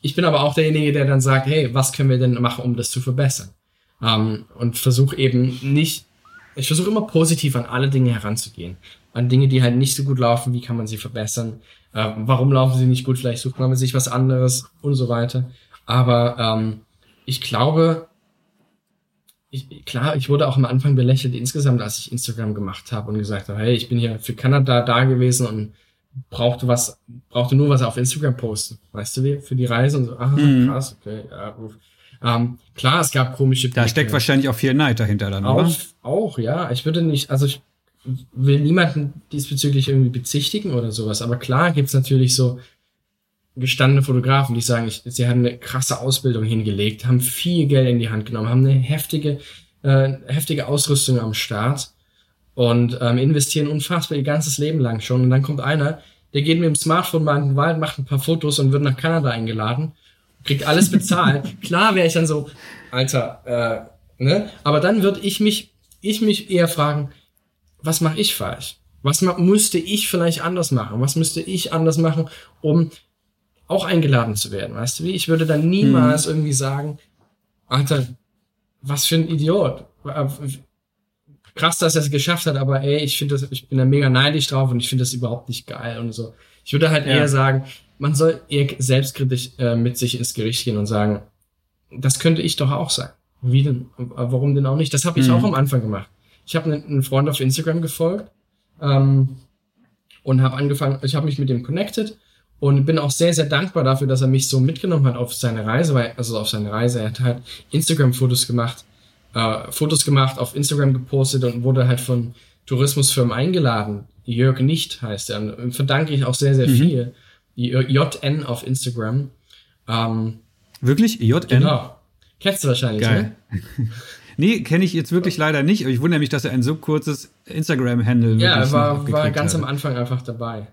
Ich bin aber auch derjenige, der dann sagt, hey, was können wir denn machen, um das zu verbessern? Ähm, und versuche eben nicht, ich versuche immer positiv an alle Dinge heranzugehen. An Dinge, die halt nicht so gut laufen, wie kann man sie verbessern? Äh, warum laufen sie nicht gut? Vielleicht sucht man sich was anderes und so weiter. Aber ähm, ich glaube, ich, klar, ich wurde auch am Anfang belächelt insgesamt, als ich Instagram gemacht habe und gesagt habe, hey, ich bin hier für Kanada da gewesen und brauchte was, brauchte nur was auf Instagram posten, weißt du wie, für die Reise und so, ah, mhm. krass, okay, ja, ähm, klar, es gab komische Da steckt wahrscheinlich auch viel Neid dahinter dann, auch, oder? Auch, ja. Ich würde nicht, also ich will niemanden diesbezüglich irgendwie bezichtigen oder sowas, aber klar gibt's natürlich so gestandene Fotografen, die sagen, ich, sie haben eine krasse Ausbildung hingelegt, haben viel Geld in die Hand genommen, haben eine heftige, äh, heftige Ausrüstung am Start und ähm, investieren unfassbar ihr ganzes Leben lang schon. Und dann kommt einer, der geht mit dem Smartphone mal in den Wald, macht ein paar Fotos und wird nach Kanada eingeladen, kriegt alles bezahlt. Klar wäre ich dann so, Alter, äh, ne? Aber dann würde ich mich, ich mich eher fragen, was mache ich falsch? Was müsste ich vielleicht anders machen? Was müsste ich anders machen, um auch eingeladen zu werden, weißt du wie? Ich würde dann niemals hm. irgendwie sagen, Alter, was für ein Idiot. Krass, dass er es geschafft hat, aber ey, ich finde das, ich bin da mega neidisch drauf und ich finde das überhaupt nicht geil und so. Ich würde halt ja. eher sagen, man soll eher selbstkritisch äh, mit sich ins Gericht gehen und sagen, das könnte ich doch auch sein. Wie denn? Warum denn auch nicht? Das habe ich mhm. auch am Anfang gemacht. Ich habe einen, einen Freund auf Instagram gefolgt ähm, und habe angefangen, ich habe mich mit dem connected und bin auch sehr, sehr dankbar dafür, dass er mich so mitgenommen hat auf seine Reise, weil, also auf seine Reise, er hat halt Instagram-Fotos gemacht, äh, Fotos gemacht, auf Instagram gepostet und wurde halt von Tourismusfirmen eingeladen. Jörg Nicht heißt er. Und verdanke ich auch sehr, sehr mhm. viel. JN auf Instagram. Ähm, Wirklich? JN? Genau. Kennst du wahrscheinlich, Geil. ne? nee, kenne ich jetzt wirklich leider nicht, aber ich wundere mich, dass er ein so kurzes Instagram-Handle Ja, er war, war ganz hat. am Anfang einfach dabei.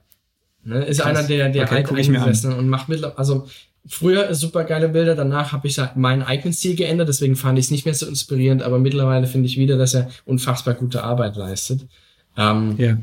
Ne? Ist Krass. einer der, der okay, alteingesessenen und macht mittlerweile, also früher super geile Bilder, danach habe ich meinen eigenen Stil geändert, deswegen fand ich es nicht mehr so inspirierend, aber mittlerweile finde ich wieder, dass er unfassbar gute Arbeit leistet. Ähm, ja.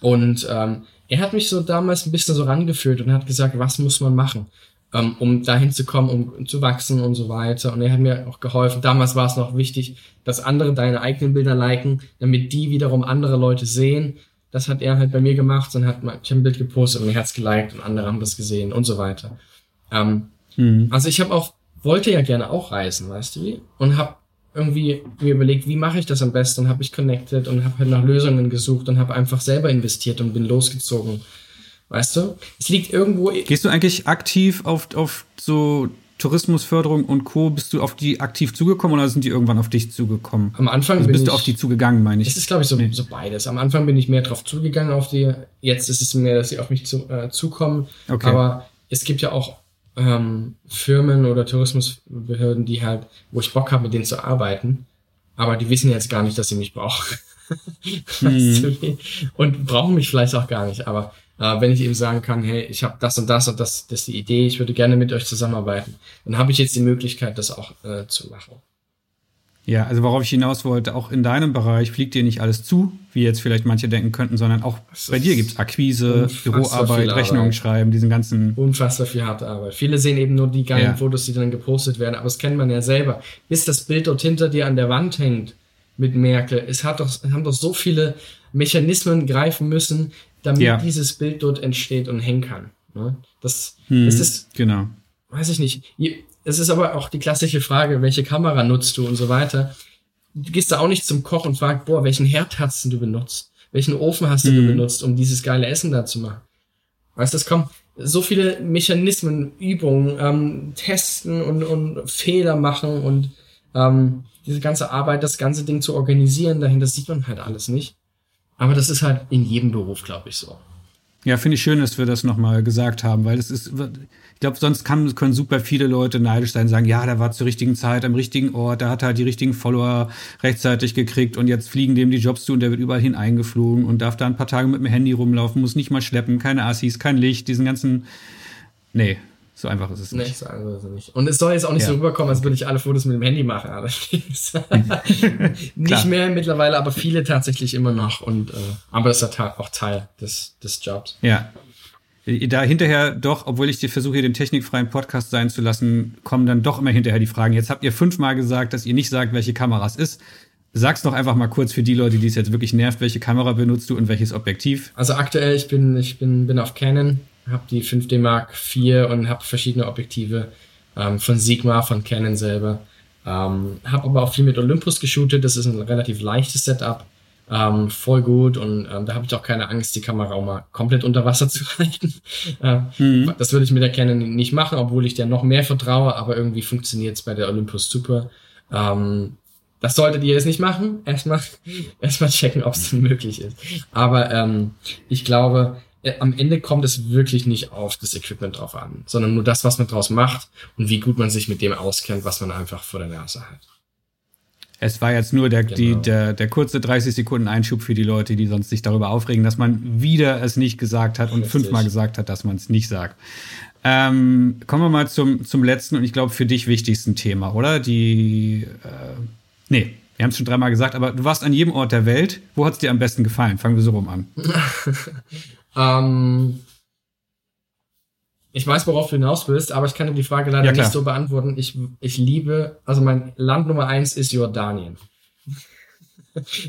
Und ähm, er hat mich so damals ein bisschen so rangeführt und hat gesagt, was muss man machen, ähm, um dahin zu kommen, um zu wachsen und so weiter. Und er hat mir auch geholfen. Damals war es noch wichtig, dass andere deine eigenen Bilder liken, damit die wiederum andere Leute sehen. Das hat er halt bei mir gemacht. Dann hat man, ich habe ein Bild gepostet und er hat's geliked und andere haben das gesehen und so weiter. Ähm, mhm. Also ich habe auch, wollte ja gerne auch reisen, weißt du wie? Und habe irgendwie mir überlegt, wie mache ich das am besten und habe mich connected und habe halt nach Lösungen gesucht und habe einfach selber investiert und bin losgezogen. Weißt du? Es liegt irgendwo. Gehst du eigentlich aktiv auf, auf so Tourismusförderung und Co. Bist du auf die aktiv zugekommen oder sind die irgendwann auf dich zugekommen? Am Anfang also bist du auf die zugegangen, meine ich. Es ist, glaube ich, so, nee. so beides. Am Anfang bin ich mehr drauf zugegangen auf die. Jetzt ist es mehr, dass sie auf mich zu, äh, zukommen. Okay. Aber es gibt ja auch ähm, Firmen oder Tourismusbehörden, die halt, wo ich Bock habe, mit denen zu arbeiten, aber die wissen jetzt gar nicht, dass sie mich brauchen. mhm. und brauchen mich vielleicht auch gar nicht. Aber äh, wenn ich eben sagen kann, hey, ich habe das und das und das, das ist die Idee, ich würde gerne mit euch zusammenarbeiten, dann habe ich jetzt die Möglichkeit, das auch äh, zu machen. Ja, also worauf ich hinaus wollte, auch in deinem Bereich fliegt dir nicht alles zu, wie jetzt vielleicht manche denken könnten, sondern auch bei dir gibt's Akquise, Büroarbeit, Rechnungen schreiben, diesen ganzen. Unfassbar viel harte Arbeit. Viele sehen eben nur die geilen ja. Fotos, die dann gepostet werden, aber das kennt man ja selber. Bis das Bild dort hinter dir an der Wand hängt mit Merkel, es hat doch, haben doch so viele Mechanismen greifen müssen, damit ja. dieses Bild dort entsteht und hängen kann. Ne? Das, hm, das ist, genau. weiß ich nicht es ist aber auch die klassische Frage, welche Kamera nutzt du und so weiter. Du gehst da auch nicht zum Koch und fragst, boah, welchen Herd hast du benutzt? Welchen Ofen hast mhm. du benutzt, um dieses geile Essen da zu machen? Weißt du, es kommen so viele Mechanismen, Übungen, ähm, testen und, und Fehler machen und ähm, diese ganze Arbeit, das ganze Ding zu organisieren dahin, das sieht man halt alles nicht. Aber das ist halt in jedem Beruf, glaube ich, so. Ja, finde ich schön, dass wir das nochmal gesagt haben, weil es ist, ich glaube, sonst kann, können super viele Leute neidisch sein, sagen, ja, der war zur richtigen Zeit am richtigen Ort, der hat halt die richtigen Follower rechtzeitig gekriegt und jetzt fliegen dem die Jobs zu und der wird überall hin eingeflogen und darf da ein paar Tage mit dem Handy rumlaufen, muss nicht mal schleppen, keine Assis, kein Licht, diesen ganzen, nee, so einfach ist es nicht. Nee, so einfach ist es nicht. Und es soll jetzt auch nicht ja. so rüberkommen, als würde ich alle Fotos mit dem Handy machen. nicht mehr mittlerweile, aber viele tatsächlich immer noch. Und, äh, aber das ist auch Teil des, des Jobs. Ja. Da hinterher doch, obwohl ich dir versuche, den technikfreien Podcast sein zu lassen, kommen dann doch immer hinterher die Fragen. Jetzt habt ihr fünfmal gesagt, dass ihr nicht sagt, welche Kamera es ist. Sag's doch einfach mal kurz für die Leute, die es jetzt wirklich nervt, welche Kamera benutzt du und welches Objektiv? Also aktuell, ich bin, ich bin, bin auf Canon habe die 5D Mark IV und habe verschiedene Objektive ähm, von Sigma, von Canon selber. Ähm, habe aber auch viel mit Olympus geshootet. Das ist ein relativ leichtes Setup. Ähm, voll gut und ähm, da habe ich auch keine Angst, die Kamera auch mal komplett unter Wasser zu halten. äh, mhm. Das würde ich mit der Canon nicht machen, obwohl ich der noch mehr vertraue, aber irgendwie funktioniert es bei der Olympus super. Ähm, das solltet ihr jetzt nicht machen. Erstmal erstmal checken, ob es möglich ist. Aber ähm, ich glaube, äh, am Ende kommt es wirklich nicht auf das Equipment drauf an, sondern nur das, was man draus macht und wie gut man sich mit dem auskennt, was man einfach vor der Nase hat. Es war jetzt nur der, genau. die, der, der kurze 30 Sekunden Einschub für die Leute, die sonst sich darüber aufregen, dass man wieder es nicht gesagt hat und Richtig. fünfmal gesagt hat, dass man es nicht sagt. Ähm, kommen wir mal zum, zum letzten und ich glaube für dich wichtigsten Thema, oder? Die, äh, nee, wir haben es schon dreimal gesagt, aber du warst an jedem Ort der Welt. Wo hat es dir am besten gefallen? Fangen wir so rum an. Ähm, ich weiß, worauf du hinaus willst, aber ich kann dir die Frage leider ja, nicht so beantworten. Ich, ich liebe, also mein Land Nummer eins ist Jordanien.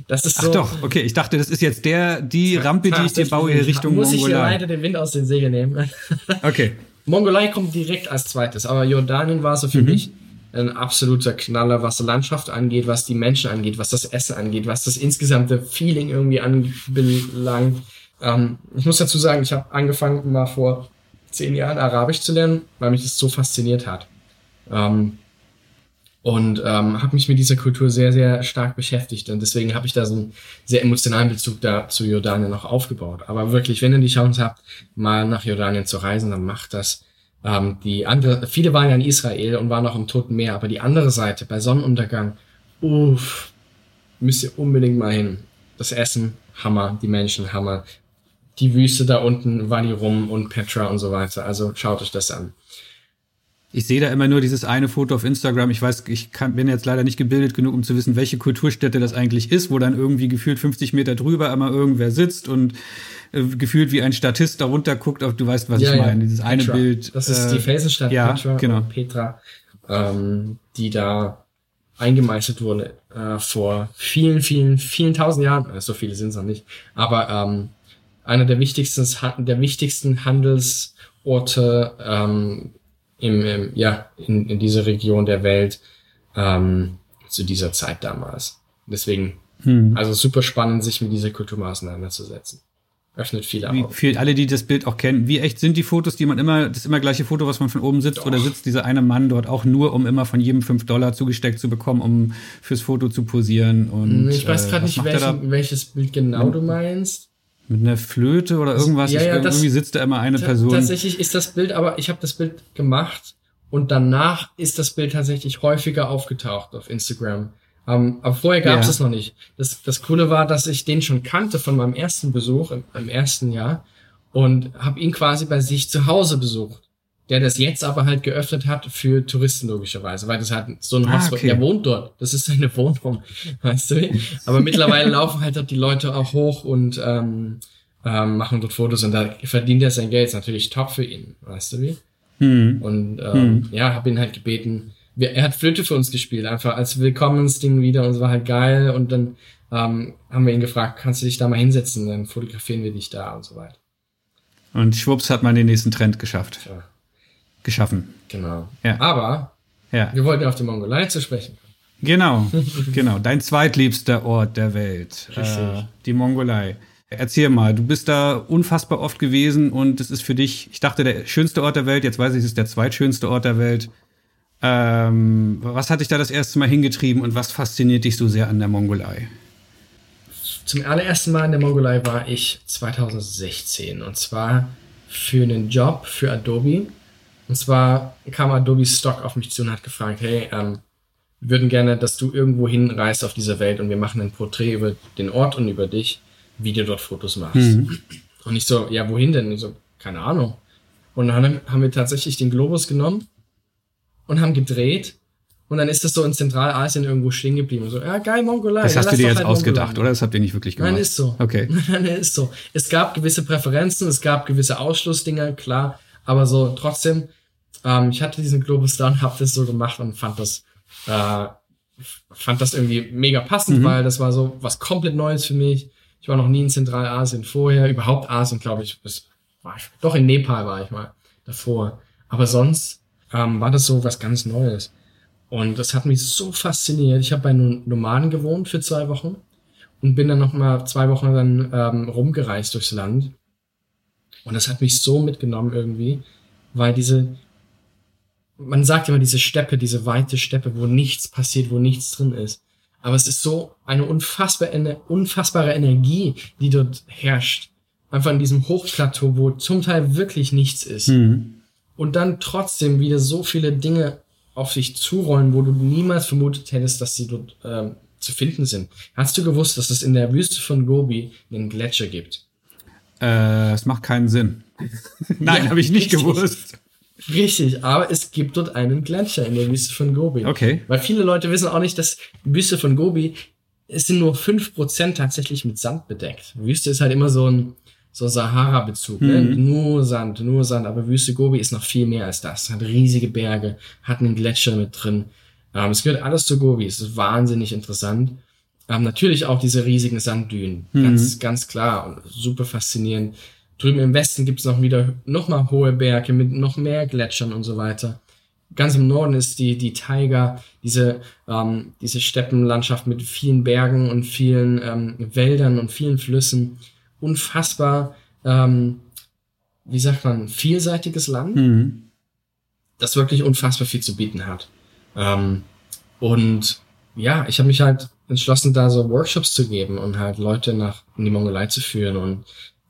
Das ist so. Ach doch, okay. Ich dachte, das ist jetzt der, die Rampe, die ich dir baue, hier Richtung muss Mongolei. Muss ich hier leider den Wind aus den Segeln nehmen. Okay. Mongolei kommt direkt als zweites, aber Jordanien war so für mhm. mich ein absoluter Knaller, was die Landschaft angeht, was die Menschen angeht, was das Essen angeht, was das insgesamte Feeling irgendwie anbelangt. Ähm, ich muss dazu sagen, ich habe angefangen mal vor zehn Jahren Arabisch zu lernen, weil mich das so fasziniert hat. Ähm, und ähm, habe mich mit dieser Kultur sehr, sehr stark beschäftigt. Und deswegen habe ich da so einen sehr emotionalen Bezug da zu Jordanien noch aufgebaut. Aber wirklich, wenn ihr die Chance habt, mal nach Jordanien zu reisen, dann macht das. Ähm, die andere, viele waren ja in Israel und waren auch im Toten Meer, aber die andere Seite, bei Sonnenuntergang, uff, müsst ihr unbedingt mal hin. Das Essen, Hammer, die Menschen, Hammer die Wüste da unten, Wadi Rum und Petra und so weiter. Also schaut euch das an. Ich sehe da immer nur dieses eine Foto auf Instagram. Ich weiß, ich kann, bin jetzt leider nicht gebildet genug, um zu wissen, welche Kulturstätte das eigentlich ist, wo dann irgendwie gefühlt 50 Meter drüber immer irgendwer sitzt und äh, gefühlt wie ein Statist darunter guckt. Auf, du weißt, was ja, ich meine. Ja. Dieses eine Petra. Bild. Das ist äh, die Felsenstadt ja, Petra, genau. Petra, ähm, die da eingemeißelt wurde äh, vor vielen, vielen, vielen tausend Jahren. Äh, so viele sind es noch nicht. Aber ähm, einer der wichtigsten, der wichtigsten Handelsorte ähm, im, im, ja, in, in dieser Region der Welt ähm, zu dieser Zeit damals. Deswegen, hm. also super spannend, sich mit dieser Kultur mal auseinanderzusetzen. Öffnet viele Augen. Für alle, die das Bild auch kennen, wie echt sind die Fotos, die man immer, das immer gleiche Foto, was man von oben sitzt, Doch. oder sitzt dieser eine Mann dort auch nur, um immer von jedem fünf Dollar zugesteckt zu bekommen, um fürs Foto zu posieren? Und, ich weiß gerade äh, nicht, welchen, welches Bild genau du meinst mit einer Flöte oder irgendwas. Ja, ja, ich, irgendwie sitzt da immer eine Person. Tatsächlich ist das Bild, aber ich habe das Bild gemacht und danach ist das Bild tatsächlich häufiger aufgetaucht auf Instagram. Ähm, aber vorher gab es ja. es noch nicht. Das, das Coole war, dass ich den schon kannte von meinem ersten Besuch im, im ersten Jahr und habe ihn quasi bei sich zu Hause besucht der das jetzt aber halt geöffnet hat für Touristen logischerweise, weil das halt so ein ah, Haus, okay. der wohnt dort, das ist seine Wohnung, weißt du? Aber mittlerweile laufen halt dort die Leute auch hoch und ähm, ähm, machen dort Fotos und da verdient er sein Geld, ist natürlich top für ihn, weißt du wie? Hm. Und ähm, hm. ja, habe ihn halt gebeten, wir, er hat Flöte für uns gespielt, einfach als Willkommensding wieder und es war halt geil und dann ähm, haben wir ihn gefragt, kannst du dich da mal hinsetzen, dann fotografieren wir dich da und so weiter. Und schwupps hat man den nächsten Trend geschafft. Ja geschaffen. Genau. Ja. Aber ja. wir wollten auf die Mongolei zu sprechen. Genau, genau. Dein zweitliebster Ort der Welt. Äh, die Mongolei. Erzähl mal, du bist da unfassbar oft gewesen und es ist für dich, ich dachte, der schönste Ort der Welt, jetzt weiß ich, es ist der zweitschönste Ort der Welt. Ähm, was hat dich da das erste Mal hingetrieben und was fasziniert dich so sehr an der Mongolei? Zum allerersten Mal in der Mongolei war ich 2016 und zwar für einen Job für Adobe und zwar kam Adobe Stock auf mich zu und hat gefragt, hey, ähm, wir würden gerne, dass du irgendwo hinreist auf dieser Welt und wir machen ein Porträt über den Ort und über dich, wie du dort Fotos machst. Mhm. Und ich so, ja, wohin denn? ich so, keine Ahnung. Und dann haben wir tatsächlich den Globus genommen und haben gedreht. Und dann ist das so in Zentralasien irgendwo stehen geblieben. So, ja, geil, Mongolei. Das hast du dir jetzt halt ausgedacht, Mongolei. oder? Das habt ihr nicht wirklich gemacht? Nein, ist so. Okay. Nein, ist so. Es gab gewisse Präferenzen, es gab gewisse Ausschlussdinger, klar. Aber so trotzdem, ähm, ich hatte diesen Globus da und habe das so gemacht und fand das, äh, fand das irgendwie mega passend, mhm. weil das war so was komplett Neues für mich. Ich war noch nie in Zentralasien vorher, überhaupt Asien, glaube ich. Das war ich, doch in Nepal war ich mal davor. Aber sonst ähm, war das so was ganz Neues. Und das hat mich so fasziniert. Ich habe bei Nomaden gewohnt für zwei Wochen und bin dann noch mal zwei Wochen dann ähm, rumgereist durchs Land. Und das hat mich so mitgenommen irgendwie, weil diese, man sagt immer diese Steppe, diese weite Steppe, wo nichts passiert, wo nichts drin ist. Aber es ist so eine unfassbare, unfassbare Energie, die dort herrscht. Einfach in diesem Hochplateau, wo zum Teil wirklich nichts ist. Mhm. Und dann trotzdem wieder so viele Dinge auf sich zurollen, wo du niemals vermutet hättest, dass sie dort ähm, zu finden sind. Hast du gewusst, dass es in der Wüste von Gobi einen Gletscher gibt? Äh, es macht keinen Sinn. Nein, ja, habe ich nicht richtig. gewusst. Richtig, aber es gibt dort einen Gletscher in der Wüste von Gobi. Okay. Weil viele Leute wissen auch nicht, dass die Wüste von Gobi, es sind nur fünf Prozent tatsächlich mit Sand bedeckt. Wüste ist halt immer so ein so Sahara-Bezug, ne? mhm. ne? nur Sand, nur Sand, aber Wüste Gobi ist noch viel mehr als das. Hat riesige Berge, hat einen Gletscher mit drin. Ähm, es gehört alles zu Gobi, es ist wahnsinnig interessant. Ähm, natürlich auch diese riesigen Sanddünen, mhm. ganz, ganz klar und super faszinierend. Drüben im Westen gibt es noch wieder noch mal hohe Berge mit noch mehr Gletschern und so weiter. Ganz im Norden ist die die Taiga, diese ähm, diese Steppenlandschaft mit vielen Bergen und vielen ähm, Wäldern und vielen Flüssen. Unfassbar, ähm, wie sagt man, vielseitiges Land, mhm. das wirklich unfassbar viel zu bieten hat. Ähm, und ja, ich habe mich halt entschlossen, da so Workshops zu geben und halt Leute nach in die Mongolei zu führen und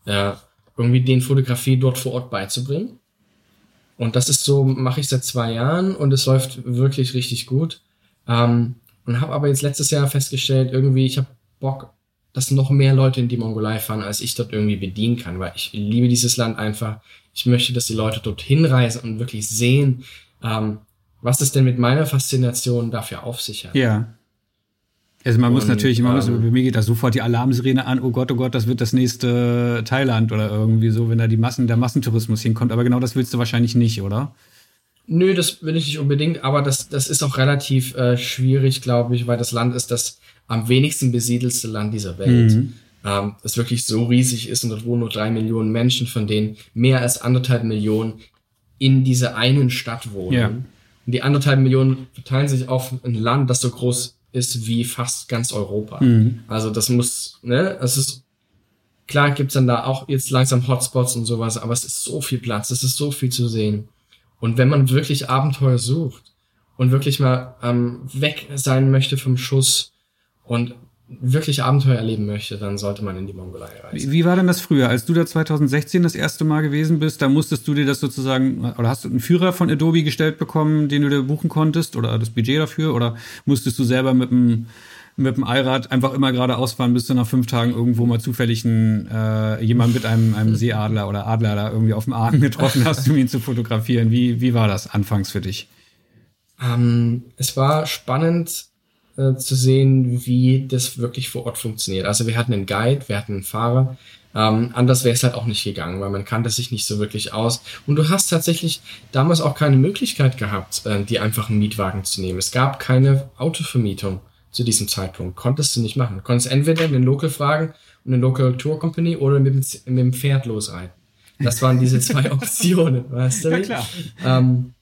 ja, irgendwie den Fotografie dort vor Ort beizubringen. Und das ist so, mache ich seit zwei Jahren und es läuft wirklich richtig gut. Ähm, und habe aber jetzt letztes Jahr festgestellt, irgendwie, ich habe Bock, dass noch mehr Leute in die Mongolei fahren, als ich dort irgendwie bedienen kann, weil ich liebe dieses Land einfach. Ich möchte, dass die Leute dort hinreisen und wirklich sehen, ähm, was es denn mit meiner Faszination dafür auf sich hat. Ja. Also man und, muss natürlich, man ähm, muss, mir geht da sofort die Alarmsirene an, oh Gott, oh Gott, das wird das nächste Thailand oder irgendwie so, wenn da die Massen, der Massentourismus hinkommt. Aber genau das willst du wahrscheinlich nicht, oder? Nö, das will ich nicht unbedingt, aber das, das ist auch relativ äh, schwierig, glaube ich, weil das Land ist das am wenigsten besiedelste Land dieser Welt. Mhm. Ähm, das wirklich so riesig ist und dort wohnen nur drei Millionen Menschen, von denen mehr als anderthalb Millionen in dieser einen Stadt wohnen. Ja. Und die anderthalb Millionen verteilen sich auf ein Land, das so groß ist wie fast ganz Europa. Mhm. Also das muss, ne, es ist klar gibt's dann da auch jetzt langsam Hotspots und sowas, aber es ist so viel Platz, es ist so viel zu sehen. Und wenn man wirklich Abenteuer sucht und wirklich mal ähm, weg sein möchte vom Schuss und wirklich Abenteuer erleben möchte, dann sollte man in die Mongolei reisen. Wie, wie, war denn das früher? Als du da 2016 das erste Mal gewesen bist, da musstest du dir das sozusagen, oder hast du einen Führer von Adobe gestellt bekommen, den du dir buchen konntest, oder das Budget dafür, oder musstest du selber mit dem mit dem Allrad einfach immer geradeaus fahren, bis du nach fünf Tagen irgendwo mal zufällig einen, äh, jemand mit einem, einem Seeadler oder Adler da irgendwie auf dem Arm getroffen hast, um ihn zu fotografieren. Wie, wie war das anfangs für dich? Ähm, es war spannend, äh, zu sehen, wie das wirklich vor Ort funktioniert. Also wir hatten einen Guide, wir hatten einen Fahrer. Ähm, anders wäre es halt auch nicht gegangen, weil man kannte sich nicht so wirklich aus. Und du hast tatsächlich damals auch keine Möglichkeit gehabt, äh, die einfach einen Mietwagen zu nehmen. Es gab keine Autovermietung zu diesem Zeitpunkt. Konntest du nicht machen. Du konntest entweder einen Local fragen und eine Local Tour Company oder mit, mit dem Pferd losreiten. Das waren diese zwei Optionen, weißt du? Ja, klar. Ähm,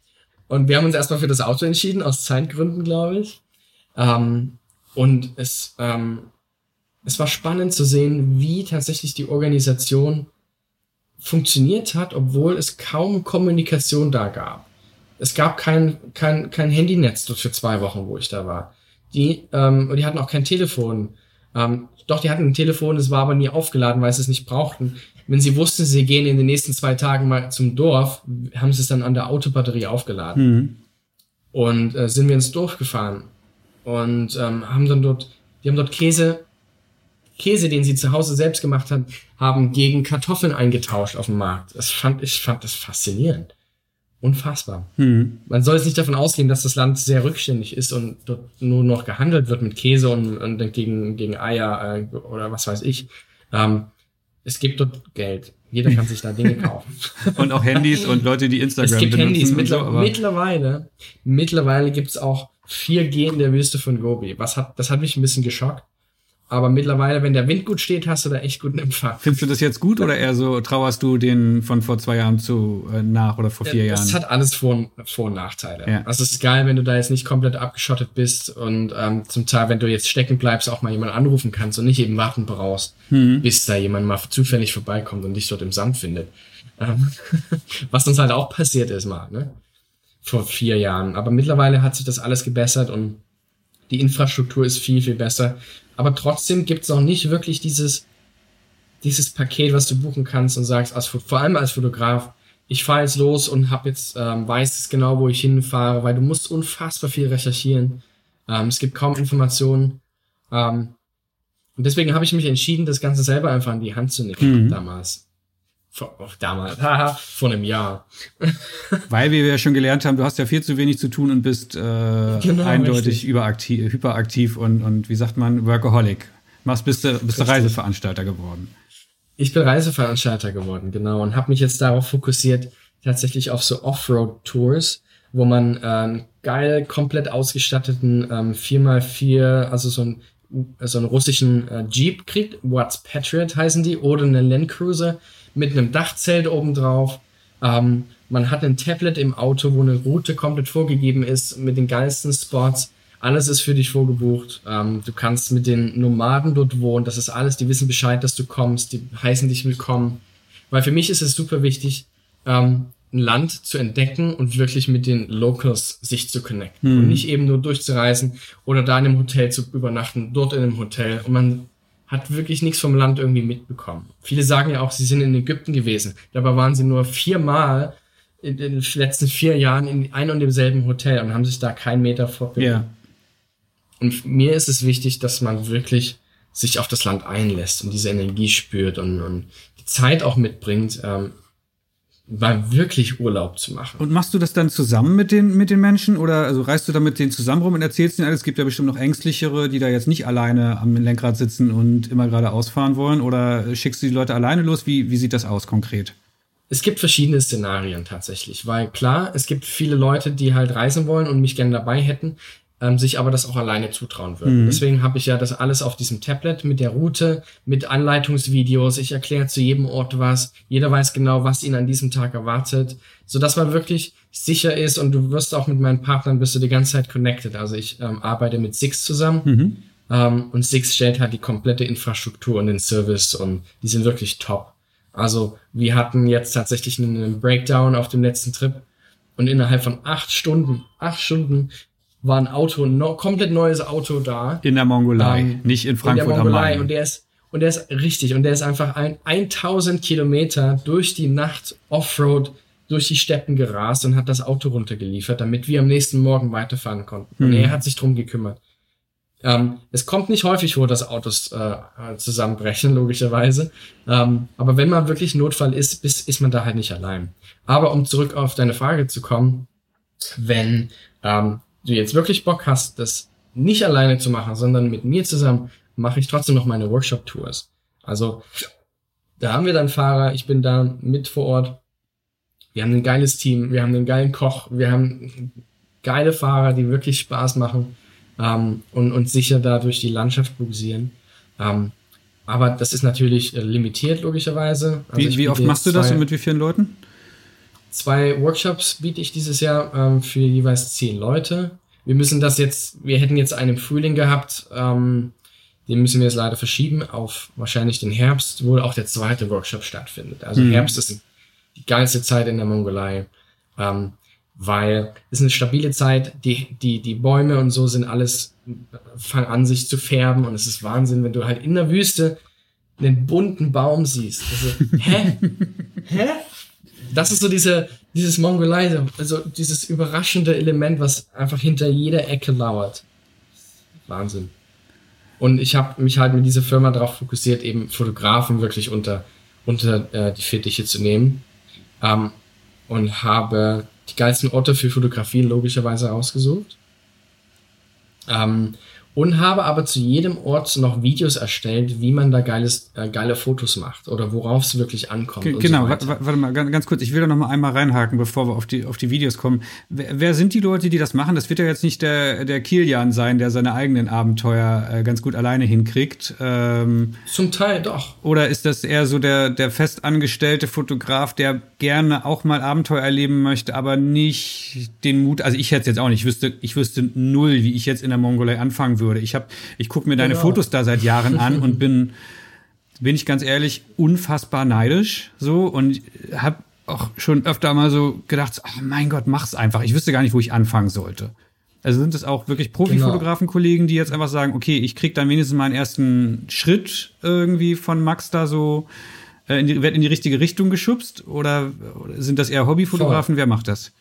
und wir haben uns erstmal für das Auto entschieden, aus Zeitgründen, glaube ich. Ähm, und es, ähm, es war spannend zu sehen, wie tatsächlich die Organisation funktioniert hat, obwohl es kaum Kommunikation da gab. Es gab kein, kein, kein Handynetz dort für zwei Wochen, wo ich da war. Die, ähm, und die hatten auch kein Telefon. Ähm, doch, die hatten ein Telefon, es war aber nie aufgeladen, weil sie es nicht brauchten. Wenn sie wussten, sie gehen in den nächsten zwei Tagen mal zum Dorf, haben sie es dann an der Autobatterie aufgeladen. Mhm. Und äh, sind wir ins Dorf gefahren und ähm, haben dann dort, die haben dort Käse, Käse, den sie zu Hause selbst gemacht haben, haben gegen Kartoffeln eingetauscht auf dem Markt. Das fand ich fand das faszinierend. Unfassbar. Hm. Man soll jetzt nicht davon ausgehen, dass das Land sehr rückständig ist und dort nur noch gehandelt wird mit Käse und, und gegen, gegen Eier äh, oder was weiß ich. Ähm, es gibt dort Geld. Jeder kann sich da Dinge kaufen. und auch Handys und Leute, die Instagram benutzen. Es gibt Handys. Mittler so, mittlerweile, mittlerweile gibt's auch 4G in der Wüste von Gobi. Was hat, das hat mich ein bisschen geschockt. Aber mittlerweile, wenn der Wind gut steht, hast du da echt guten Empfang. Findest du das jetzt gut oder eher so trauerst du den von vor zwei Jahren zu äh, nach oder vor vier Jahren? Das hat alles Vor-, Vor und Nachteile. Ja. Also es ist geil, wenn du da jetzt nicht komplett abgeschottet bist und ähm, zum Teil, wenn du jetzt stecken bleibst, auch mal jemanden anrufen kannst und nicht eben warten brauchst, mhm. bis da jemand mal zufällig vorbeikommt und dich dort im Sand findet. Ähm, was uns halt auch passiert ist mal, ne? Vor vier Jahren. Aber mittlerweile hat sich das alles gebessert und die Infrastruktur ist viel, viel besser. Aber trotzdem gibt es noch nicht wirklich dieses, dieses Paket, was du buchen kannst und sagst, als, vor allem als Fotograf, ich fahre jetzt los und hab jetzt, ähm, weiß es genau, wo ich hinfahre, weil du musst unfassbar viel recherchieren. Ähm, es gibt kaum Informationen. Ähm, und deswegen habe ich mich entschieden, das Ganze selber einfach in die Hand zu nehmen mhm. damals. Oh, damals, haha, vor einem Jahr. Weil wir ja schon gelernt haben, du hast ja viel zu wenig zu tun und bist äh, genau, eindeutig überaktiv, hyperaktiv und, und wie sagt man, Workaholic. Machst, bist du, bist du Reiseveranstalter geworden. Ich bin Reiseveranstalter geworden, genau, und habe mich jetzt darauf fokussiert, tatsächlich auf so Offroad-Tours, wo man äh, geil, komplett ausgestatteten ähm, 4x4, also so ein so einen russischen äh, Jeep kriegt, What's Patriot heißen die, oder eine Land Cruiser mit einem Dachzelt obendrauf. Ähm, man hat ein Tablet im Auto, wo eine Route komplett vorgegeben ist mit den geilsten Spots. Alles ist für dich vorgebucht. Ähm, du kannst mit den Nomaden dort wohnen. Das ist alles. Die wissen Bescheid, dass du kommst. Die heißen dich willkommen. Weil für mich ist es super wichtig, ähm, ein Land zu entdecken und wirklich mit den Locals sich zu connecten. Hm. Und nicht eben nur durchzureisen oder da in einem Hotel zu übernachten, dort in einem Hotel. Und man hat wirklich nichts vom Land irgendwie mitbekommen. Viele sagen ja auch, sie sind in Ägypten gewesen. Dabei waren sie nur viermal in den letzten vier Jahren in ein und demselben Hotel und haben sich da keinen Meter fortbewegt. Ja. Und mir ist es wichtig, dass man wirklich sich auf das Land einlässt und diese Energie spürt und, und die Zeit auch mitbringt, ähm, mal wirklich Urlaub zu machen. Und machst du das dann zusammen mit den, mit den Menschen oder also reist du da mit denen zusammen rum und erzählst ihnen alles? Es gibt ja bestimmt noch ängstlichere, die da jetzt nicht alleine am Lenkrad sitzen und immer gerade ausfahren wollen oder schickst du die Leute alleine los? Wie, wie sieht das aus konkret? Es gibt verschiedene Szenarien tatsächlich, weil klar, es gibt viele Leute, die halt reisen wollen und mich gerne dabei hätten ähm, sich aber das auch alleine zutrauen würden. Mhm. Deswegen habe ich ja das alles auf diesem Tablet mit der Route, mit Anleitungsvideos. Ich erkläre zu jedem Ort was. Jeder weiß genau, was ihn an diesem Tag erwartet, so dass man wirklich sicher ist und du wirst auch mit meinen Partnern bist du die ganze Zeit connected. Also ich ähm, arbeite mit Six zusammen. Mhm. Ähm, und Six stellt halt die komplette Infrastruktur und den Service und die sind wirklich top. Also wir hatten jetzt tatsächlich einen Breakdown auf dem letzten Trip und innerhalb von acht Stunden, acht Stunden war ein Auto, ein no, komplett neues Auto da. In der Mongolei, ähm, nicht in Frankfurt am Main. Und der ist, und der ist richtig, und der ist einfach ein 1000 Kilometer durch die Nacht Offroad durch die Steppen gerast und hat das Auto runtergeliefert, damit wir am nächsten Morgen weiterfahren konnten. Hm. Und er hat sich drum gekümmert. Ähm, es kommt nicht häufig vor, dass Autos äh, zusammenbrechen, logischerweise. Ähm, aber wenn man wirklich Notfall ist, ist, ist man da halt nicht allein. Aber um zurück auf deine Frage zu kommen, wenn ähm, du jetzt wirklich Bock hast, das nicht alleine zu machen, sondern mit mir zusammen, mache ich trotzdem noch meine Workshop-Tours. Also da haben wir dann Fahrer, ich bin da mit vor Ort. Wir haben ein geiles Team, wir haben einen geilen Koch, wir haben geile Fahrer, die wirklich Spaß machen ähm, und, und sicher da durch die Landschaft buxieren. Ähm, aber das ist natürlich äh, limitiert, logischerweise. Also wie, wie oft machst du das und mit wie vielen Leuten? Zwei Workshops biete ich dieses Jahr ähm, für jeweils zehn Leute. Wir müssen das jetzt, wir hätten jetzt einen im Frühling gehabt, ähm, den müssen wir jetzt leider verschieben auf wahrscheinlich den Herbst, wo auch der zweite Workshop stattfindet. Also mhm. Herbst ist die geilste Zeit in der Mongolei, ähm, weil es ist eine stabile Zeit, die, die, die Bäume und so sind alles, fangen an sich zu färben und es ist Wahnsinn, wenn du halt in der Wüste einen bunten Baum siehst. Also, hä? hä? Das ist so diese, dieses Mongolei, also dieses überraschende Element, was einfach hinter jeder Ecke lauert. Wahnsinn. Und ich habe mich halt mit dieser Firma darauf fokussiert, eben Fotografen wirklich unter, unter äh, die Fittiche zu nehmen. Ähm, und habe die geilsten Orte für Fotografien logischerweise ausgesucht. Ähm, und habe aber zu jedem Ort noch Videos erstellt, wie man da geiles, äh, geile Fotos macht oder worauf es wirklich ankommt. G genau, so warte mal, ganz, ganz kurz, ich will da noch mal einmal reinhaken, bevor wir auf die, auf die Videos kommen. Wer, wer sind die Leute, die das machen? Das wird ja jetzt nicht der, der Kilian sein, der seine eigenen Abenteuer äh, ganz gut alleine hinkriegt. Ähm, Zum Teil doch. Oder ist das eher so der, der festangestellte Fotograf, der gerne auch mal Abenteuer erleben möchte, aber nicht den Mut, also ich hätte es jetzt auch nicht, ich wüsste, ich wüsste null, wie ich jetzt in der Mongolei anfangen würde würde. Ich habe, ich gucke mir deine genau. Fotos da seit Jahren an und bin, bin ich ganz ehrlich, unfassbar neidisch so und habe auch schon öfter mal so gedacht, oh mein Gott, mach's einfach. Ich wüsste gar nicht, wo ich anfangen sollte. Also sind es auch wirklich Profifotografen-Kollegen, die jetzt einfach sagen, okay, ich krieg dann wenigstens meinen ersten Schritt irgendwie von Max da so, äh, in die, wird in die richtige Richtung geschubst? Oder, oder sind das eher Hobbyfotografen? Wer macht das?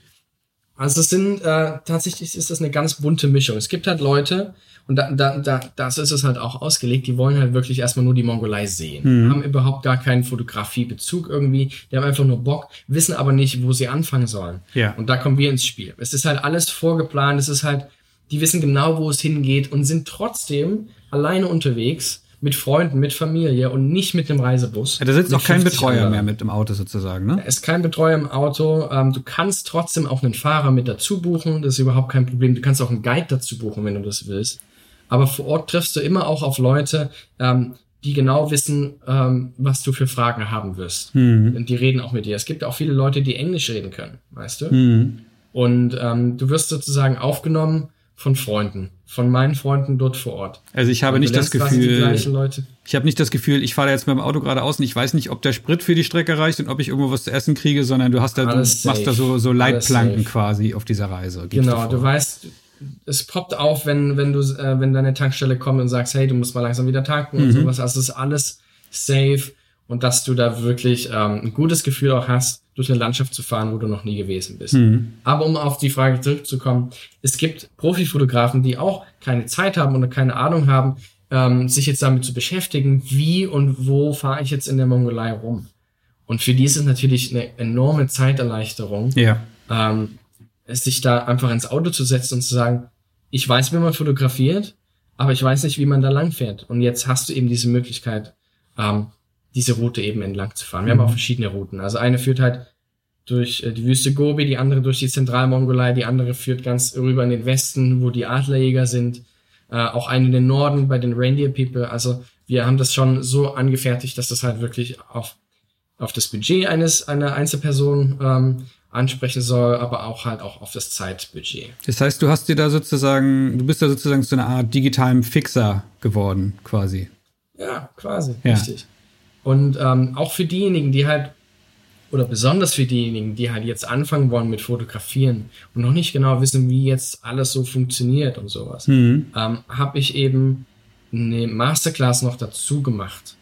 Also es sind äh, tatsächlich ist das eine ganz bunte Mischung. Es gibt halt Leute, und da, da, da, das ist es halt auch ausgelegt. Die wollen halt wirklich erstmal nur die Mongolei sehen. Mhm. Haben überhaupt gar keinen Fotografiebezug irgendwie. Die haben einfach nur Bock, wissen aber nicht, wo sie anfangen sollen. Ja. Und da kommen wir ins Spiel. Es ist halt alles vorgeplant. Es ist halt, die wissen genau, wo es hingeht und sind trotzdem alleine unterwegs mit Freunden, mit Familie und nicht mit dem Reisebus. Ja, da sitzt auch kein Betreuer anderen. mehr mit im Auto sozusagen, ne? Da ist kein Betreuer im Auto. Ähm, du kannst trotzdem auch einen Fahrer mit dazu buchen. Das ist überhaupt kein Problem. Du kannst auch einen Guide dazu buchen, wenn du das willst aber vor Ort triffst du immer auch auf Leute, ähm, die genau wissen, ähm, was du für Fragen haben wirst. Mhm. Und die reden auch mit dir. Es gibt auch viele Leute, die Englisch reden können, weißt du? Mhm. Und ähm, du wirst sozusagen aufgenommen von Freunden, von meinen Freunden dort vor Ort. Also ich habe nicht das Gefühl, ich habe nicht das Gefühl, ich fahre jetzt mit dem Auto geradeaus und ich weiß nicht, ob der Sprit für die Strecke reicht und ob ich irgendwo was zu essen kriege, sondern du hast da, du machst da so, so Leitplanken quasi auf dieser Reise. Genau, du weißt, es poppt auf, wenn, wenn du, äh, wenn deine Tankstelle kommt und sagst, hey, du musst mal langsam wieder tanken mhm. und sowas. Also es ist alles safe und dass du da wirklich ähm, ein gutes Gefühl auch hast, durch eine Landschaft zu fahren, wo du noch nie gewesen bist. Mhm. Aber um auf die Frage zurückzukommen, es gibt Profifotografen, die auch keine Zeit haben oder keine Ahnung haben, ähm, sich jetzt damit zu beschäftigen, wie und wo fahre ich jetzt in der Mongolei rum. Und für die ist es natürlich eine enorme Zeiterleichterung, Ja. ähm, sich da einfach ins Auto zu setzen und zu sagen, ich weiß, wie man fotografiert, aber ich weiß nicht, wie man da lang fährt. Und jetzt hast du eben diese Möglichkeit, ähm, diese Route eben entlang zu fahren. Wir haben auch verschiedene Routen. Also eine führt halt durch äh, die Wüste Gobi, die andere durch die Zentralmongolei, die andere führt ganz rüber in den Westen, wo die Adlerjäger sind. Äh, auch eine in den Norden bei den Reindeer People. Also wir haben das schon so angefertigt, dass das halt wirklich auf, auf das Budget eines einer Einzelperson ähm, ansprechen soll, aber auch halt auch auf das Zeitbudget. Das heißt, du hast dir da sozusagen, du bist da sozusagen zu einer Art digitalem Fixer geworden, quasi. Ja, quasi, Ja. richtig. Und ähm, auch für diejenigen, die halt, oder besonders für diejenigen, die halt jetzt anfangen wollen mit Fotografieren und noch nicht genau wissen, wie jetzt alles so funktioniert und sowas, Mhm. ähm, habe ich eben eine Masterclass noch dazu gemacht,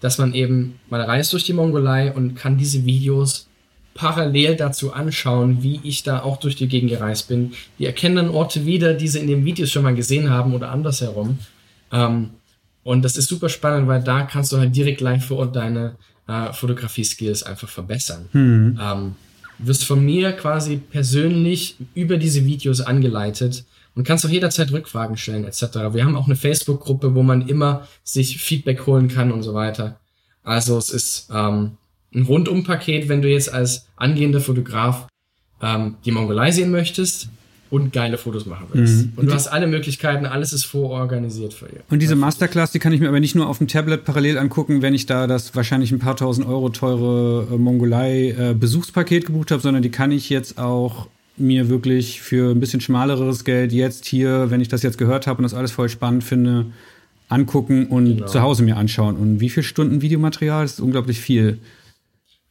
dass man eben, man reist durch die Mongolei und kann diese Videos parallel dazu anschauen, wie ich da auch durch die Gegend gereist bin. Die erkennen dann Orte wieder, die sie in den Videos schon mal gesehen haben oder andersherum. Ähm, und das ist super spannend, weil da kannst du halt direkt live vor Ort deine äh, Fotografie-Skills einfach verbessern. Mhm. Ähm, wirst von mir quasi persönlich über diese Videos angeleitet und kannst auch jederzeit Rückfragen stellen etc. Wir haben auch eine Facebook-Gruppe, wo man immer sich Feedback holen kann und so weiter. Also es ist ähm, ein Rundum-Paket, wenn du jetzt als angehender Fotograf ähm, die Mongolei sehen möchtest und geile Fotos machen willst. Mhm. Und du hast alle Möglichkeiten, alles ist vororganisiert für ihr. Und diese Masterclass, die kann ich mir aber nicht nur auf dem Tablet parallel angucken, wenn ich da das wahrscheinlich ein paar tausend Euro teure äh, Mongolei-Besuchspaket gebucht habe, sondern die kann ich jetzt auch mir wirklich für ein bisschen schmaleres Geld jetzt hier, wenn ich das jetzt gehört habe und das alles voll spannend finde, angucken und Genau. zu Hause mir anschauen. Und wie viele Stunden Videomaterial? Das ist unglaublich viel.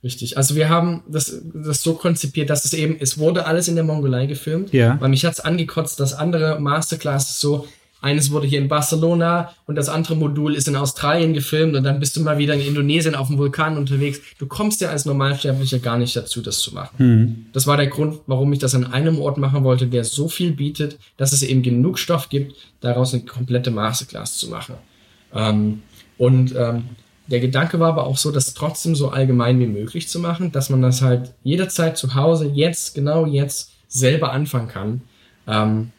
Richtig. Also wir haben das, das so konzipiert, dass es eben, es wurde alles in der Mongolei gefilmt. Ja. Weil mich hat's angekotzt, dass andere Masterclasses so, eines wurde hier in Barcelona und das andere Modul ist in Australien gefilmt und dann bist du mal wieder in Indonesien auf dem Vulkan unterwegs. Du kommst ja als Normalsterblicher gar nicht dazu, das zu machen. Das war der Grund, warum ich das an einem Ort machen wollte, der so viel bietet, dass es eben genug Stoff gibt, daraus eine komplette Masterclass zu machen. Ähm, und ähm, der Gedanke war aber auch so, das trotzdem so allgemein wie möglich zu machen, dass man das halt jederzeit zu Hause, jetzt, genau jetzt, selber anfangen kann. Ähm,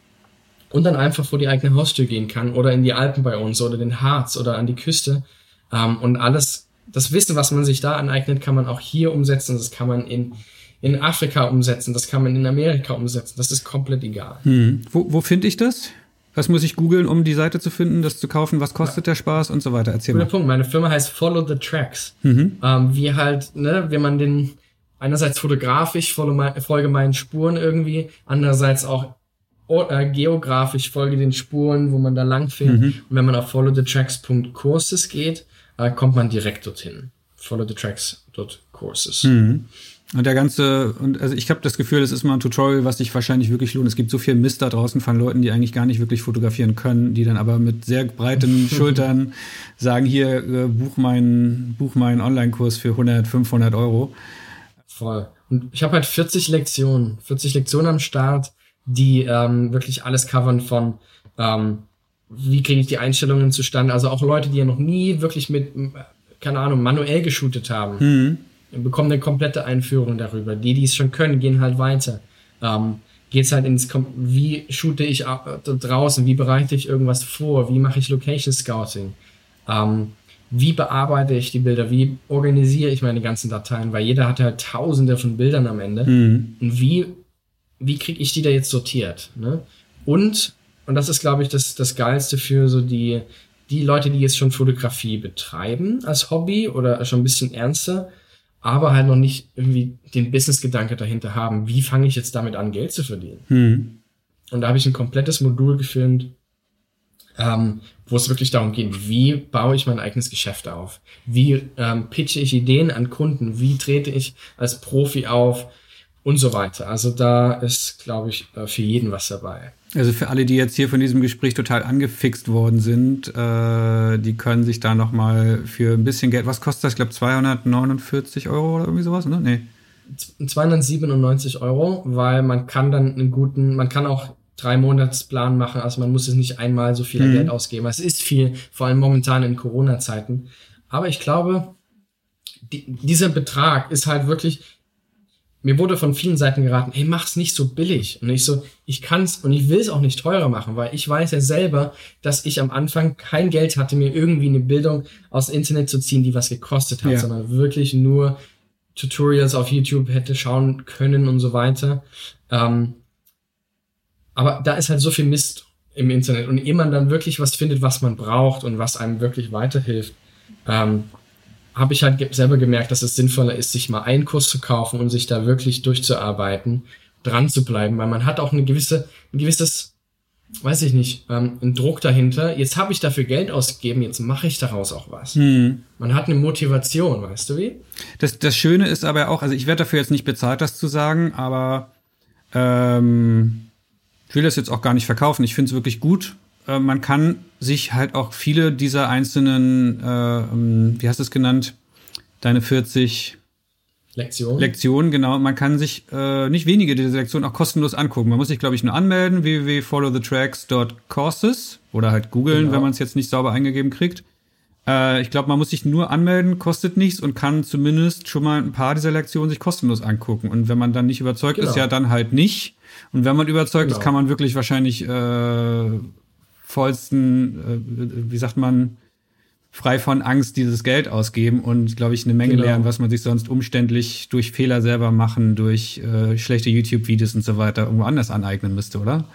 und dann einfach vor die eigene Haustür gehen kann oder in die Alpen bei uns oder den Harz oder an die Küste. Ähm, und alles, das Wissen, was man sich da aneignet, kann man auch hier umsetzen. Das kann man in, in Afrika umsetzen. Das kann man in Amerika umsetzen. Das ist komplett egal. Hm. Wo, wo finde ich das? Was muss ich googeln, um die Seite zu finden, das zu kaufen? Was kostet der Spaß und so weiter? Erzähl Guter mal. Punkt. Meine Firma heißt Follow the Tracks. Mhm. Ähm, wie halt, ne, wenn man den einerseits fotografisch folge, mei- folge meinen Spuren irgendwie, andererseits auch or- äh, geografisch folge den Spuren, wo man da lang fährt. Und wenn man auf followthetracks.courses geht, äh, kommt man direkt dorthin. followthetracks.courses. Mhm. Und der ganze, und also ich habe das Gefühl, es ist mal ein Tutorial, was sich wahrscheinlich wirklich lohnt. Es gibt so viel Mist da draußen von Leuten, die eigentlich gar nicht wirklich fotografieren können, die dann aber mit sehr breiten Schultern sagen, hier, äh, buch meinen buch meinen Online-Kurs für 100, 500 Euro. Voll. Und ich habe halt 40 Lektionen, 40 Lektionen am Start, die ähm, wirklich alles covern von ähm, wie kriege ich die Einstellungen zustande. Also auch Leute, die ja noch nie wirklich mit, m, keine Ahnung, manuell geshootet haben, bekommen eine komplette Einführung darüber. Die, die es schon können, gehen halt weiter. Ähm, geht's halt ins, wie shoote ich da draußen, wie bereite ich irgendwas vor, wie mache ich Location Scouting. Ähm, wie bearbeite ich die Bilder, wie organisiere ich meine ganzen Dateien, weil jeder hat halt tausende von Bildern am Ende. Und wie, wie kriege ich die da jetzt sortiert? Ne? Und, und das ist, glaube ich, das, das Geilste für so die, die Leute, die jetzt schon Fotografie betreiben als Hobby oder schon ein bisschen ernster, aber halt noch nicht irgendwie den Business-Gedanke dahinter haben, wie fange ich jetzt damit an, Geld zu verdienen? Hm. Und da habe ich ein komplettes Modul gefilmt, ähm, wo es wirklich darum geht, wie baue ich mein eigenes Geschäft auf? Wie ähm, pitche ich Ideen an Kunden? Wie trete ich als Profi auf? Und so weiter. Also da ist, glaube ich, äh, für jeden was dabei. Also für alle, die jetzt hier von diesem Gespräch total angefixt worden sind, äh, die können sich da noch mal für ein bisschen Geld, was kostet das? Ich glaube 249 Euro oder irgendwie sowas, ne? Nee. 297 Euro, weil man kann dann einen guten, man kann auch drei Monatsplan machen. Also man muss es nicht einmal so viel mhm. Geld ausgeben. Es ist viel, vor allem momentan in Corona-Zeiten. Aber ich glaube, die, dieser Betrag ist halt wirklich, mir wurde von vielen Seiten geraten, hey, mach's nicht so billig. Und ich so, ich kann's und ich will es auch nicht teurer machen, weil ich weiß ja selber, dass ich am Anfang kein Geld hatte, mir irgendwie eine Bildung aus dem Internet zu ziehen, die was gekostet hat, ja. sondern wirklich nur Tutorials auf YouTube hätte schauen können und so weiter. Ähm, aber da ist halt so viel Mist im Internet und ehe man dann wirklich was findet, was man braucht und was einem wirklich weiterhilft, ähm, habe ich halt selber gemerkt, dass es sinnvoller ist, sich mal einen Kurs zu kaufen und sich da wirklich durchzuarbeiten, dran zu bleiben, weil man hat auch eine gewisse, ein gewisses, weiß ich nicht, ähm, einen Druck dahinter. Jetzt habe ich dafür Geld ausgegeben, jetzt mache ich daraus auch was. Hm. Man hat eine Motivation, weißt du wie? Das, das Schöne ist aber auch, also ich werde dafür jetzt nicht bezahlt, das zu sagen, aber ähm, ich will das jetzt auch gar nicht verkaufen. Ich finde es wirklich gut, äh, man kann sich halt auch viele dieser einzelnen, äh, ähm, wie hast du es genannt, deine 40 Lektionen. Lektionen, genau. Man kann sich äh, nicht wenige dieser Lektionen auch kostenlos angucken. Man muss sich, glaube ich, nur anmelden, www.followthetracks.courses oder halt googeln, genau. wenn man es jetzt nicht sauber eingegeben kriegt. Äh, ich glaube, man muss sich nur anmelden, kostet nichts und kann zumindest schon mal ein paar dieser Lektionen sich kostenlos angucken. Und wenn man dann nicht überzeugt genau. ist, ja dann halt nicht. Und wenn man überzeugt genau. ist, kann man wirklich wahrscheinlich äh, vollsten, äh, wie sagt man, frei von Angst dieses Geld ausgeben und, glaube ich, eine Menge genau. lernen, was man sich sonst umständlich durch Fehler selber machen, durch äh, schlechte YouTube-Videos und so weiter irgendwo anders aneignen müsste, oder?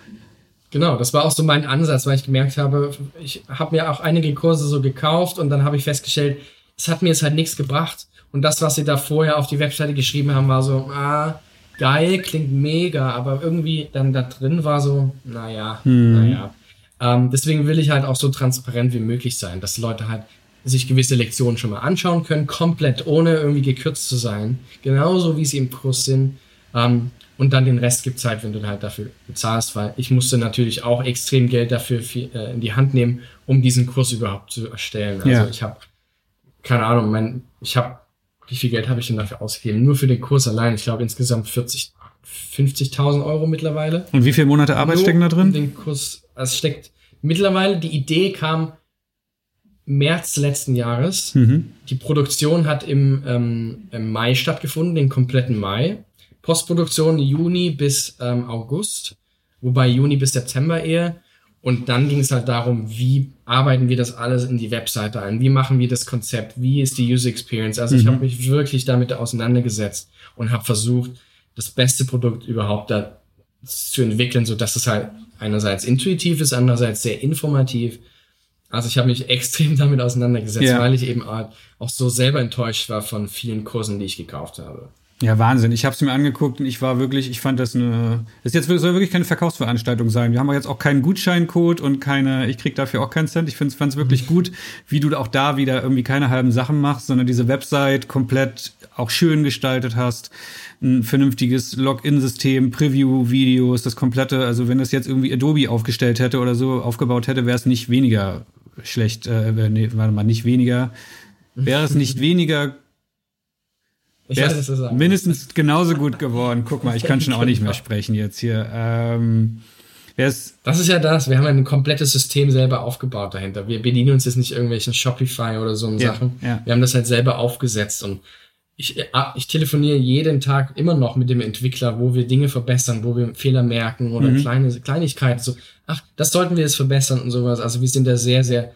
Genau, das war auch so mein Ansatz, weil ich gemerkt habe, ich habe mir auch einige Kurse so gekauft und dann habe ich festgestellt, es hat mir jetzt halt nichts gebracht. Und das, was sie da vorher auf die Webseite geschrieben haben, war so, ah, geil, klingt mega, aber irgendwie dann da drin war so, naja, hm. naja. Ähm, deswegen will ich halt auch so transparent wie möglich sein, dass Leute halt sich gewisse Lektionen schon mal anschauen können, komplett ohne irgendwie gekürzt zu sein, genauso wie sie im Kurs sind. Ähm, und dann den Rest gibt es halt, wenn du halt dafür bezahlst, weil ich musste natürlich auch extrem Geld dafür viel, äh, in die Hand nehmen, um diesen Kurs überhaupt zu erstellen. Also ja. ich habe, keine Ahnung, mein, ich habe, wie viel Geld habe ich denn dafür ausgegeben? Nur für den Kurs allein, ich glaube insgesamt 40, 50.000 Euro mittlerweile. Und wie viele Monate Arbeit Nur stecken da drin? Den Kurs, also steckt mittlerweile, die Idee kam März letzten Jahres. Mhm. Die Produktion hat im, ähm, im, Mai stattgefunden, den kompletten Mai. Postproduktion Juni bis ähm, August, wobei Juni bis September eher. Und dann ging es halt darum, wie arbeiten wir das alles in die Webseite ein? Wie machen wir das Konzept? Wie ist die User Experience? Also mhm. ich habe mich wirklich damit auseinandergesetzt und habe versucht, das beste Produkt überhaupt da zu entwickeln, so dass es halt einerseits intuitiv ist, andererseits sehr informativ. Also ich habe mich extrem damit auseinandergesetzt, ja. weil ich eben auch so selber enttäuscht war von vielen Kursen, die ich gekauft habe. Ja, Wahnsinn. Ich habe es mir angeguckt und ich war wirklich, ich fand das eine, das jetzt soll wirklich keine Verkaufsveranstaltung sein. Wir haben auch jetzt auch keinen Gutscheincode und keine, ich krieg dafür auch keinen Cent. Ich fand es wirklich gut, wie du auch da wieder irgendwie keine halben Sachen machst, sondern diese Website komplett auch schön gestaltet hast ein vernünftiges Login-System, Preview-Videos, das komplette, also wenn das jetzt irgendwie Adobe aufgestellt hätte oder so aufgebaut hätte, wäre es nicht weniger schlecht, äh, nee, warte mal, nicht weniger, wäre es nicht weniger ich weiß, es mindestens genauso gut geworden. Guck mal, ich kann schon auch nicht mehr sprechen jetzt hier. Ähm, das ist ja das. Wir haben ein komplettes System selber aufgebaut dahinter. Wir bedienen uns jetzt nicht irgendwelchen Shopify oder so ja, Sachen. Ja. Wir haben das halt selber aufgesetzt und ich, äh, ah, ich telefoniere jeden Tag immer noch mit dem Entwickler, wo wir Dinge verbessern, wo wir Fehler merken oder mhm. kleine Kleinigkeiten. So, ach, das sollten wir jetzt verbessern und sowas. Also wir sind da sehr, sehr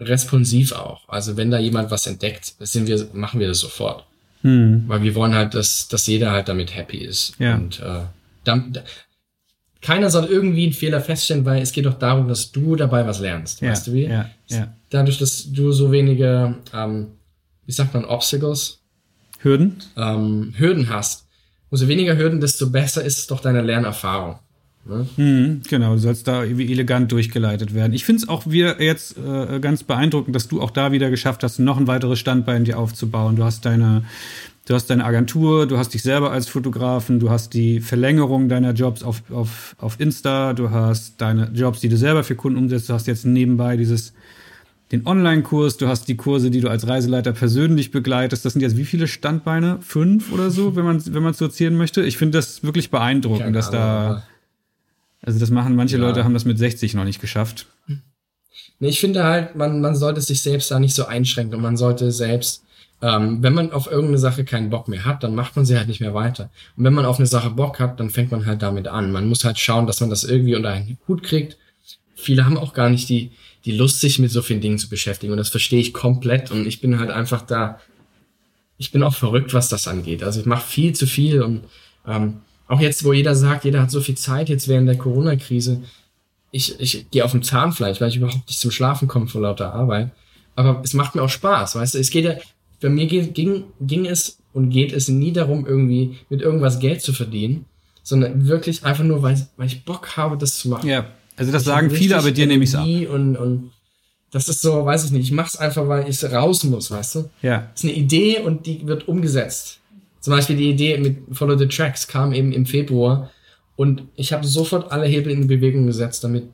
responsiv auch. Also wenn da jemand was entdeckt, sind wir, machen wir das sofort. Mhm. Weil wir wollen halt, dass, dass jeder halt damit happy ist. Ja. Und äh, dann, keiner soll irgendwie einen Fehler feststellen, weil es geht doch darum, dass du dabei was lernst. Ja. Weißt du wie? Ja. Ja. Dadurch, dass du so wenige, ähm, wie sagt man, Obstacles Hürden? Ähm, Hürden hast. Umso weniger Hürden, desto besser ist doch deine Lernerfahrung. Ne? Mhm, genau, du sollst da irgendwie elegant durchgeleitet werden. Ich finde es auch wieder jetzt äh, ganz beeindruckend, dass du auch da wieder geschafft hast, noch ein weiteres Standbein dir aufzubauen. Du hast deine, du hast deine Agentur, du hast dich selber als Fotografen, du hast die Verlängerung deiner Jobs auf, auf, auf Insta, du hast deine Jobs, die du selber für Kunden umsetzt, du hast jetzt nebenbei dieses den Online-Kurs, du hast die Kurse, die du als Reiseleiter persönlich begleitest. Das sind jetzt wie viele Standbeine? Fünf oder so, wenn man wenn man so zählen möchte. Ich finde das wirklich beeindruckend, dass da Also das machen manche ja. Leute, haben das mit 60 noch nicht geschafft. Nee, ich finde halt, man, man sollte sich selbst da nicht so einschränken und man sollte selbst, ähm, wenn man auf irgendeine Sache keinen Bock mehr hat, dann macht man sie halt nicht mehr weiter. Und wenn man auf eine Sache Bock hat, dann fängt man halt damit an. Man muss halt schauen, dass man das irgendwie unter einen Hut kriegt. Viele haben auch gar nicht die, die Lust, sich mit so vielen Dingen zu beschäftigen und das verstehe ich komplett und ich bin halt einfach da, ich bin auch verrückt, was das angeht. Also ich mache viel zu viel und ähm, auch jetzt, wo jeder sagt, jeder hat so viel Zeit jetzt während der Corona-Krise, ich, ich gehe auf dem Zahnfleisch, weil ich überhaupt nicht zum Schlafen komme vor lauter Arbeit. Aber es macht mir auch Spaß, weißt du? Es geht ja, bei mir ging, ging es und geht es nie darum, irgendwie mit irgendwas Geld zu verdienen, sondern wirklich einfach nur, weil, weil ich Bock habe, das zu machen. Ja, also das sagen viele, aber dir nehme ich es ab. Und, und das ist so, weiß ich nicht, ich mach's einfach, weil ich raus muss, weißt du? Ja. Das ist eine Idee und die wird umgesetzt. Zum Beispiel die Idee mit Follow the Tracks kam eben im Februar und ich habe sofort alle Hebel in Bewegung gesetzt, damit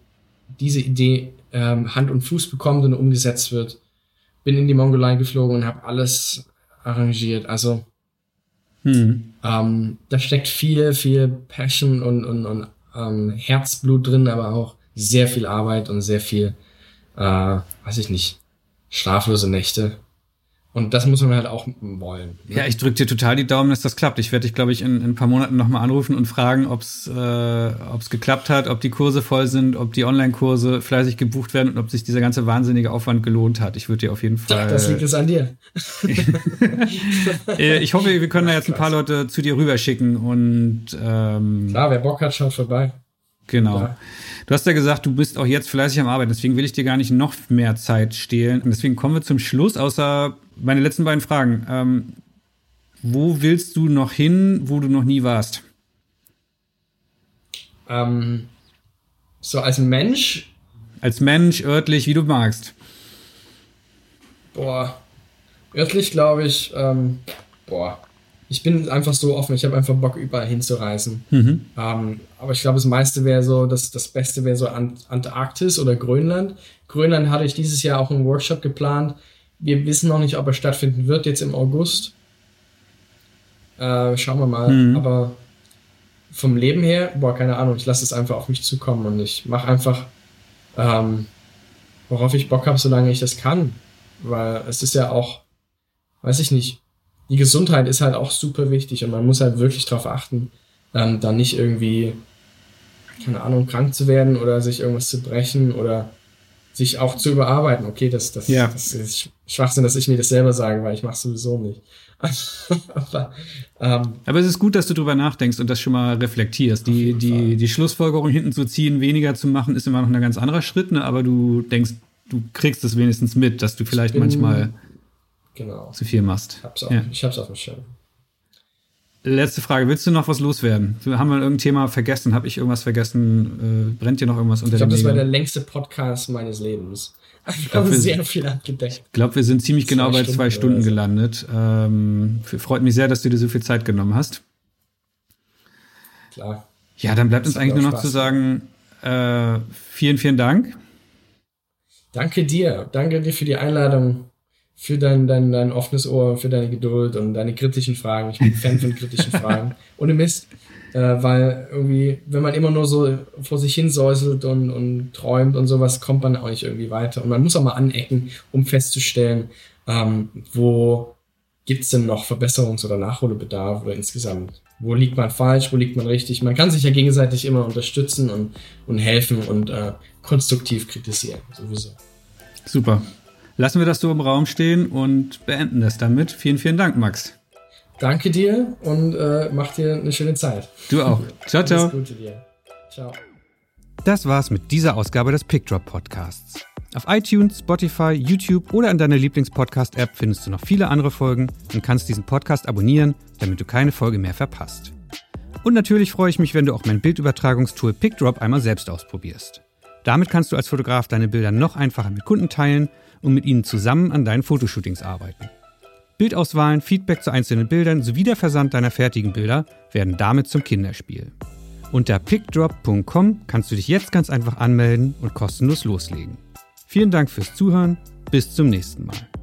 diese Idee ähm, Hand und Fuß bekommt und umgesetzt wird. Bin in die Mongolei geflogen und habe alles arrangiert. Also hm. ähm, da steckt viel, viel Passion und, und, und ähm, Herzblut drin, aber auch sehr viel Arbeit und sehr viel, äh, weiß ich nicht, schlaflose Nächte. Und das muss man halt auch wollen. Ne? Ja, ich drücke dir total die Daumen, dass das klappt. Ich werde dich, glaube ich, in, in, ein paar Monaten nochmal anrufen und fragen, ob es äh, ob's geklappt hat, ob die Kurse voll sind, ob die Online-Kurse fleißig gebucht werden und ob sich dieser ganze wahnsinnige Aufwand gelohnt hat. Ich würde dir auf jeden Fall. Ja, das liegt es an dir. Äh, ich hoffe, wir können da jetzt ein paar Leute zu dir rüberschicken und ähm, Klar, wer Bock hat, schaut vorbei. Genau. Ja. Du hast ja gesagt, du bist auch jetzt fleißig am Arbeiten, deswegen will ich dir gar nicht noch mehr Zeit stehlen. Und deswegen kommen wir zum Schluss, außer meine letzten beiden Fragen. Ähm, wo willst du noch hin, wo du noch nie warst? Ähm, so als Mensch? Als Mensch, örtlich, wie du magst. Boah. Örtlich glaube ich, ähm, boah ich bin einfach so offen, ich habe einfach Bock, überall hinzureisen. Mhm. Ähm, aber ich glaube, das meiste wäre so, das, das Beste wäre so Ant Antarktis oder Grönland. Grönland hatte ich dieses Jahr auch einen Workshop geplant. Wir wissen noch nicht, ob er stattfinden wird, jetzt im August. Äh, schauen wir mal. Mhm. Aber vom Leben her, boah, keine Ahnung, ich lasse es einfach auf mich zukommen und ich mache einfach, ähm, worauf ich Bock habe, solange ich das kann. Weil es ist ja auch, weiß ich nicht, die Gesundheit ist halt auch super wichtig und man muss halt wirklich darauf achten, ähm, dann nicht irgendwie, keine Ahnung, krank zu werden oder sich irgendwas zu brechen oder sich auch zu überarbeiten. Okay, das, das, ja. das ist Schwachsinn, dass ich mir das selber sage, weil ich mache sowieso nicht. aber, ähm, aber es ist gut, dass du drüber nachdenkst und das schon mal reflektierst. Die, die, die Schlussfolgerung hinten zu ziehen, weniger zu machen, ist immer noch ein ganz anderer Schritt, ne? aber du denkst, du kriegst es wenigstens mit, dass du vielleicht manchmal genau. zu viel machst. Ich hab's auf, ja. ich hab's auf dem Schirm. Letzte Frage, willst du noch was loswerden? Haben wir irgendein Thema vergessen? Habe ich irgendwas vergessen? Äh, brennt dir noch irgendwas unter Ich glaube, das war der längste Podcast meines Lebens. Ich glaube, sehr viel abgedeckt. Ich glaube, wir sind ziemlich genau bei zwei Stunden so. gelandet. Ähm, freut mich sehr, dass du dir so viel Zeit genommen hast. Klar. Ja, dann bleibt das uns eigentlich nur noch Spaß. zu sagen, äh, vielen, vielen Dank. Danke dir. Danke dir für die Einladung für dein, dein, dein offenes Ohr, für deine Geduld und deine kritischen Fragen. Ich bin Fan von kritischen Fragen. Ohne Mist. Äh, weil irgendwie, wenn man immer nur so vor sich hin säuselt und, und träumt und sowas, kommt man auch nicht irgendwie weiter. Und man muss auch mal anecken, um festzustellen, ähm, wo gibt's denn noch Verbesserungs- oder Nachholbedarf oder insgesamt? Wo liegt man falsch, wo liegt man richtig? Man kann sich ja gegenseitig immer unterstützen und, und helfen und äh, konstruktiv kritisieren, sowieso. Super. Lassen wir das so im Raum stehen und beenden das damit. Vielen, vielen Dank, Max. Danke dir und äh, mach dir eine schöne Zeit. Du auch. Ciao, ciao. Alles Gute dir. Ciao. Das war's mit dieser Ausgabe des PickDrop Podcasts. Auf iTunes, Spotify, YouTube oder in deiner Lieblingspodcast-App findest du noch viele andere Folgen und kannst diesen Podcast abonnieren, damit du keine Folge mehr verpasst. Und natürlich freue ich mich, wenn du auch mein Bildübertragungstool PickDrop einmal selbst ausprobierst. Damit kannst du als Fotograf deine Bilder noch einfacher mit Kunden teilen und mit ihnen zusammen an deinen Fotoshootings arbeiten. Bildauswahlen, Feedback zu einzelnen Bildern sowie der Versand deiner fertigen Bilder werden damit zum Kinderspiel. Unter pickdrop.com kannst du dich jetzt ganz einfach anmelden und kostenlos loslegen. Vielen Dank fürs Zuhören, bis zum nächsten Mal.